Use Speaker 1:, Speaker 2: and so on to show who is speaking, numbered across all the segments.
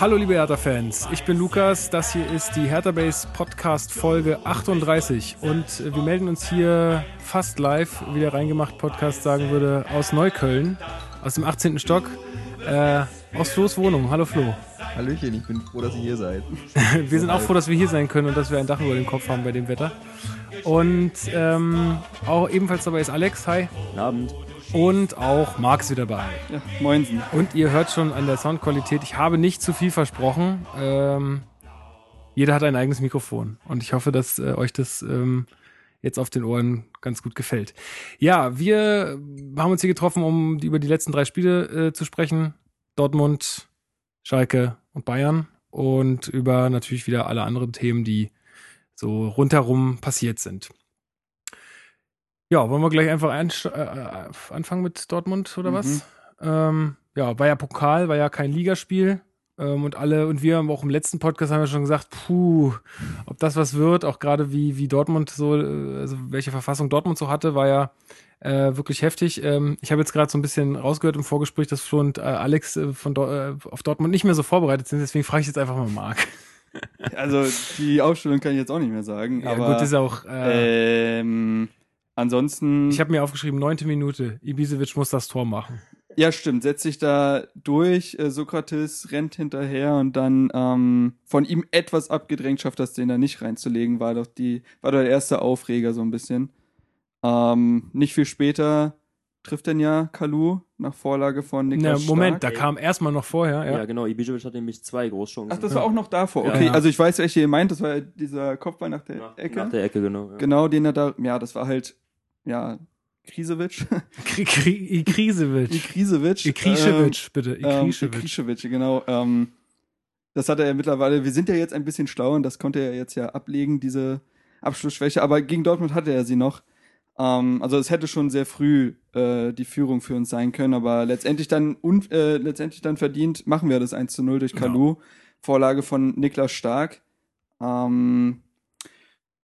Speaker 1: Hallo liebe Hertha-Fans, ich bin Lukas, das hier ist die Hertha Base Podcast Folge 38 und wir melden uns hier fast live, wie der Reingemacht Podcast sagen würde, aus Neukölln, aus dem 18. Stock, äh, aus Flo's Wohnung. Hallo Flo.
Speaker 2: Hallöchen, ich bin froh, dass ihr hier seid.
Speaker 1: wir sind auch froh, dass wir hier sein können und dass wir ein Dach über dem Kopf haben bei dem Wetter. Und ähm, auch ebenfalls dabei ist Alex. Hi.
Speaker 3: Guten Abend.
Speaker 1: Und auch Marc ist wieder dabei.
Speaker 4: Ja, moinsen.
Speaker 1: Und ihr hört schon an der Soundqualität, ich habe nicht zu viel versprochen. Ähm, jeder hat ein eigenes Mikrofon. Und ich hoffe, dass äh, euch das ähm, jetzt auf den Ohren ganz gut gefällt. Ja, wir haben uns hier getroffen, um über die letzten drei Spiele äh, zu sprechen. Dortmund, Schalke und Bayern. Und über natürlich wieder alle anderen Themen, die so rundherum passiert sind. Ja, wollen wir gleich einfach äh, anfangen mit Dortmund oder mhm. was? Ähm, ja, war ja Pokal, war ja kein Ligaspiel. Ähm, und alle, und wir haben auch im letzten Podcast haben wir schon gesagt, puh, ob das was wird, auch gerade wie, wie Dortmund so, äh, also welche Verfassung Dortmund so hatte, war ja äh, wirklich heftig. Ähm, ich habe jetzt gerade so ein bisschen rausgehört im Vorgespräch, dass Flo und äh, Alex äh, von Do äh, auf Dortmund nicht mehr so vorbereitet sind, deswegen frage ich jetzt einfach mal Marc.
Speaker 4: Also die Aufstellung kann ich jetzt auch nicht mehr sagen. Ja, aber,
Speaker 1: gut, ist auch.
Speaker 4: Äh, ähm, ansonsten.
Speaker 1: Ich habe mir aufgeschrieben, neunte Minute. Ibisevic muss das Tor machen.
Speaker 4: Ja, stimmt. Setzt sich da durch. Äh, Sokrates rennt hinterher und dann ähm, von ihm etwas abgedrängt schafft das, den da nicht reinzulegen. War doch die, war doch der erste Aufreger so ein bisschen. Ähm, nicht viel später trifft denn ja Kalu nach Vorlage von Niklas
Speaker 1: Na, Moment, Stark. da kam erstmal noch vorher. Ja,
Speaker 3: ja genau. Ibisevic hat nämlich zwei Großchancen.
Speaker 4: Ach, das war auch noch davor. Okay, ja, ja. also ich weiß, welche ihr meint. Das war dieser Kopfball nach der
Speaker 3: nach,
Speaker 4: Ecke.
Speaker 3: Nach der Ecke, genau.
Speaker 4: Ja. Genau, den er da, ja, das war halt, ja, Krisewitsch.
Speaker 1: Ikrisewitsch.
Speaker 4: Ikrisewitsch.
Speaker 1: Ikrischewitsch, bitte.
Speaker 4: Ikrischewitsch. Ikrischewitsch, genau. Ähm, das hat er ja mittlerweile, wir sind ja jetzt ein bisschen schlau und das konnte er jetzt ja ablegen, diese Abschlussschwäche, aber gegen Dortmund hatte er sie noch. Ähm, also es hätte schon sehr früh äh, die Führung für uns sein können, aber letztendlich dann un, äh, letztendlich dann verdient machen wir das 1 zu 0 durch Kalu. Ja. Vorlage von Niklas Stark. Ähm,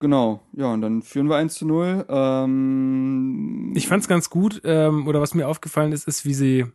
Speaker 4: Genau, ja, und dann führen wir 1 zu 0. Ähm,
Speaker 1: ich fand's ganz gut, ähm, oder was mir aufgefallen ist, ist, wie sie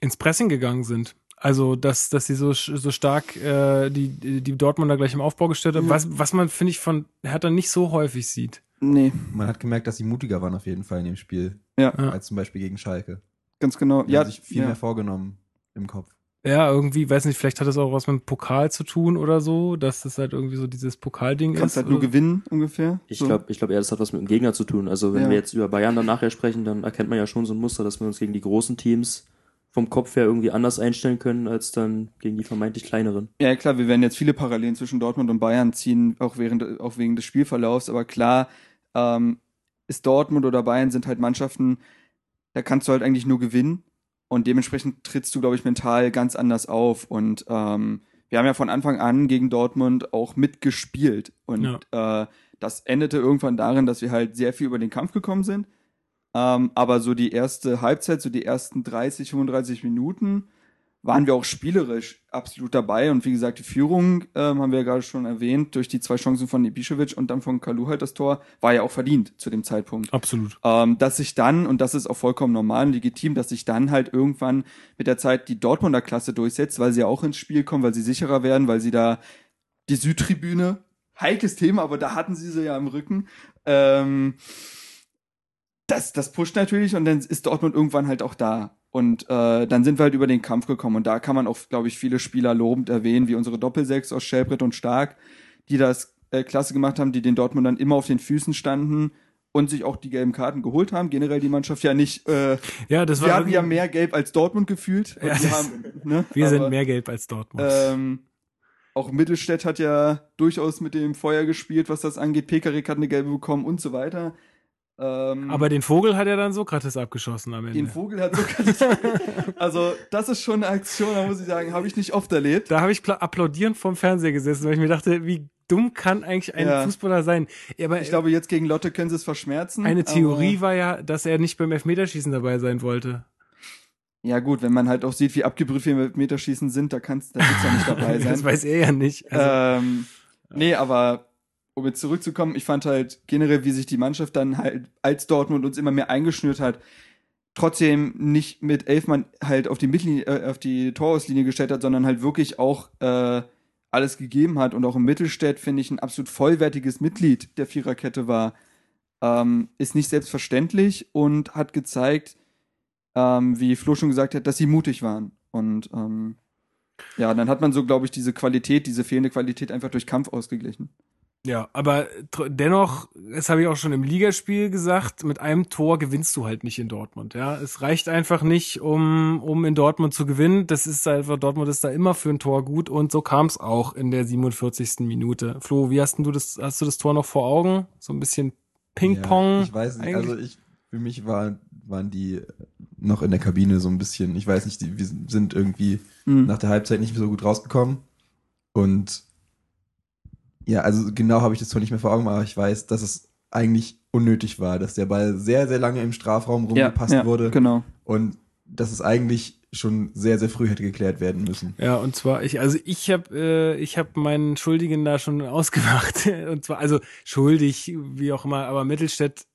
Speaker 1: ins Pressing gegangen sind. Also, dass, dass sie so, so stark äh, die, die Dortmunder gleich im Aufbau gestellt haben, ja. was, was man, finde ich, von Hertha nicht so häufig sieht.
Speaker 2: Nee. Man hat gemerkt, dass sie mutiger waren auf jeden Fall in dem Spiel.
Speaker 4: Ja.
Speaker 2: Als zum Beispiel gegen Schalke.
Speaker 4: Ganz genau.
Speaker 2: Die ja. Haben sich viel ja. mehr vorgenommen im Kopf.
Speaker 1: Ja, irgendwie, weiß nicht, vielleicht hat das auch was mit dem Pokal zu tun oder so, dass das halt irgendwie so dieses Pokalding ist.
Speaker 4: Kannst halt nur gewinnen, ungefähr.
Speaker 3: Ich so. glaube, ich glaube eher, das hat was mit dem Gegner zu tun. Also, wenn ja. wir jetzt über Bayern dann nachher sprechen, dann erkennt man ja schon so ein Muster, dass wir uns gegen die großen Teams vom Kopf her irgendwie anders einstellen können, als dann gegen die vermeintlich kleineren.
Speaker 4: Ja, klar, wir werden jetzt viele Parallelen zwischen Dortmund und Bayern ziehen, auch während, auch wegen des Spielverlaufs, aber klar, ähm, ist Dortmund oder Bayern sind halt Mannschaften, da kannst du halt eigentlich nur gewinnen und dementsprechend trittst du, glaube ich, mental ganz anders auf. Und ähm, wir haben ja von Anfang an gegen Dortmund auch mitgespielt. Und ja. äh, das endete irgendwann darin, dass wir halt sehr viel über den Kampf gekommen sind. Ähm, aber so die erste Halbzeit, so die ersten 30, 35 Minuten, waren wir auch spielerisch absolut dabei. Und wie gesagt, die Führung, ähm, haben wir ja gerade schon erwähnt, durch die zwei Chancen von Ibišević und dann von Kalu halt das Tor, war ja auch verdient zu dem Zeitpunkt.
Speaker 1: Absolut.
Speaker 4: Ähm, dass sich dann, und das ist auch vollkommen normal und legitim, dass sich dann halt irgendwann mit der Zeit die Dortmunder Klasse durchsetzt, weil sie ja auch ins Spiel kommen, weil sie sicherer werden, weil sie da die Südtribüne, heikles Thema, aber da hatten sie sie ja im Rücken. Ähm, das, das pusht natürlich und dann ist Dortmund irgendwann halt auch da. Und äh, dann sind wir halt über den Kampf gekommen. Und da kann man auch, glaube ich, viele Spieler lobend erwähnen, wie unsere Doppelsechs aus Schellbrett und Stark, die das äh, klasse gemacht haben, die den Dortmund dann immer auf den Füßen standen und sich auch die gelben Karten geholt haben. Generell die Mannschaft ja nicht. Äh,
Speaker 1: ja, das war
Speaker 4: wir hatten ja mehr Gelb als Dortmund gefühlt.
Speaker 1: Ja, wir, haben, ne, wir aber, sind mehr Gelb als Dortmund.
Speaker 4: Ähm, auch Mittelstädt hat ja durchaus mit dem Feuer gespielt, was das angeht. Pekarik hat eine gelbe bekommen und so weiter.
Speaker 1: Ähm, Aber den Vogel hat er dann Sokrates abgeschossen am Ende.
Speaker 4: Den Vogel hat Sokrates. also, das ist schon eine Aktion, da muss ich sagen, habe ich nicht oft erlebt.
Speaker 1: Da habe ich applaudierend vorm Fernseher gesessen, weil ich mir dachte, wie dumm kann eigentlich ein ja. Fußballer sein?
Speaker 4: Aber ich glaube, jetzt gegen Lotte können sie es verschmerzen.
Speaker 1: Eine Theorie war ja, dass er nicht beim Elfmeterschießen dabei sein wollte.
Speaker 4: Ja gut, wenn man halt auch sieht, wie abgebrüht wir im Elfmeterschießen sind, da kannst da wird's ja nicht dabei sein.
Speaker 1: das weiß er ja nicht.
Speaker 4: Also, ähm, nee, aber um jetzt zurückzukommen, ich fand halt generell, wie sich die Mannschaft dann halt als Dortmund uns immer mehr eingeschnürt hat, trotzdem nicht mit elf Mann halt auf die Mittellinie, äh, auf die Torauslinie gestellt hat, sondern halt wirklich auch äh, alles gegeben hat und auch im Mittelstädt, finde ich, ein absolut vollwertiges Mitglied der Viererkette war. Ähm, ist nicht selbstverständlich und hat gezeigt, ähm, wie Flo schon gesagt hat, dass sie mutig waren. Und ähm, ja, dann hat man so, glaube ich, diese Qualität, diese fehlende Qualität einfach durch Kampf ausgeglichen.
Speaker 1: Ja, aber dennoch, das habe ich auch schon im Ligaspiel gesagt, mit einem Tor gewinnst du halt nicht in Dortmund. Ja, es reicht einfach nicht, um um in Dortmund zu gewinnen. Das ist einfach Dortmund ist da immer für ein Tor gut und so kam es auch in der 47. Minute. Flo, wie hast denn du das? Hast du das Tor noch vor Augen? So ein bisschen Ping-Pong.
Speaker 2: Ja, ich weiß nicht,
Speaker 1: eigentlich?
Speaker 2: also ich, für mich war, waren die noch in der Kabine so ein bisschen, ich weiß nicht, die, wir sind irgendwie
Speaker 4: Mhm.
Speaker 2: nach der Halbzeit nicht mehr so gut rausgekommen. Und ja, also genau habe ich das zwar nicht mehr vor Augen, aber ich weiß, dass es eigentlich unnötig war, dass der Ball sehr, sehr lange im Strafraum rumgepasst
Speaker 4: ja,
Speaker 2: wurde
Speaker 4: Genau.
Speaker 2: und dass es eigentlich schon sehr, sehr früh hätte geklärt werden müssen.
Speaker 1: Ja, und zwar ich also ich habe äh, ich habe meinen Schuldigen da schon ausgemacht und zwar also schuldig wie auch immer, aber Mittelstädt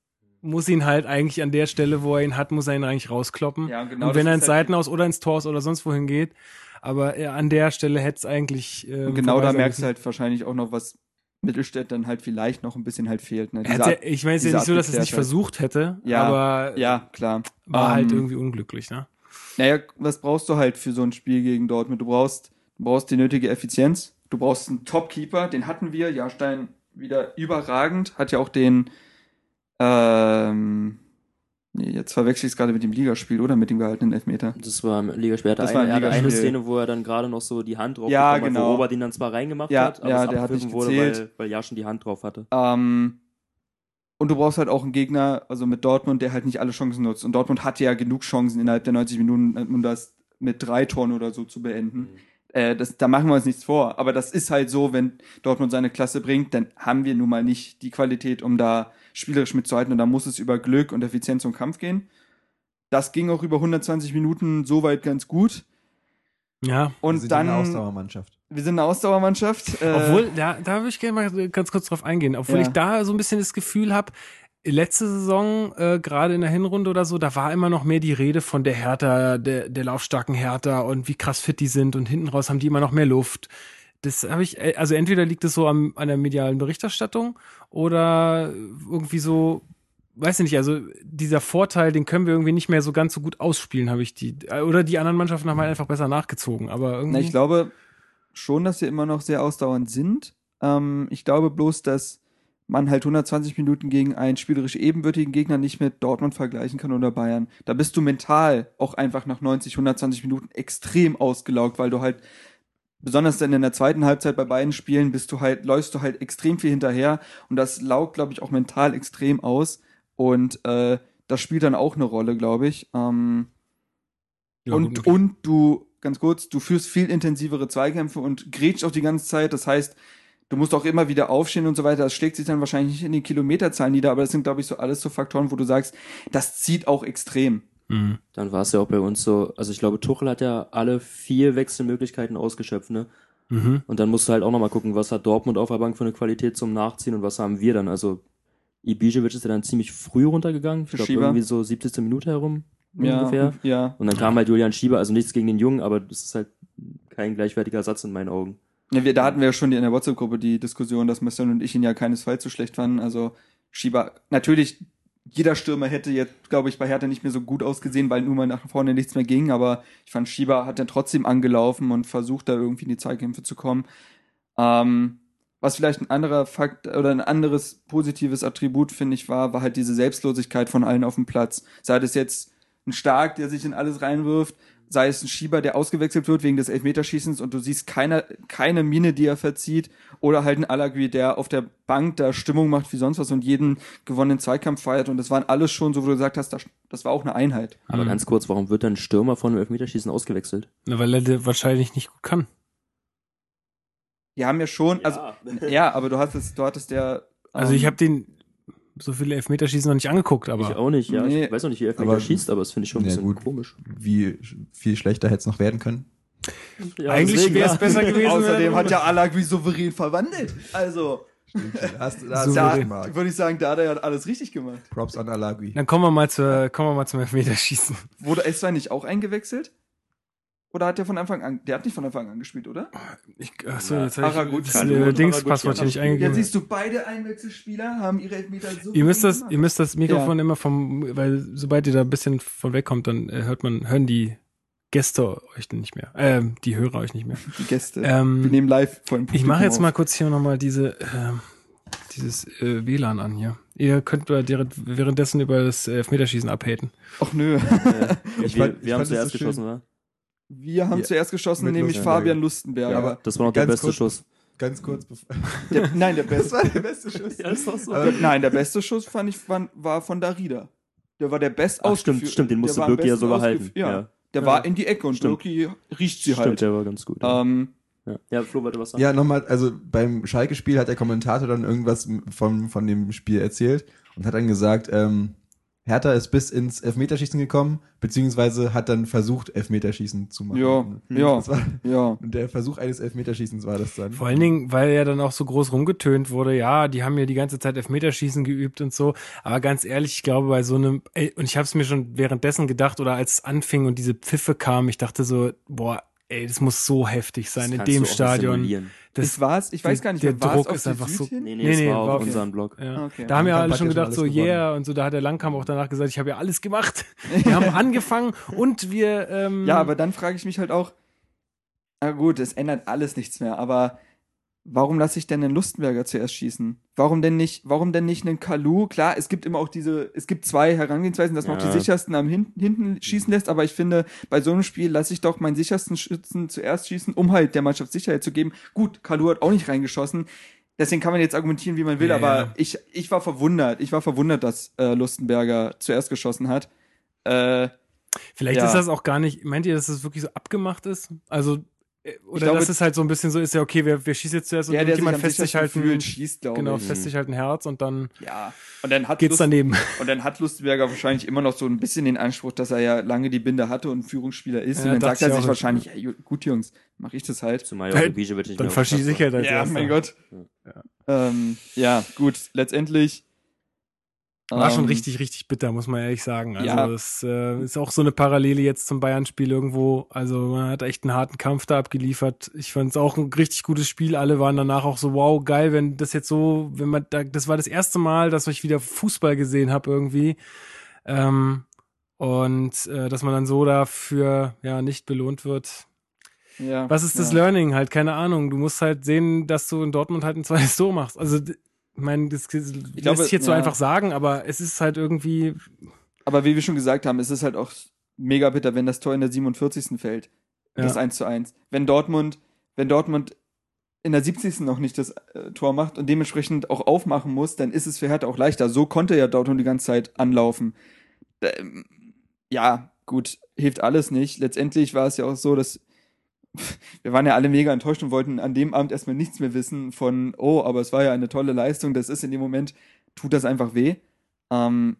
Speaker 1: muss ihn halt eigentlich an der Stelle, wo er ihn hat, muss er ihn eigentlich rauskloppen.
Speaker 4: Ja, genau
Speaker 1: und wenn er ins
Speaker 4: halt-
Speaker 1: Seitenhaus oder ins Tor aus oder sonst wohin geht, aber äh, an der Stelle hätte es eigentlich äh,
Speaker 4: Und genau da merkst du halt wahrscheinlich auch noch, was Mittelstädt dann halt vielleicht noch ein bisschen halt fehlt. Ne? Diese Ab-
Speaker 1: ich meine, es ist ja nicht so, dass er es nicht versucht hätte,
Speaker 4: Ja,
Speaker 1: aber
Speaker 4: Ja, klar.
Speaker 1: war halt
Speaker 4: Ähm,
Speaker 1: irgendwie unglücklich, ne?
Speaker 4: Naja, was brauchst du halt für so ein Spiel gegen Dortmund? Du brauchst, du brauchst die nötige Effizienz. Du brauchst einen Top-Keeper, den hatten wir. Jahrstein wieder überragend. Hat ja auch den, ähm, nee, jetzt verwechsel ich es gerade mit dem Ligaspiel oder mit dem gehaltenen Elfmeter.
Speaker 3: Das war im Ligaspiel.
Speaker 4: Das
Speaker 3: eine,
Speaker 4: war im
Speaker 3: hatte eine
Speaker 4: Ligaspiel.
Speaker 3: Szene, wo er dann gerade noch so die Hand drauf
Speaker 4: Ja,
Speaker 3: bekommen hat,
Speaker 4: genau.
Speaker 3: wo Robert ihn dann zwar reingemacht
Speaker 4: Ja,
Speaker 3: hat, aber
Speaker 4: ja,
Speaker 3: es
Speaker 4: der hat nicht
Speaker 3: wurde,
Speaker 4: gezählt.
Speaker 3: weil, weil Jaschen die Hand drauf hatte.
Speaker 4: Ähm, und du brauchst halt auch einen Gegner, also mit Dortmund, der halt nicht alle Chancen nutzt. Und Dortmund hatte ja genug Chancen innerhalb der 90 Minuten, um das mit drei Toren oder so zu beenden. Äh, das, da machen wir uns nichts vor. Aber das ist halt so, wenn Dortmund seine Klasse bringt, dann haben wir nun mal nicht die Qualität, um da spielerisch mitzuhalten. Und da muss es über Glück und Effizienz und Kampf gehen. Das ging auch über 120 Minuten soweit ganz gut.
Speaker 1: Ja.
Speaker 4: Und
Speaker 2: wir sind
Speaker 4: dann,
Speaker 2: eine Ausdauermannschaft.
Speaker 4: wir sind eine Ausdauermannschaft. Äh,
Speaker 1: Obwohl, da, da würde ich gerne mal ganz kurz drauf eingehen, obwohl
Speaker 4: Ja.
Speaker 1: ich da so ein bisschen das Gefühl habe, letzte Saison, äh, gerade in der Hinrunde oder so, da war immer noch mehr die Rede von der Hertha, der, der laufstarken Hertha und wie krass fit die sind und hinten raus haben die immer noch mehr Luft. Das habe ich, äh, also entweder liegt es so am, an der medialen Berichterstattung oder irgendwie so, weiß ich nicht, also dieser Vorteil, den können wir irgendwie nicht mehr so ganz so gut ausspielen, habe ich die, äh, oder die anderen Mannschaften haben halt einfach besser nachgezogen, aber irgendwie.
Speaker 4: Na, ich glaube schon, dass wir immer noch sehr ausdauernd sind. Ähm, ich glaube bloß, dass man halt 120 Minuten gegen einen spielerisch ebenbürtigen Gegner nicht mit Dortmund vergleichen kann oder Bayern. Da bist du mental auch einfach nach 90, 120 Minuten extrem ausgelaugt, weil du halt besonders dann in der zweiten Halbzeit bei beiden Spielen bist du halt, läufst du halt extrem viel hinterher und das laugt, glaube ich, auch mental extrem aus und äh, das spielt dann auch eine Rolle, glaube ich. Ähm,
Speaker 1: Ja,
Speaker 4: und, und du, ganz kurz, du führst viel intensivere Zweikämpfe und grätschst auch die ganze Zeit. Das heißt, du musst auch immer wieder aufstehen und so weiter. Das schlägt sich dann wahrscheinlich nicht in den Kilometerzahlen nieder, aber das sind, glaube ich, so alles so Faktoren, wo du sagst, das zieht auch extrem.
Speaker 1: Mhm.
Speaker 3: Dann war es ja auch bei uns so, also ich glaube, Tuchel hat ja alle vier Wechselmöglichkeiten ausgeschöpft, ne?
Speaker 1: Mhm.
Speaker 3: Und dann musst du halt auch nochmal gucken, was hat Dortmund auf der Bank für eine Qualität zum Nachziehen und was haben wir dann. Also Ibisevic ist ja dann ziemlich früh runtergegangen. Ich
Speaker 4: Für
Speaker 3: glaube
Speaker 4: Schieber.
Speaker 3: irgendwie so 70. Minute herum
Speaker 4: Ja,
Speaker 3: ungefähr.
Speaker 4: ja.
Speaker 3: Und dann kam halt Julian Schieber, also nichts gegen den Jungen, aber das ist halt kein gleichwertiger Satz in meinen Augen.
Speaker 4: Ja, wir, da hatten wir ja schon die, in der WhatsApp-Gruppe die Diskussion, dass Marcel und ich ihn ja keinesfalls so schlecht fanden. Also Schieber, natürlich, jeder Stürmer hätte jetzt, glaube ich, bei Hertha nicht mehr so gut ausgesehen, weil nun mal nach vorne nichts mehr ging. Aber ich fand, Schieber hat dann trotzdem angelaufen und versucht, da irgendwie in die Zweikämpfe zu kommen. Ähm, was vielleicht ein anderer Fakt oder ein anderes positives Attribut, finde ich, war, war halt diese Selbstlosigkeit von allen auf dem Platz. Sei das jetzt ein Stark, der sich in alles reinwirft, sei es ein Schieber, der ausgewechselt wird wegen des Elfmeterschießens und du siehst keine, keine Mine, die er verzieht, oder halt ein Alagui, der auf der Bank da Stimmung macht wie sonst was und jeden gewonnenen Zweikampf feiert und das waren alles schon, so wo du gesagt hast, das, das war auch eine Einheit.
Speaker 3: Aber
Speaker 1: Mhm.
Speaker 3: ganz kurz, warum wird dann ein Stürmer von einem Elfmeterschießen ausgewechselt?
Speaker 1: Na, weil er wahrscheinlich nicht gut kann.
Speaker 4: Die haben ja schon, also, ja, aber du hattest, du hattest ja.
Speaker 1: Also
Speaker 4: ähm,
Speaker 1: ich habe den so viele Elfmeterschießen noch nicht angeguckt, aber
Speaker 3: ich auch nicht, ja.
Speaker 4: Nee.
Speaker 3: Ich weiß auch nicht, wie Elfmeter
Speaker 2: Aber-
Speaker 3: schießt, aber das finde ich schon ein
Speaker 2: Ja,
Speaker 3: bisschen
Speaker 2: gut.
Speaker 3: komisch.
Speaker 2: Wie viel schlechter hätte es noch werden können?
Speaker 3: Ja,
Speaker 1: eigentlich wäre es
Speaker 3: ja.
Speaker 1: besser gewesen.
Speaker 4: Außerdem hat ja Alagui souverän verwandelt. Also,
Speaker 2: Hast, da hast
Speaker 4: Da
Speaker 2: Marc.
Speaker 4: würde ich sagen, Dada hat alles richtig gemacht.
Speaker 2: Props an Alagui.
Speaker 1: Dann kommen wir mal zur, kommen wir mal zum Elfmeterschießen.
Speaker 4: Wurde Eswein nicht auch eingewechselt? Oder hat der von Anfang an, der hat nicht von Anfang an gespielt, oder?
Speaker 1: Ich, achso,
Speaker 3: Ja,
Speaker 1: jetzt habe ich das äh, Dings-Passwort hier nicht
Speaker 4: Ja,
Speaker 1: eingegeben.
Speaker 4: siehst du, beide Einwechselspieler haben ihre Elfmeter so
Speaker 1: Ihr müsst das,
Speaker 4: gemacht.
Speaker 1: ihr müsst das Mikrofon immer vom, weil sobald ihr da ein bisschen von wegkommt, dann äh, hört man, hören die Gäste euch nicht mehr, ähm, die Hörer euch nicht mehr.
Speaker 4: die Gäste. Wir
Speaker 1: Ähm,
Speaker 4: nehmen live dem
Speaker 1: ich mache jetzt
Speaker 4: Publikum
Speaker 1: mal
Speaker 4: auf.
Speaker 1: kurz hier nochmal diese, äh, dieses äh, WLAN an hier. Ihr könnt währenddessen über das Elfmeterschießen abhaten.
Speaker 4: Ach nö.
Speaker 3: Äh,
Speaker 2: Ich
Speaker 3: wir
Speaker 2: fand- ich
Speaker 3: wir haben zuerst
Speaker 2: so
Speaker 3: geschossen, oder?
Speaker 4: Wir haben
Speaker 2: Ja,
Speaker 4: zuerst geschossen,
Speaker 2: mit
Speaker 4: nämlich. Fabian Lustenberger.
Speaker 2: Ja, aber
Speaker 3: Das war noch der beste
Speaker 2: kurz-
Speaker 3: Schuss.
Speaker 2: Ganz kurz bevor.
Speaker 4: Der, nein, der
Speaker 2: Das
Speaker 4: beste.
Speaker 2: war der beste Schuss.
Speaker 3: Ja, so.
Speaker 2: Aber-
Speaker 4: Nein, der beste Schuss fand ich war, war von Darida. Der war der best
Speaker 3: Ach, stimmt, stimmt, den musste Birki ja sogar halten.
Speaker 4: Ja,
Speaker 3: Ja.
Speaker 4: der
Speaker 1: Ja.
Speaker 4: war in die Ecke und
Speaker 3: Stimmt.
Speaker 4: Birki riecht sie
Speaker 3: Stimmt,
Speaker 4: halt.
Speaker 3: der war ganz gut. Ja,
Speaker 4: Ähm,
Speaker 3: ja. ja Flo wollte was sagen.
Speaker 2: Ja, nochmal, also beim Schalke-Spiel hat der Kommentator dann irgendwas von, von dem Spiel erzählt und hat dann gesagt, ähm, Hertha ist bis ins Elfmeterschießen gekommen, beziehungsweise hat dann versucht, Elfmeterschießen zu machen.
Speaker 4: ja,
Speaker 3: Hm.
Speaker 4: ja, ja.
Speaker 2: und der Versuch eines Elfmeterschießens war das dann.
Speaker 1: Vor allen Dingen, weil ja dann auch so groß rumgetönt wurde, ja, die haben ja die ganze Zeit Elfmeterschießen geübt und so. Aber ganz ehrlich, ich glaube, bei so einem, und ich habe es mir schon währenddessen gedacht oder als es anfing und diese Pfiffe kamen, ich dachte so, boah, ey, das muss so heftig sein
Speaker 3: Das
Speaker 1: in dem
Speaker 3: du auch nicht
Speaker 1: Stadion.
Speaker 3: simulieren.
Speaker 4: Das war's, ich weiß gar nicht,
Speaker 1: der
Speaker 4: mehr,
Speaker 1: Druck ist einfach so-?
Speaker 3: Nee, nee,
Speaker 1: Nee,
Speaker 3: das
Speaker 1: nee,
Speaker 3: war auf
Speaker 1: war auf-
Speaker 3: unserem Blog.
Speaker 1: Ja.
Speaker 4: Okay.
Speaker 1: Da haben ja alle
Speaker 2: hat
Speaker 1: schon
Speaker 2: ja schon
Speaker 1: gedacht, so,
Speaker 2: alles
Speaker 1: yeah, und so, da hat der Langkamp auch danach gesagt, ich habe ja alles gemacht. Wir haben angefangen und wir, ähm,
Speaker 4: Ja, aber dann frage ich mich halt auch, na gut, es ändert alles nichts mehr, aber warum lasse ich denn den Lustenberger zuerst schießen? Warum denn nicht, warum denn nicht einen Kalu? Klar, es gibt immer auch diese, es gibt zwei Herangehensweisen, dass man auch
Speaker 3: Ja.
Speaker 4: die sichersten am hin, hinten schießen lässt, aber ich finde, bei so einem Spiel lasse ich doch meinen sichersten Schützen zuerst schießen, um halt der Mannschaft Sicherheit zu geben. Gut, Kalu hat auch nicht reingeschossen. Deswegen kann man jetzt argumentieren, wie man will,
Speaker 1: Ja,
Speaker 4: aber
Speaker 1: ja.
Speaker 4: ich, ich war verwundert. Ich war verwundert, dass äh, Lustenberger zuerst geschossen hat. Äh,
Speaker 1: Vielleicht ist das auch gar nicht, meint ihr, dass das wirklich so abgemacht ist? Also, oder
Speaker 4: glaube,
Speaker 1: dass es halt so ein bisschen so ist, ja, okay, wir, wir schießen jetzt zuerst und
Speaker 4: der, der sich
Speaker 1: irgendjemand
Speaker 4: am
Speaker 1: fest sich halt ein,
Speaker 4: fühlt, schießt, glaube
Speaker 1: genau,
Speaker 4: ich.
Speaker 1: fest sich halt ein Herz und dann
Speaker 4: Ja, und dann hat
Speaker 1: geht's
Speaker 4: Lust,
Speaker 1: daneben.
Speaker 4: und dann hat Lustenberger wahrscheinlich immer noch so ein bisschen den Anspruch, dass er ja lange die Binde hatte und Führungsspieler ist.
Speaker 1: Ja,
Speaker 4: und dann sagt er
Speaker 1: ich
Speaker 4: sich wahrscheinlich, ja, ju- gut Jungs, mach ich das halt.
Speaker 3: Zumal ja auch Ibisevic nicht
Speaker 1: Dann verschieße ich halt als
Speaker 4: Ja,
Speaker 1: erster.
Speaker 4: mein Gott.
Speaker 1: Ja.
Speaker 4: Ähm, ja, gut, letztendlich.
Speaker 1: War schon
Speaker 4: ähm,
Speaker 1: richtig, richtig bitter, muss man ehrlich sagen. Also
Speaker 4: Ja.
Speaker 1: es äh, ist auch so eine Parallele jetzt zum Bayern-Spiel irgendwo. Also man hat echt einen harten Kampf da abgeliefert. Ich fand es auch ein richtig gutes Spiel. Alle waren danach auch so, wow, geil, wenn das jetzt so, wenn man da, das war das erste Mal, dass ich wieder Fußball gesehen habe irgendwie. Ähm, und äh, dass man dann so dafür ja nicht belohnt wird.
Speaker 4: Ja,
Speaker 1: Was ist das
Speaker 4: ja.
Speaker 1: Learning? Halt, keine Ahnung. Du musst halt sehen, dass du in Dortmund halt ein zweites Tor machst. Also, meine, das, das lässt
Speaker 4: glaube,
Speaker 1: sich jetzt so
Speaker 4: ja.
Speaker 1: einfach sagen, aber es ist halt irgendwie,
Speaker 4: Aber wie wir schon gesagt haben, es ist halt auch mega bitter, wenn das Tor in der 47. fällt. Das
Speaker 1: Ja.
Speaker 4: 1 zu 1. Wenn Dortmund, wenn Dortmund in der 70. noch nicht das äh, Tor macht und dementsprechend auch aufmachen muss, dann ist es für Hertha auch leichter. So konnte ja Dortmund die ganze Zeit anlaufen. Ähm, ja, gut, hilft alles nicht. Letztendlich war es ja auch so, dass wir waren ja alle mega enttäuscht und wollten an dem Abend erstmal nichts mehr wissen von, oh, aber es war ja eine tolle Leistung. Das ist in dem Moment, tut das einfach weh. Ähm,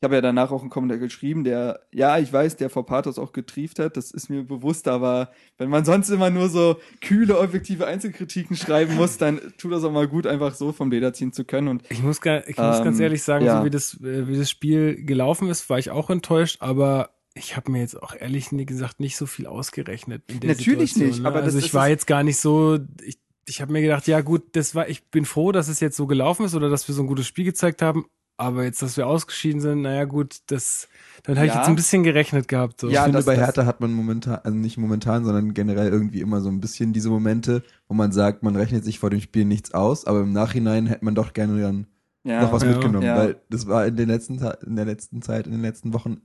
Speaker 4: ich habe ja danach auch einen Kommentar geschrieben, der, ja, ich weiß, der vor Pathos auch getrieft hat, das ist mir bewusst, aber wenn man sonst immer nur so kühle, objektive Einzelkritiken schreiben muss, dann tut das auch mal gut, einfach so vom Leder ziehen zu können. Und
Speaker 1: ich muss, ga- ich muss
Speaker 4: Ähm,
Speaker 1: ganz ehrlich sagen,
Speaker 4: ja.
Speaker 1: so wie das, äh, wie das Spiel gelaufen ist, war ich auch enttäuscht, aber ich habe mir jetzt auch ehrlich gesagt nicht so viel ausgerechnet. In der
Speaker 4: Natürlich
Speaker 1: Situation,
Speaker 4: nicht,
Speaker 1: ne?
Speaker 4: aber das-
Speaker 1: also
Speaker 4: das
Speaker 1: ich war
Speaker 4: ist-
Speaker 1: jetzt gar nicht so, ich, ich habe mir gedacht, ja gut, das war, ich bin froh, dass es jetzt so gelaufen ist oder dass wir so ein gutes Spiel gezeigt haben. Aber jetzt, dass wir ausgeschieden sind, naja gut, das, dann habe ich
Speaker 4: Ja.
Speaker 1: jetzt ein bisschen gerechnet gehabt. So.
Speaker 2: Ich
Speaker 4: Ja,
Speaker 2: finde,
Speaker 4: das-
Speaker 2: bei
Speaker 4: das-
Speaker 2: Hertha hat man momentan, also nicht momentan, sondern generell irgendwie immer so ein bisschen diese Momente, wo man sagt, man rechnet sich vor dem Spiel nichts aus, aber im Nachhinein hätte man doch gerne dann
Speaker 4: ja,
Speaker 2: noch was
Speaker 1: Ja.
Speaker 2: mitgenommen,
Speaker 4: Ja.
Speaker 2: weil das war in den letzten, in der letzten Zeit, in den letzten Wochen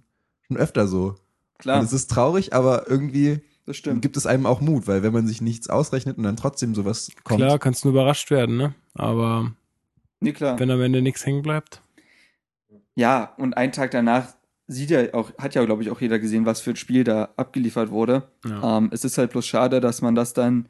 Speaker 2: schon öfter so.
Speaker 4: klar,
Speaker 2: Und es ist traurig, aber irgendwie
Speaker 4: das stimmt.
Speaker 2: gibt es einem auch Mut, weil wenn man sich nichts ausrechnet und dann trotzdem sowas kommt.
Speaker 1: Klar, kannst du überrascht werden, ne? Aber
Speaker 4: Nee, klar.
Speaker 1: wenn am Ende nichts hängen bleibt.
Speaker 4: Ja, und einen Tag danach sieht ja auch, hat ja, glaube ich, auch jeder gesehen, was für ein Spiel da abgeliefert wurde.
Speaker 1: Ja.
Speaker 4: Ähm, es ist halt bloß schade, dass man das dann,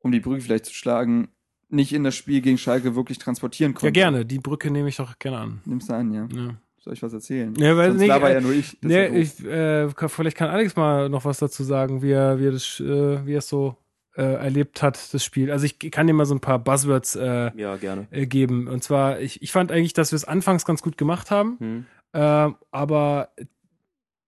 Speaker 4: um die Brücke vielleicht zu schlagen, nicht in das Spiel gegen Schalke wirklich transportieren konnte.
Speaker 1: ja, gerne. Die Brücke nehme ich doch gerne an.
Speaker 4: Nimm's an, ja.
Speaker 1: Ja.
Speaker 4: Soll ich was erzählen?
Speaker 1: Ja, weil-
Speaker 4: Sonst
Speaker 1: nee,
Speaker 4: laber
Speaker 1: äh,
Speaker 4: ja nur ich. Das
Speaker 1: Nee,
Speaker 4: ja
Speaker 1: ich, äh, vielleicht kann Alex mal noch was dazu sagen, wie er, wie er das, äh, wie er es so äh, erlebt hat, das Spiel. Also ich kann dir mal so ein paar Buzzwords äh,
Speaker 3: Ja, gerne.
Speaker 1: äh, geben. Und zwar, ich, ich fand eigentlich, dass wir es anfangs ganz gut gemacht haben,
Speaker 3: Hm.
Speaker 1: äh, aber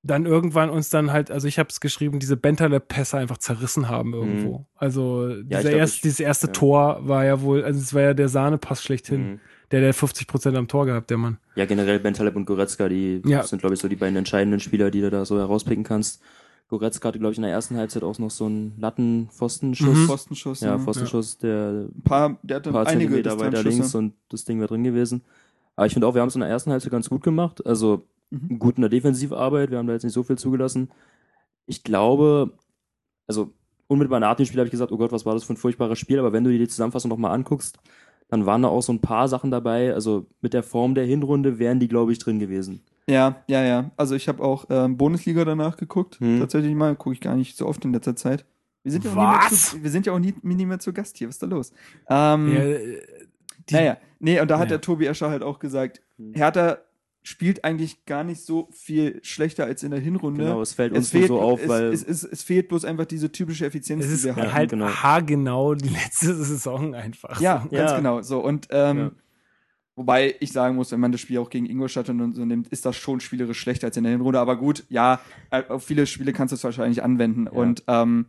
Speaker 1: dann irgendwann uns dann halt, also ich habe es geschrieben, diese Bentaleb-Pässe einfach zerrissen haben irgendwo. Also dieser
Speaker 3: Mhm. glaub,
Speaker 1: erst,
Speaker 3: ich-
Speaker 1: dieses erste
Speaker 3: ja.
Speaker 1: Tor war ja wohl, also es war ja der Sahnepass schlechthin.
Speaker 3: Hm.
Speaker 1: Der, der 50 Prozent am Tor gehabt, der Mann.
Speaker 3: Ja, generell Bentaleb und Goretzka, die
Speaker 1: Ja.
Speaker 3: sind, glaube ich, so die beiden entscheidenden Spieler, die du da so herauspicken kannst. Goretzka hatte, glaube ich, in der ersten Halbzeit auch noch so einen Lattenpfostenschuss.
Speaker 1: Mhm.
Speaker 4: Pfostenschuss.
Speaker 3: Ja, Pfostenschuss, der
Speaker 4: Ein paar, der hatte
Speaker 3: ein paar
Speaker 4: einige
Speaker 3: Zentimeter weiter links und das Ding wäre drin gewesen. Aber ich finde auch, wir haben es in der ersten Halbzeit ganz gut gemacht. Also
Speaker 4: Mhm.
Speaker 3: gut in der Defensivarbeit. Wir haben da jetzt nicht so viel zugelassen. Ich glaube, also unmittelbar nach dem Spiel habe ich gesagt, oh Gott, was war das für ein furchtbares Spiel. Aber wenn du dir die Zusammenfassung nochmal anguckst, dann waren da auch so ein paar Sachen dabei. Also mit der Form der Hinrunde wären die, glaube ich, drin gewesen.
Speaker 4: Ja, ja, ja. Also ich habe auch ähm, Bundesliga danach geguckt.
Speaker 3: Hm.
Speaker 4: Tatsächlich mal, gucke ich gar nicht so oft in letzter Zeit. Wir sind ja auch, nie mehr, zu, wir sind ja auch nie, nie mehr zu Gast hier. Was ist da los? Ähm,
Speaker 1: Ja, äh, die-
Speaker 4: naja, nee, und da hat
Speaker 1: Ja.
Speaker 4: der Tobi Escher halt auch gesagt,
Speaker 3: Hm.
Speaker 4: Hertha spielt eigentlich gar nicht so viel schlechter als in der Hinrunde.
Speaker 3: Genau, es fällt
Speaker 4: es
Speaker 3: uns nur
Speaker 4: fehlt,
Speaker 3: so auf,
Speaker 4: es,
Speaker 3: weil
Speaker 4: es, es, es fehlt bloß einfach diese typische Effizienz,
Speaker 1: Es ist
Speaker 4: die wir haben.
Speaker 1: halt
Speaker 3: genau.
Speaker 1: haargenau die letzte Saison einfach.
Speaker 4: Ja,
Speaker 1: so.
Speaker 4: ganz
Speaker 3: Ja.
Speaker 4: genau. So, und ähm,
Speaker 3: Ja.
Speaker 4: wobei ich sagen muss, wenn man das Spiel auch gegen Ingolstadt und so nimmt, ist das schon spielerisch schlechter als in der Hinrunde. Aber gut, ja, äh, auf viele Spiele kannst du es wahrscheinlich anwenden. Und ähm,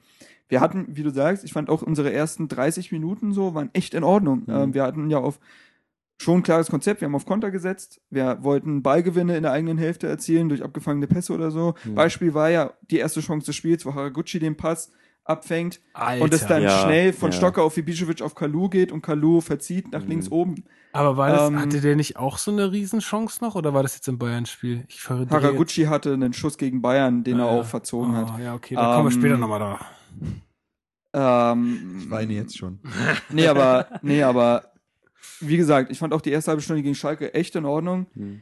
Speaker 4: wir hatten, wie du sagst, ich fand auch unsere ersten 30 Minuten so waren echt in Ordnung.
Speaker 3: Mhm.
Speaker 4: Ähm, wir hatten ja auf schon ein klares Konzept. Wir haben auf Konter gesetzt. Wir wollten Ballgewinne in der eigenen Hälfte erzielen durch abgefangene Pässe oder so.
Speaker 3: Mhm.
Speaker 4: Beispiel war ja die erste Chance des Spiels, wo Haraguchi den Pass abfängt
Speaker 1: Alter.
Speaker 4: und es dann
Speaker 3: Ja,
Speaker 4: schnell von
Speaker 3: ja.
Speaker 4: Stocker auf Ibišević auf Kalu geht und Kalu verzieht nach
Speaker 3: Mhm.
Speaker 4: links oben.
Speaker 1: Aber war das,
Speaker 4: Ähm,
Speaker 1: hatte der nicht auch so eine Riesenchance noch oder war das jetzt im Bayern-Spiel?
Speaker 4: Haraguchi hatte einen Schuss gegen Bayern, den
Speaker 1: jetzt-
Speaker 4: er
Speaker 1: Ah,
Speaker 4: auch
Speaker 1: ja.
Speaker 4: verzogen hat.
Speaker 1: Oh, ja, okay, da kommen wir
Speaker 4: Ähm,
Speaker 1: später nochmal da.
Speaker 4: Ähm,
Speaker 2: Ich weine jetzt schon.
Speaker 4: Nee, aber, nee, aber wie gesagt, ich fand auch die erste halbe Stunde gegen Schalke echt in Ordnung.
Speaker 3: Hm.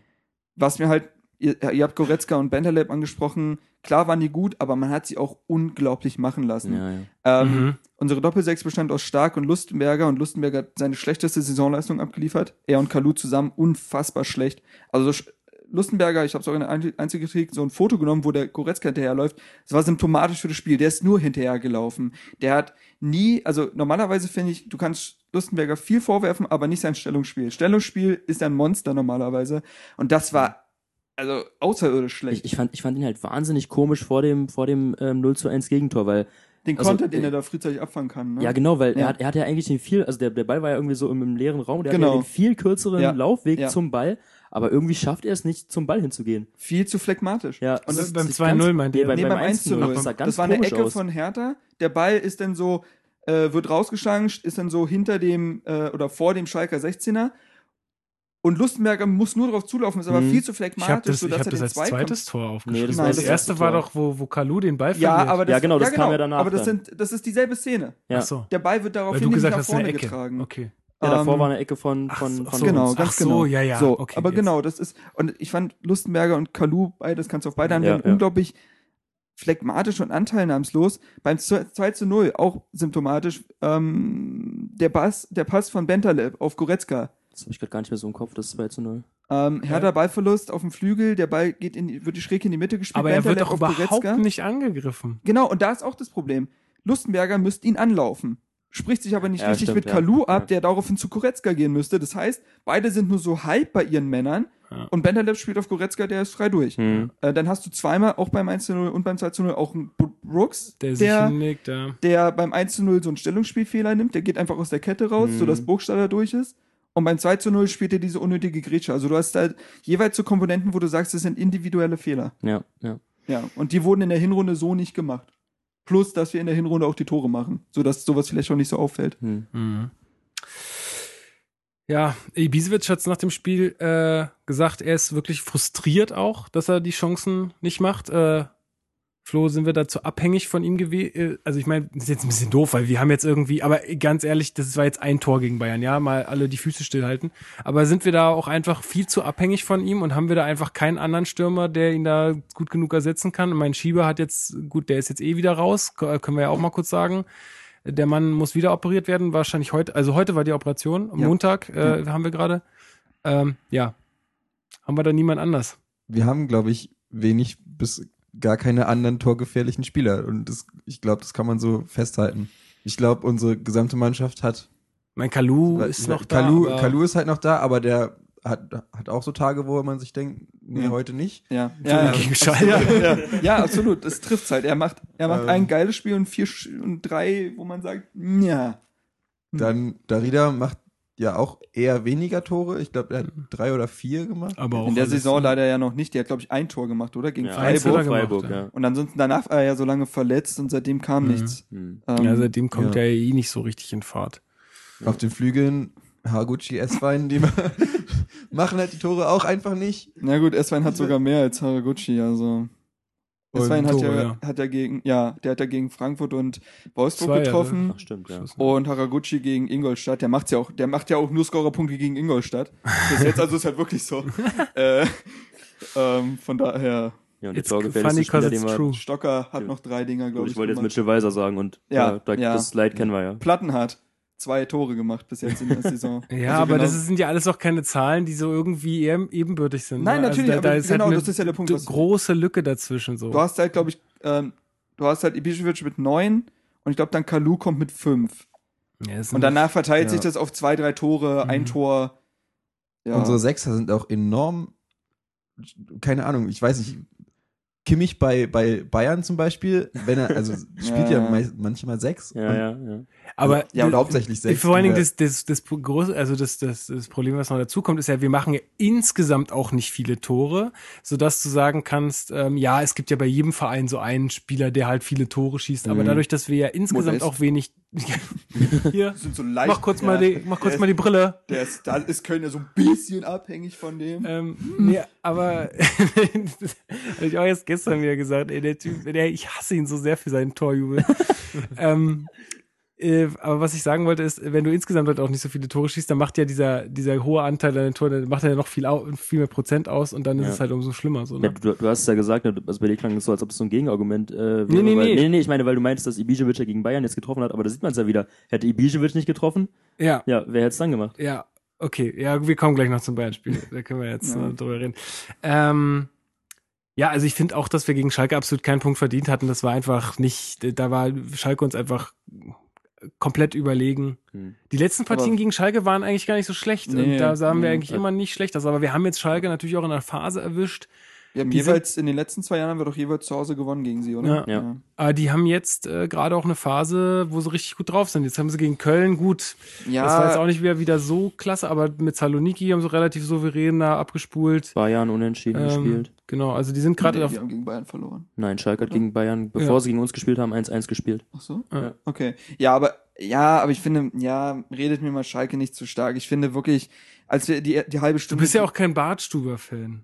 Speaker 4: Was mir halt, ihr, ihr habt Goretzka und Bentaleb angesprochen, klar waren die gut, aber man hat sie auch unglaublich machen lassen.
Speaker 3: Ja, ja.
Speaker 4: Ähm,
Speaker 1: Mhm.
Speaker 4: Unsere Doppelsechs bestand aus Stark und Lustenberger und Lustenberger hat seine schlechteste Saisonleistung abgeliefert. Er und Kalu zusammen unfassbar schlecht. Also Lustenberger, ich habe es auch in der Ein- Einzelkritik so ein Foto genommen, wo der Goretzka hinterherläuft. Das war symptomatisch für das Spiel. Der ist nur hinterhergelaufen. Der hat nie, also normalerweise finde ich, du kannst Lustenberger viel vorwerfen, aber nicht sein Stellungsspiel. Stellungsspiel ist ein Monster normalerweise. Und das war also außerirdisch schlecht.
Speaker 3: Ich, ich, fand, ich fand ihn halt wahnsinnig komisch vor dem, vor dem ähm, 0 zu 1 Gegentor, weil
Speaker 4: Den
Speaker 3: also,
Speaker 4: Konter, den
Speaker 3: äh,
Speaker 4: er da frühzeitig abfangen kann. Ne?
Speaker 3: Ja, genau, weil
Speaker 4: Ja.
Speaker 3: Er, hat, er hat ja eigentlich den viel, also der, der Ball war ja irgendwie so im, im leeren Raum, der
Speaker 4: Genau.
Speaker 3: hat ja den viel kürzeren
Speaker 4: Ja.
Speaker 3: Laufweg
Speaker 4: Ja.
Speaker 3: zum Ball, aber irgendwie schafft er es nicht, zum Ball hinzugehen.
Speaker 4: Viel zu phlegmatisch.
Speaker 3: Ja,
Speaker 1: Und
Speaker 3: das
Speaker 1: beim
Speaker 3: sieht
Speaker 1: 2-0
Speaker 3: ganz-
Speaker 1: meint
Speaker 3: nee,
Speaker 1: ihr?
Speaker 3: beim,
Speaker 4: Nee,
Speaker 3: beim
Speaker 4: beim 1 zu 0.
Speaker 3: Das, sah ganz
Speaker 4: Das war eine Ecke
Speaker 3: aus.
Speaker 4: von Hertha. Der Ball ist dann so, äh, wird rausgeschlagen, ist dann so hinter dem äh, oder vor dem Schalker 16er. Und Lustenberger muss nur drauf zulaufen, ist aber
Speaker 3: Mhm.
Speaker 4: viel zu
Speaker 1: Ich habe
Speaker 4: phlegmatisch,
Speaker 1: das, ich
Speaker 4: sodass
Speaker 1: hab
Speaker 4: er
Speaker 1: das als
Speaker 4: Zweikampf-
Speaker 1: zweites Tor aufgeschrieben.
Speaker 3: das
Speaker 4: war
Speaker 1: das,
Speaker 4: das
Speaker 1: erste war doch, wo, wo Kalu den Ball
Speaker 4: Ja,
Speaker 1: verliert.
Speaker 4: aber das,
Speaker 3: Ja, genau, das kam ja danach
Speaker 4: Aber das, sind, das ist dieselbe Szene.
Speaker 3: Ja.
Speaker 1: Ach so.
Speaker 4: Der Ball wird daraufhin
Speaker 1: gesagt
Speaker 4: nach vorne
Speaker 1: Ecke.
Speaker 4: getragen.
Speaker 1: Okay.
Speaker 3: Ja, davor
Speaker 4: Ähm,
Speaker 3: war eine Ecke von,
Speaker 1: ach
Speaker 3: von,
Speaker 1: so, ach
Speaker 3: von
Speaker 1: so.
Speaker 4: Genau,
Speaker 1: Ach
Speaker 4: ganz
Speaker 1: so,
Speaker 4: genau.
Speaker 1: ja, ja,
Speaker 4: So,
Speaker 1: okay,
Speaker 4: aber
Speaker 1: jetzt.
Speaker 4: genau, das ist, und ich fand Lustenberger und Kalu, beides kannst du auf beide
Speaker 3: Ja,
Speaker 4: anwenden,
Speaker 3: ja.
Speaker 4: unglaublich phlegmatisch und anteilnahmslos. Beim 2 zu 0 auch symptomatisch, ähm, der Pass, der Pass von Bentaleb auf Goretzka.
Speaker 3: Das habe ich gerade gar nicht mehr so im Kopf, das 2 zu 0.
Speaker 4: Ähm, Hertha Ballverlust auf dem Flügel, der Ball geht in, die- wird die schräg in die Mitte gespielt.
Speaker 1: Aber er wird doch
Speaker 4: auf
Speaker 1: überhaupt
Speaker 4: Goretzka.
Speaker 1: nicht angegriffen.
Speaker 4: Genau, und da ist auch das Problem. Lustenberger müsste ihn anlaufen. Spricht sich aber nicht
Speaker 3: Ja,
Speaker 4: richtig
Speaker 3: stimmt,
Speaker 4: mit
Speaker 3: ja.
Speaker 4: Kalu ab,
Speaker 3: Ja.
Speaker 4: der daraufhin zu Goretzka gehen müsste. Das heißt, beide sind nur so halb bei ihren Männern
Speaker 1: Ja.
Speaker 4: und Bentaleb spielt auf Goretzka, der ist frei durch.
Speaker 3: Hm.
Speaker 4: Äh, dann hast du zweimal, auch beim 1 zu 0 und beim 2 zu 0, auch einen Bro- Brooks,
Speaker 1: Der,
Speaker 4: der,
Speaker 1: sich
Speaker 4: der,
Speaker 1: hinlegt, ja.
Speaker 4: beim 1 zu 0 so einen Stellungsspielfehler nimmt. Der geht einfach aus der Kette raus,
Speaker 3: Mhm.
Speaker 4: sodass Burgstaller durch ist. Und beim 2 zu 0 spielt er diese unnötige Grätsche. Also du hast halt jeweils so Komponenten, wo du sagst, das sind individuelle Fehler.
Speaker 3: Ja, ja.
Speaker 4: Ja, und die wurden in der Hinrunde so nicht gemacht. Plus, dass wir in der Hinrunde auch die Tore machen, sodass sowas vielleicht auch nicht so auffällt.
Speaker 3: Hm.
Speaker 1: Mhm. Ja, Ibisevic hat nach dem Spiel äh, gesagt, er ist wirklich frustriert auch, dass er die Chancen nicht macht. Äh, Flo, sind wir dazu abhängig von ihm gewesen? Also ich meine, das ist jetzt ein bisschen doof, weil wir haben jetzt irgendwie, aber ganz ehrlich, das war jetzt ein Tor gegen Bayern, ja, mal alle die Füße stillhalten. Aber sind wir da auch einfach viel zu abhängig von ihm und haben wir da einfach keinen anderen Stürmer, der ihn da gut genug ersetzen kann? Und mein Schieber hat jetzt, gut, der ist jetzt eh wieder raus, k- können wir ja auch mal kurz sagen. Der Mann muss wieder operiert werden, wahrscheinlich heute, also heute war die Operation, am
Speaker 4: Ja.
Speaker 1: Montag äh, haben wir gerade. Ähm, ja, haben wir da niemand anders.
Speaker 2: Wir haben, glaube ich, wenig bis gar keine anderen torgefährlichen Spieler. Und das, ich glaube, das kann man so festhalten. Ich glaube, unsere gesamte Mannschaft hat.
Speaker 1: Mein Kalu ist noch
Speaker 2: Kalu,
Speaker 1: da.
Speaker 2: Kalu ist halt noch da, aber der hat, hat auch so Tage, wo man sich denkt, nee,
Speaker 4: Ja.
Speaker 2: heute nicht.
Speaker 4: Ja, ja, absolut.
Speaker 1: Schalke.
Speaker 4: Ja, ja. ja, absolut. Das trifft's halt. Er macht, er macht
Speaker 2: Ähm.
Speaker 4: ein geiles Spiel und vier und drei, wo man sagt, ja.
Speaker 2: Dann Darida macht ja auch eher weniger Tore. Ich glaube, er hat drei oder vier gemacht.
Speaker 1: aber auch
Speaker 4: In der Saison
Speaker 1: so-
Speaker 4: leider ja noch nicht. Die hat, glaube ich, ein Tor gemacht, oder? Gegen
Speaker 3: Ja,
Speaker 1: er
Speaker 4: Freiburg.
Speaker 1: gemacht,
Speaker 3: Freiburg,
Speaker 1: ja.
Speaker 4: Und ansonsten danach war er ja so lange verletzt und seitdem kam
Speaker 1: Mhm.
Speaker 4: nichts.
Speaker 3: Hm.
Speaker 4: Ähm,
Speaker 1: Ja, seitdem kommt
Speaker 2: Ja.
Speaker 1: er ja eh nicht so richtig in Fahrt.
Speaker 2: Auf den Flügeln Haraguchi, S-Wein, die machen halt die Tore auch einfach nicht.
Speaker 4: na gut, Eswein hat sogar mehr als Haraguchi, also.
Speaker 2: Und
Speaker 4: Eswein hat ja,
Speaker 1: ja.
Speaker 4: hat ja gegen, ja, der hat ja gegen Frankfurt und Wolfsburg
Speaker 1: Zwei, ja,
Speaker 4: getroffen.
Speaker 3: Ach, stimmt, ja.
Speaker 4: Und Haraguchi gegen Ingolstadt, der macht's ja auch, der macht ja auch nur Scorerpunkte gegen Ingolstadt. Bis jetzt, also ist halt wirklich so. äh, ähm, von daher,
Speaker 3: Ja, und der
Speaker 1: It's funny
Speaker 3: torgefährlichste Spieler, den
Speaker 1: it's
Speaker 3: wir,
Speaker 1: true.
Speaker 4: Stocker hat noch drei Dinger, glaube ich.
Speaker 3: ich wollte jetzt. Mitchell Weiser sagen und
Speaker 4: Ja,
Speaker 3: ja, da,
Speaker 4: ja.
Speaker 3: das Leid kennen wir ja.
Speaker 4: Plattenhardt, zwei Tore gemacht bis jetzt in der Saison.
Speaker 1: Ja,
Speaker 4: Also
Speaker 1: aber
Speaker 4: genau-
Speaker 1: das sind ja alles auch keine Zahlen, die so irgendwie eher ebenbürtig sind.
Speaker 4: Nein,
Speaker 1: ne?
Speaker 4: natürlich,
Speaker 1: also da, da
Speaker 4: aber
Speaker 1: ist
Speaker 4: genau,
Speaker 1: halt eine
Speaker 4: das ist ja der Punkt,
Speaker 1: große Lücke dazwischen so.
Speaker 4: Du hast halt, glaube ich, ähm, du hast halt Ibišević mit neun und ich glaube dann Kalu kommt mit fünf.
Speaker 1: ja,
Speaker 4: Und danach verteilt
Speaker 2: Ja.
Speaker 4: sich das auf zwei, drei Tore, ein
Speaker 1: Mhm.
Speaker 4: Tor. Ja.
Speaker 2: Unsere Sechser sind auch enorm, keine Ahnung, ich weiß nicht, Kimmich bei, bei Bayern zum Beispiel, wenn er, also spielt ja,
Speaker 4: Ja.
Speaker 2: manchmal sechs.
Speaker 3: Ja,
Speaker 2: und,
Speaker 3: ja, ja.
Speaker 1: Aber
Speaker 2: ja, und hauptsächlich sechs.
Speaker 1: Vor allen Dingen das, das, das, große, also das, das, das Problem, was noch dazu kommt, ist ja, wir machen ja insgesamt auch nicht viele Tore, sodass du sagen kannst, ähm, ja, es gibt ja bei jedem Verein so einen Spieler, der halt viele Tore schießt, aber
Speaker 3: Mhm.
Speaker 1: dadurch, dass wir ja insgesamt
Speaker 4: Modest.
Speaker 1: auch wenig, hier,
Speaker 4: sind so leicht.
Speaker 1: mach kurz
Speaker 4: ja,
Speaker 1: mal die, mach kurz
Speaker 4: der
Speaker 1: mal die Brille.
Speaker 4: Der ist, da ist Köln ja so ein bisschen abhängig von dem.
Speaker 1: Ähm, nee, aber habe ich auch erst gestern wieder gesagt, ey, der Typ, der, ich hasse ihn so sehr für seinen Torjubel. ähm, äh, aber was ich sagen wollte ist, wenn du insgesamt halt auch nicht so viele Tore schießt, dann macht ja dieser, dieser hohe Anteil an den Toren, dann macht er ja noch viel, viel mehr Prozent aus und dann ist
Speaker 3: Ja.
Speaker 1: es halt umso schlimmer. So,
Speaker 3: Ja,
Speaker 1: ne?
Speaker 3: du, du hast es ja gesagt, ne, also bei dir klang es so, als ob es so ein Gegenargument äh, wäre.
Speaker 1: Nee, nee,
Speaker 3: weil,
Speaker 1: nee.
Speaker 3: nee, nee, ich meine, weil du meinst, dass Ibišević ja gegen Bayern jetzt getroffen hat, aber da sieht man es ja wieder. Hätte Ibišević nicht getroffen,
Speaker 1: Ja,
Speaker 3: ja, wer hätte es dann gemacht?
Speaker 1: ja, okay. Ja, wir kommen gleich noch zum Bayern-Spiel. Da können wir jetzt
Speaker 4: Ja.
Speaker 1: äh, drüber reden. Ähm, ja, also ich finde auch, dass wir gegen Schalke absolut keinen Punkt verdient hatten. Das war einfach nicht, da war Schalke uns einfach komplett überlegen.
Speaker 3: Hm.
Speaker 1: Die letzten Partien
Speaker 4: Aber-
Speaker 1: gegen Schalke waren eigentlich gar nicht so schlecht.
Speaker 4: Nee,
Speaker 1: und da sahen wir
Speaker 4: nee.
Speaker 1: eigentlich immer nicht schlecht aus. Aber wir haben jetzt Schalke natürlich auch in einer Phase erwischt.
Speaker 4: Wir haben
Speaker 1: Die
Speaker 4: jeweils, in den letzten zwei Jahren haben wir doch jeweils zu Hause gewonnen gegen sie, oder?
Speaker 1: Ja.
Speaker 3: Ja.
Speaker 1: Aber die haben jetzt äh, gerade auch eine Phase, wo sie richtig gut drauf sind. Jetzt haben sie gegen Köln gut.
Speaker 4: Ja,
Speaker 1: Das war jetzt auch nicht wieder, wieder so klasse, aber mit Saloniki haben sie relativ souverän da abgespult.
Speaker 3: Bayern unentschieden
Speaker 1: Ähm,
Speaker 3: gespielt.
Speaker 1: Genau, also die sind gerade
Speaker 4: nee, wir haben gegen Bayern verloren.
Speaker 3: Nein, Schalke hat gegen Bayern, bevor
Speaker 1: Ja.
Speaker 3: sie gegen uns gespielt haben, 1-1 gespielt.
Speaker 4: Ach so?
Speaker 1: Ja.
Speaker 4: Okay. Ja, aber ja, aber ich finde, ja, redet mir mal Schalke nicht zu stark. Ich finde wirklich, als wir die, die halbe
Speaker 1: Du
Speaker 4: Stunde.
Speaker 1: bist ja auch kein Bartstuber-Fan.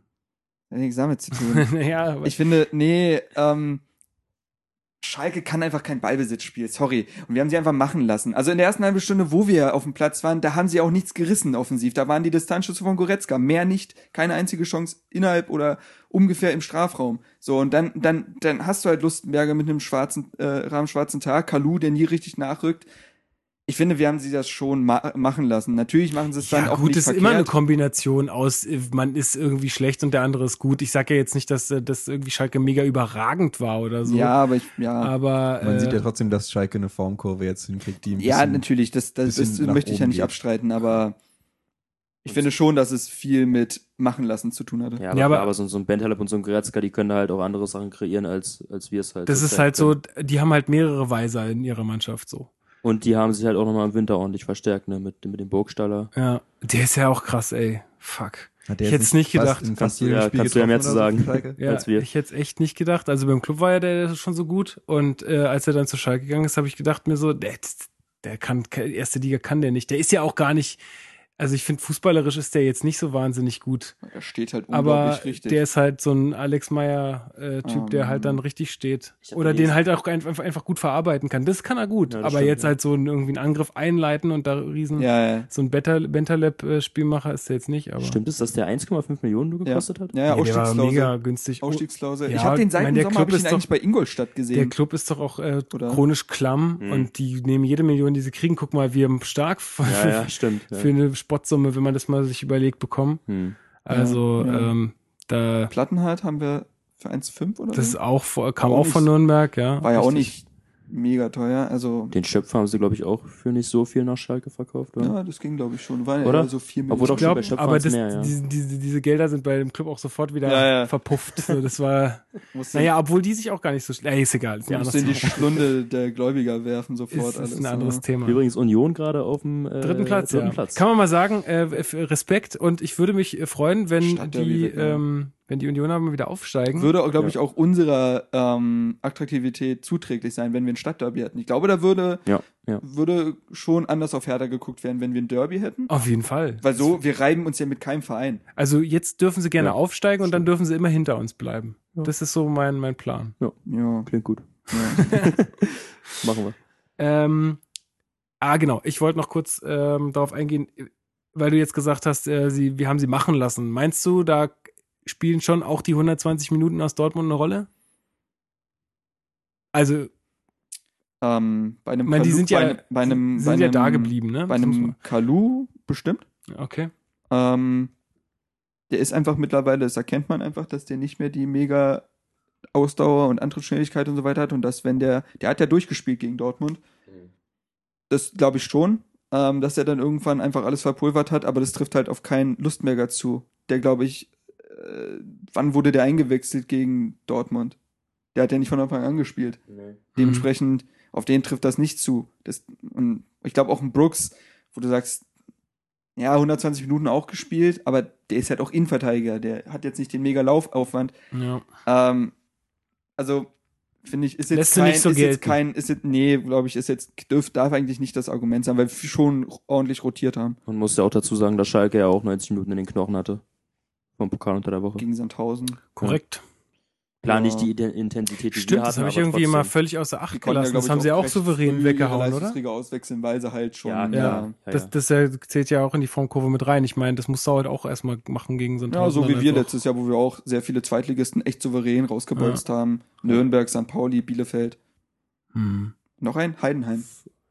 Speaker 4: Nichts damit zu tun.
Speaker 1: aber
Speaker 4: Ich finde, nee, ähm, Schalke kann einfach kein Ballbesitzspiel, sorry. Und wir haben sie einfach machen lassen. Also in der ersten halben Stunde, wo wir auf dem Platz waren, da haben sie auch nichts gerissen offensiv. Da waren die Distanzschüsse von Goretzka. Mehr nicht. Keine einzige Chance innerhalb oder ungefähr im Strafraum. So, und dann, dann, dann hast du halt Lustenberger mit einem schwarzen, äh, rahmenschwarzen Tag, Kalu, der nie richtig nachrückt. Ich finde, wir haben sie das schon ma machen lassen. Natürlich machen sie es dann
Speaker 1: ja,
Speaker 4: auch
Speaker 1: gut,
Speaker 4: nicht
Speaker 1: ist
Speaker 4: verkehrt.
Speaker 1: immer eine Kombination aus, äh, man ist irgendwie schlecht und der andere ist gut. Ich sage ja jetzt nicht, dass äh, das irgendwie Schalke mega überragend war oder so.
Speaker 4: ja, aber ich, ja.
Speaker 1: aber
Speaker 2: Man
Speaker 1: äh,
Speaker 2: sieht ja trotzdem, dass Schalke eine Formkurve jetzt hinkriegt, die ein
Speaker 4: Ja,
Speaker 2: bisschen,
Speaker 4: natürlich, das, das, das möchte ich ja nicht
Speaker 2: geht.
Speaker 4: abstreiten, aber ich finde schon, dass es viel mit machen lassen zu tun hatte.
Speaker 3: Ja, aber,
Speaker 1: Ja, aber-
Speaker 3: aber so, so ein Bentaleb und so ein Goretzka, die können da halt auch andere Sachen kreieren, als, als wir es halt.
Speaker 1: das ist halt so,
Speaker 3: können.
Speaker 1: die haben halt mehrere Weiser in ihrer Mannschaft so.
Speaker 3: Und die haben sich halt auch nochmal im Winter ordentlich verstärkt, ne, mit, mit dem Burgstaller.
Speaker 1: Ja, der ist ja auch krass, ey. Fuck.
Speaker 2: Hat der
Speaker 1: Ich
Speaker 2: jetzt
Speaker 1: hätt's nicht
Speaker 2: fast
Speaker 1: gedacht.
Speaker 2: fast
Speaker 3: Kannst du-
Speaker 2: jedem
Speaker 3: ja,
Speaker 2: Spiel
Speaker 3: kannst du ja mehr zu
Speaker 2: so
Speaker 3: sagen.
Speaker 1: Ja,
Speaker 3: Als wir.
Speaker 1: ich hätte echt nicht gedacht. Also beim Club war ja der schon so gut und äh, als er dann zur Schalke gegangen ist, habe ich gedacht mir so, der, der kann erste Liga kann der nicht. Der ist ja auch gar nicht. Also ich finde fußballerisch ist der jetzt nicht so wahnsinnig gut,
Speaker 4: Er steht halt
Speaker 1: aber
Speaker 4: unglaublich richtig.
Speaker 1: der ist halt so ein Alex Meyer äh, Typ, der
Speaker 4: Ähm,
Speaker 1: halt dann richtig steht oder den halt auch einfach, einfach gut verarbeiten kann. Das kann er gut,
Speaker 3: Ja,
Speaker 1: aber
Speaker 3: stimmt,
Speaker 1: jetzt
Speaker 3: ja.
Speaker 1: halt so ein, irgendwie einen Angriff einleiten und da riesen
Speaker 4: ja, ja.
Speaker 1: so ein Bentaleb-Spielmacher ist der jetzt nicht. Aber
Speaker 3: Stimmt es, dass der 1,5 Millionen nur
Speaker 4: Ja,
Speaker 3: gekostet hat?
Speaker 4: ja, ja
Speaker 1: Nee, der war
Speaker 4: Ausstiegsklausel.
Speaker 1: mega günstig.
Speaker 4: Ausstiegsklausel.
Speaker 1: Ja,
Speaker 4: ich habe den seit
Speaker 1: mein, der
Speaker 4: Sommer
Speaker 1: Club
Speaker 4: ich
Speaker 1: ist
Speaker 4: ihn
Speaker 1: doch-
Speaker 4: eigentlich bei Ingolstadt
Speaker 1: Der
Speaker 4: gesehen.
Speaker 1: Club ist doch auch äh,
Speaker 4: Oder-
Speaker 1: chronisch klamm
Speaker 3: Mhm.
Speaker 1: und die nehmen jede Million, die sie kriegen. Guck mal, wir haben stark für,
Speaker 3: Ja, ja, stimmt. Ja.
Speaker 1: für eine Spottsumme, wenn man das mal sich überlegt, bekommen.
Speaker 3: Hm.
Speaker 1: Also
Speaker 4: Ja, ja.
Speaker 1: Ähm, da
Speaker 4: Plattenhardt haben wir für 1,5 oder
Speaker 1: das ist
Speaker 4: so?
Speaker 1: auch vor, kam auch,
Speaker 4: auch
Speaker 1: von
Speaker 4: nicht-
Speaker 1: Nürnberg, ja.
Speaker 4: War ja auch
Speaker 1: Richtig.
Speaker 4: nicht mega teuer. Also,
Speaker 3: Den Schöpfer haben sie, glaube ich, auch für nicht so viel nach Schalke verkauft, oder?
Speaker 4: ja, das ging, glaube ich, schon. War ja
Speaker 3: Oder?
Speaker 4: so vier
Speaker 3: Obwohl doch bei Schöpfer
Speaker 1: aber das,
Speaker 3: mehr, ja.
Speaker 1: diese, diese, diese Gelder sind bei dem Club auch sofort wieder
Speaker 4: Ja, ja.
Speaker 1: verpufft. So, das war, naja, obwohl die sich auch gar nicht so schlecht, äh, ist egal. Ist anderes
Speaker 4: in die. Schlunde der Gläubiger werfen, sofort
Speaker 1: Ist,
Speaker 4: alles.
Speaker 1: ist ein anderes
Speaker 4: ja.
Speaker 1: Thema.
Speaker 3: Übrigens Union gerade auf dem äh,
Speaker 1: dritten Platz,
Speaker 3: dritten
Speaker 1: ja.
Speaker 3: Platz.
Speaker 1: Kann man mal sagen, äh, Respekt und ich würde mich äh, freuen, wenn
Speaker 4: Stadtderby
Speaker 1: die, ähm, wenn die Unioner mal wieder aufsteigen.
Speaker 4: Würde, glaube
Speaker 3: Ja.
Speaker 4: ich, auch unserer ähm, Attraktivität zuträglich sein, wenn wir ein Stadtderby hätten. Ich glaube, da würde,
Speaker 3: Ja, ja.
Speaker 4: würde schon anders auf Hertha geguckt werden, wenn wir ein Derby hätten.
Speaker 1: Auf jeden Fall.
Speaker 4: Weil so, wir reiben uns ja mit keinem Verein.
Speaker 1: Also jetzt dürfen sie gerne
Speaker 3: Ja,
Speaker 1: aufsteigen und dann dürfen sie immer hinter uns bleiben.
Speaker 3: Ja.
Speaker 1: Das ist so mein, mein Plan.
Speaker 4: Ja.
Speaker 3: Klingt gut.
Speaker 4: ja.
Speaker 3: Machen wir.
Speaker 1: Ähm, ah, genau. Ich wollte noch kurz ähm, darauf eingehen, weil du jetzt gesagt hast, äh, sie, wir haben sie machen lassen. Meinst du, da spielen schon auch die 120 Minuten aus Dortmund eine Rolle? Also,
Speaker 4: ähm, bei einem
Speaker 1: ich meine, die
Speaker 4: Kalu-
Speaker 1: sind ja,
Speaker 4: bei, einem- bei einem,
Speaker 1: sind
Speaker 4: bei
Speaker 1: ja
Speaker 4: einem,
Speaker 1: da geblieben, ne?
Speaker 4: Bei einem Kalu bestimmt.
Speaker 1: Okay.
Speaker 4: Ähm, der ist einfach mittlerweile, das erkennt man einfach, dass der nicht mehr die mega Ausdauer und Antrittsschnelligkeit und so weiter hat und dass wenn der, der hat ja durchgespielt gegen Dortmund. Das glaube ich schon, ähm, dass er dann irgendwann einfach alles verpulvert hat, aber das trifft halt auf keinen Lustmerger zu. Der glaube ich, äh, wann wurde der eingewechselt gegen Dortmund? Der hat ja nicht von Anfang an gespielt. Dementsprechend, auf den trifft das nicht zu. Das, und ich glaube auch ein Brooks, wo du sagst, ja, 120 Minuten auch gespielt, aber der ist halt auch Innenverteidiger. Der hat jetzt nicht den mega Laufaufwand.
Speaker 1: Ja.
Speaker 4: Ähm, also, finde ich, ist jetzt
Speaker 1: Lässt du
Speaker 4: kein,
Speaker 1: nicht so
Speaker 4: ist jetzt kein, ist jetzt, nee, glaube ich, ist jetzt, dürf, darf eigentlich nicht das Argument sein, weil wir schon ordentlich rotiert haben
Speaker 3: Man muss ja auch dazu sagen, dass Schalke ja auch 90 Minuten in den Knochen hatte. Vom Pokal unter der Woche.
Speaker 4: gegen Sandhausen.
Speaker 1: Korrekt.
Speaker 3: Klar,
Speaker 4: Ja.
Speaker 3: nicht die Intensität, die wir
Speaker 1: Stimmt,
Speaker 3: hatten,
Speaker 1: das habe ich irgendwie
Speaker 3: trotzdem.
Speaker 1: immer völlig außer Acht gelassen.
Speaker 4: glaub
Speaker 1: das haben sie auch
Speaker 4: recht
Speaker 1: souverän weggehauen, oder?
Speaker 4: Auswechseln, weil sie halt schon,
Speaker 3: Ja,
Speaker 1: Ja,
Speaker 3: Ja,
Speaker 1: das,
Speaker 3: ja.
Speaker 1: das äh, zählt ja auch in die Formkurve mit rein. Ich meine, das musst du halt auch erstmal machen gegen so einen
Speaker 4: Ja, so wie wir letztes Jahr, wo wir auch sehr viele Zweitligisten echt souverän rausgebolzt haben. Nürnberg, St. Pauli, Bielefeld.
Speaker 1: Hm.
Speaker 4: Noch ein? Heidenheim.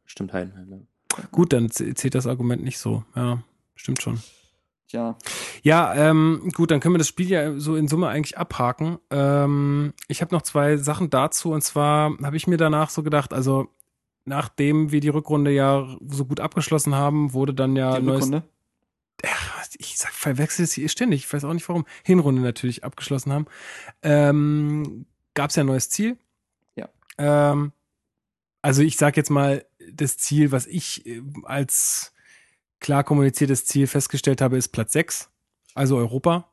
Speaker 3: Stimmt, Heidenheim. Ja.
Speaker 1: Gut, dann zählt das Argument nicht so. Ja, stimmt schon.
Speaker 4: Tja,
Speaker 1: Ja, ähm, gut, dann können wir das Spiel ja so in Summe eigentlich abhaken. Ähm, ich habe noch zwei Sachen dazu und zwar habe ich mir danach so gedacht, also nachdem wir die Rückrunde ja so gut abgeschlossen haben, wurde dann ja
Speaker 4: die
Speaker 1: neues,
Speaker 4: Rückrunde.
Speaker 1: ich sag, verwechsel es hier ständig, ich weiß auch nicht warum, Hinrunde natürlich abgeschlossen haben, ähm, gab es ja ein neues Ziel.
Speaker 4: Ja.
Speaker 1: Ähm, also ich sag jetzt mal, das Ziel, was ich äh, als klar kommuniziertes Ziel festgestellt habe, ist Platz 6, also Europa.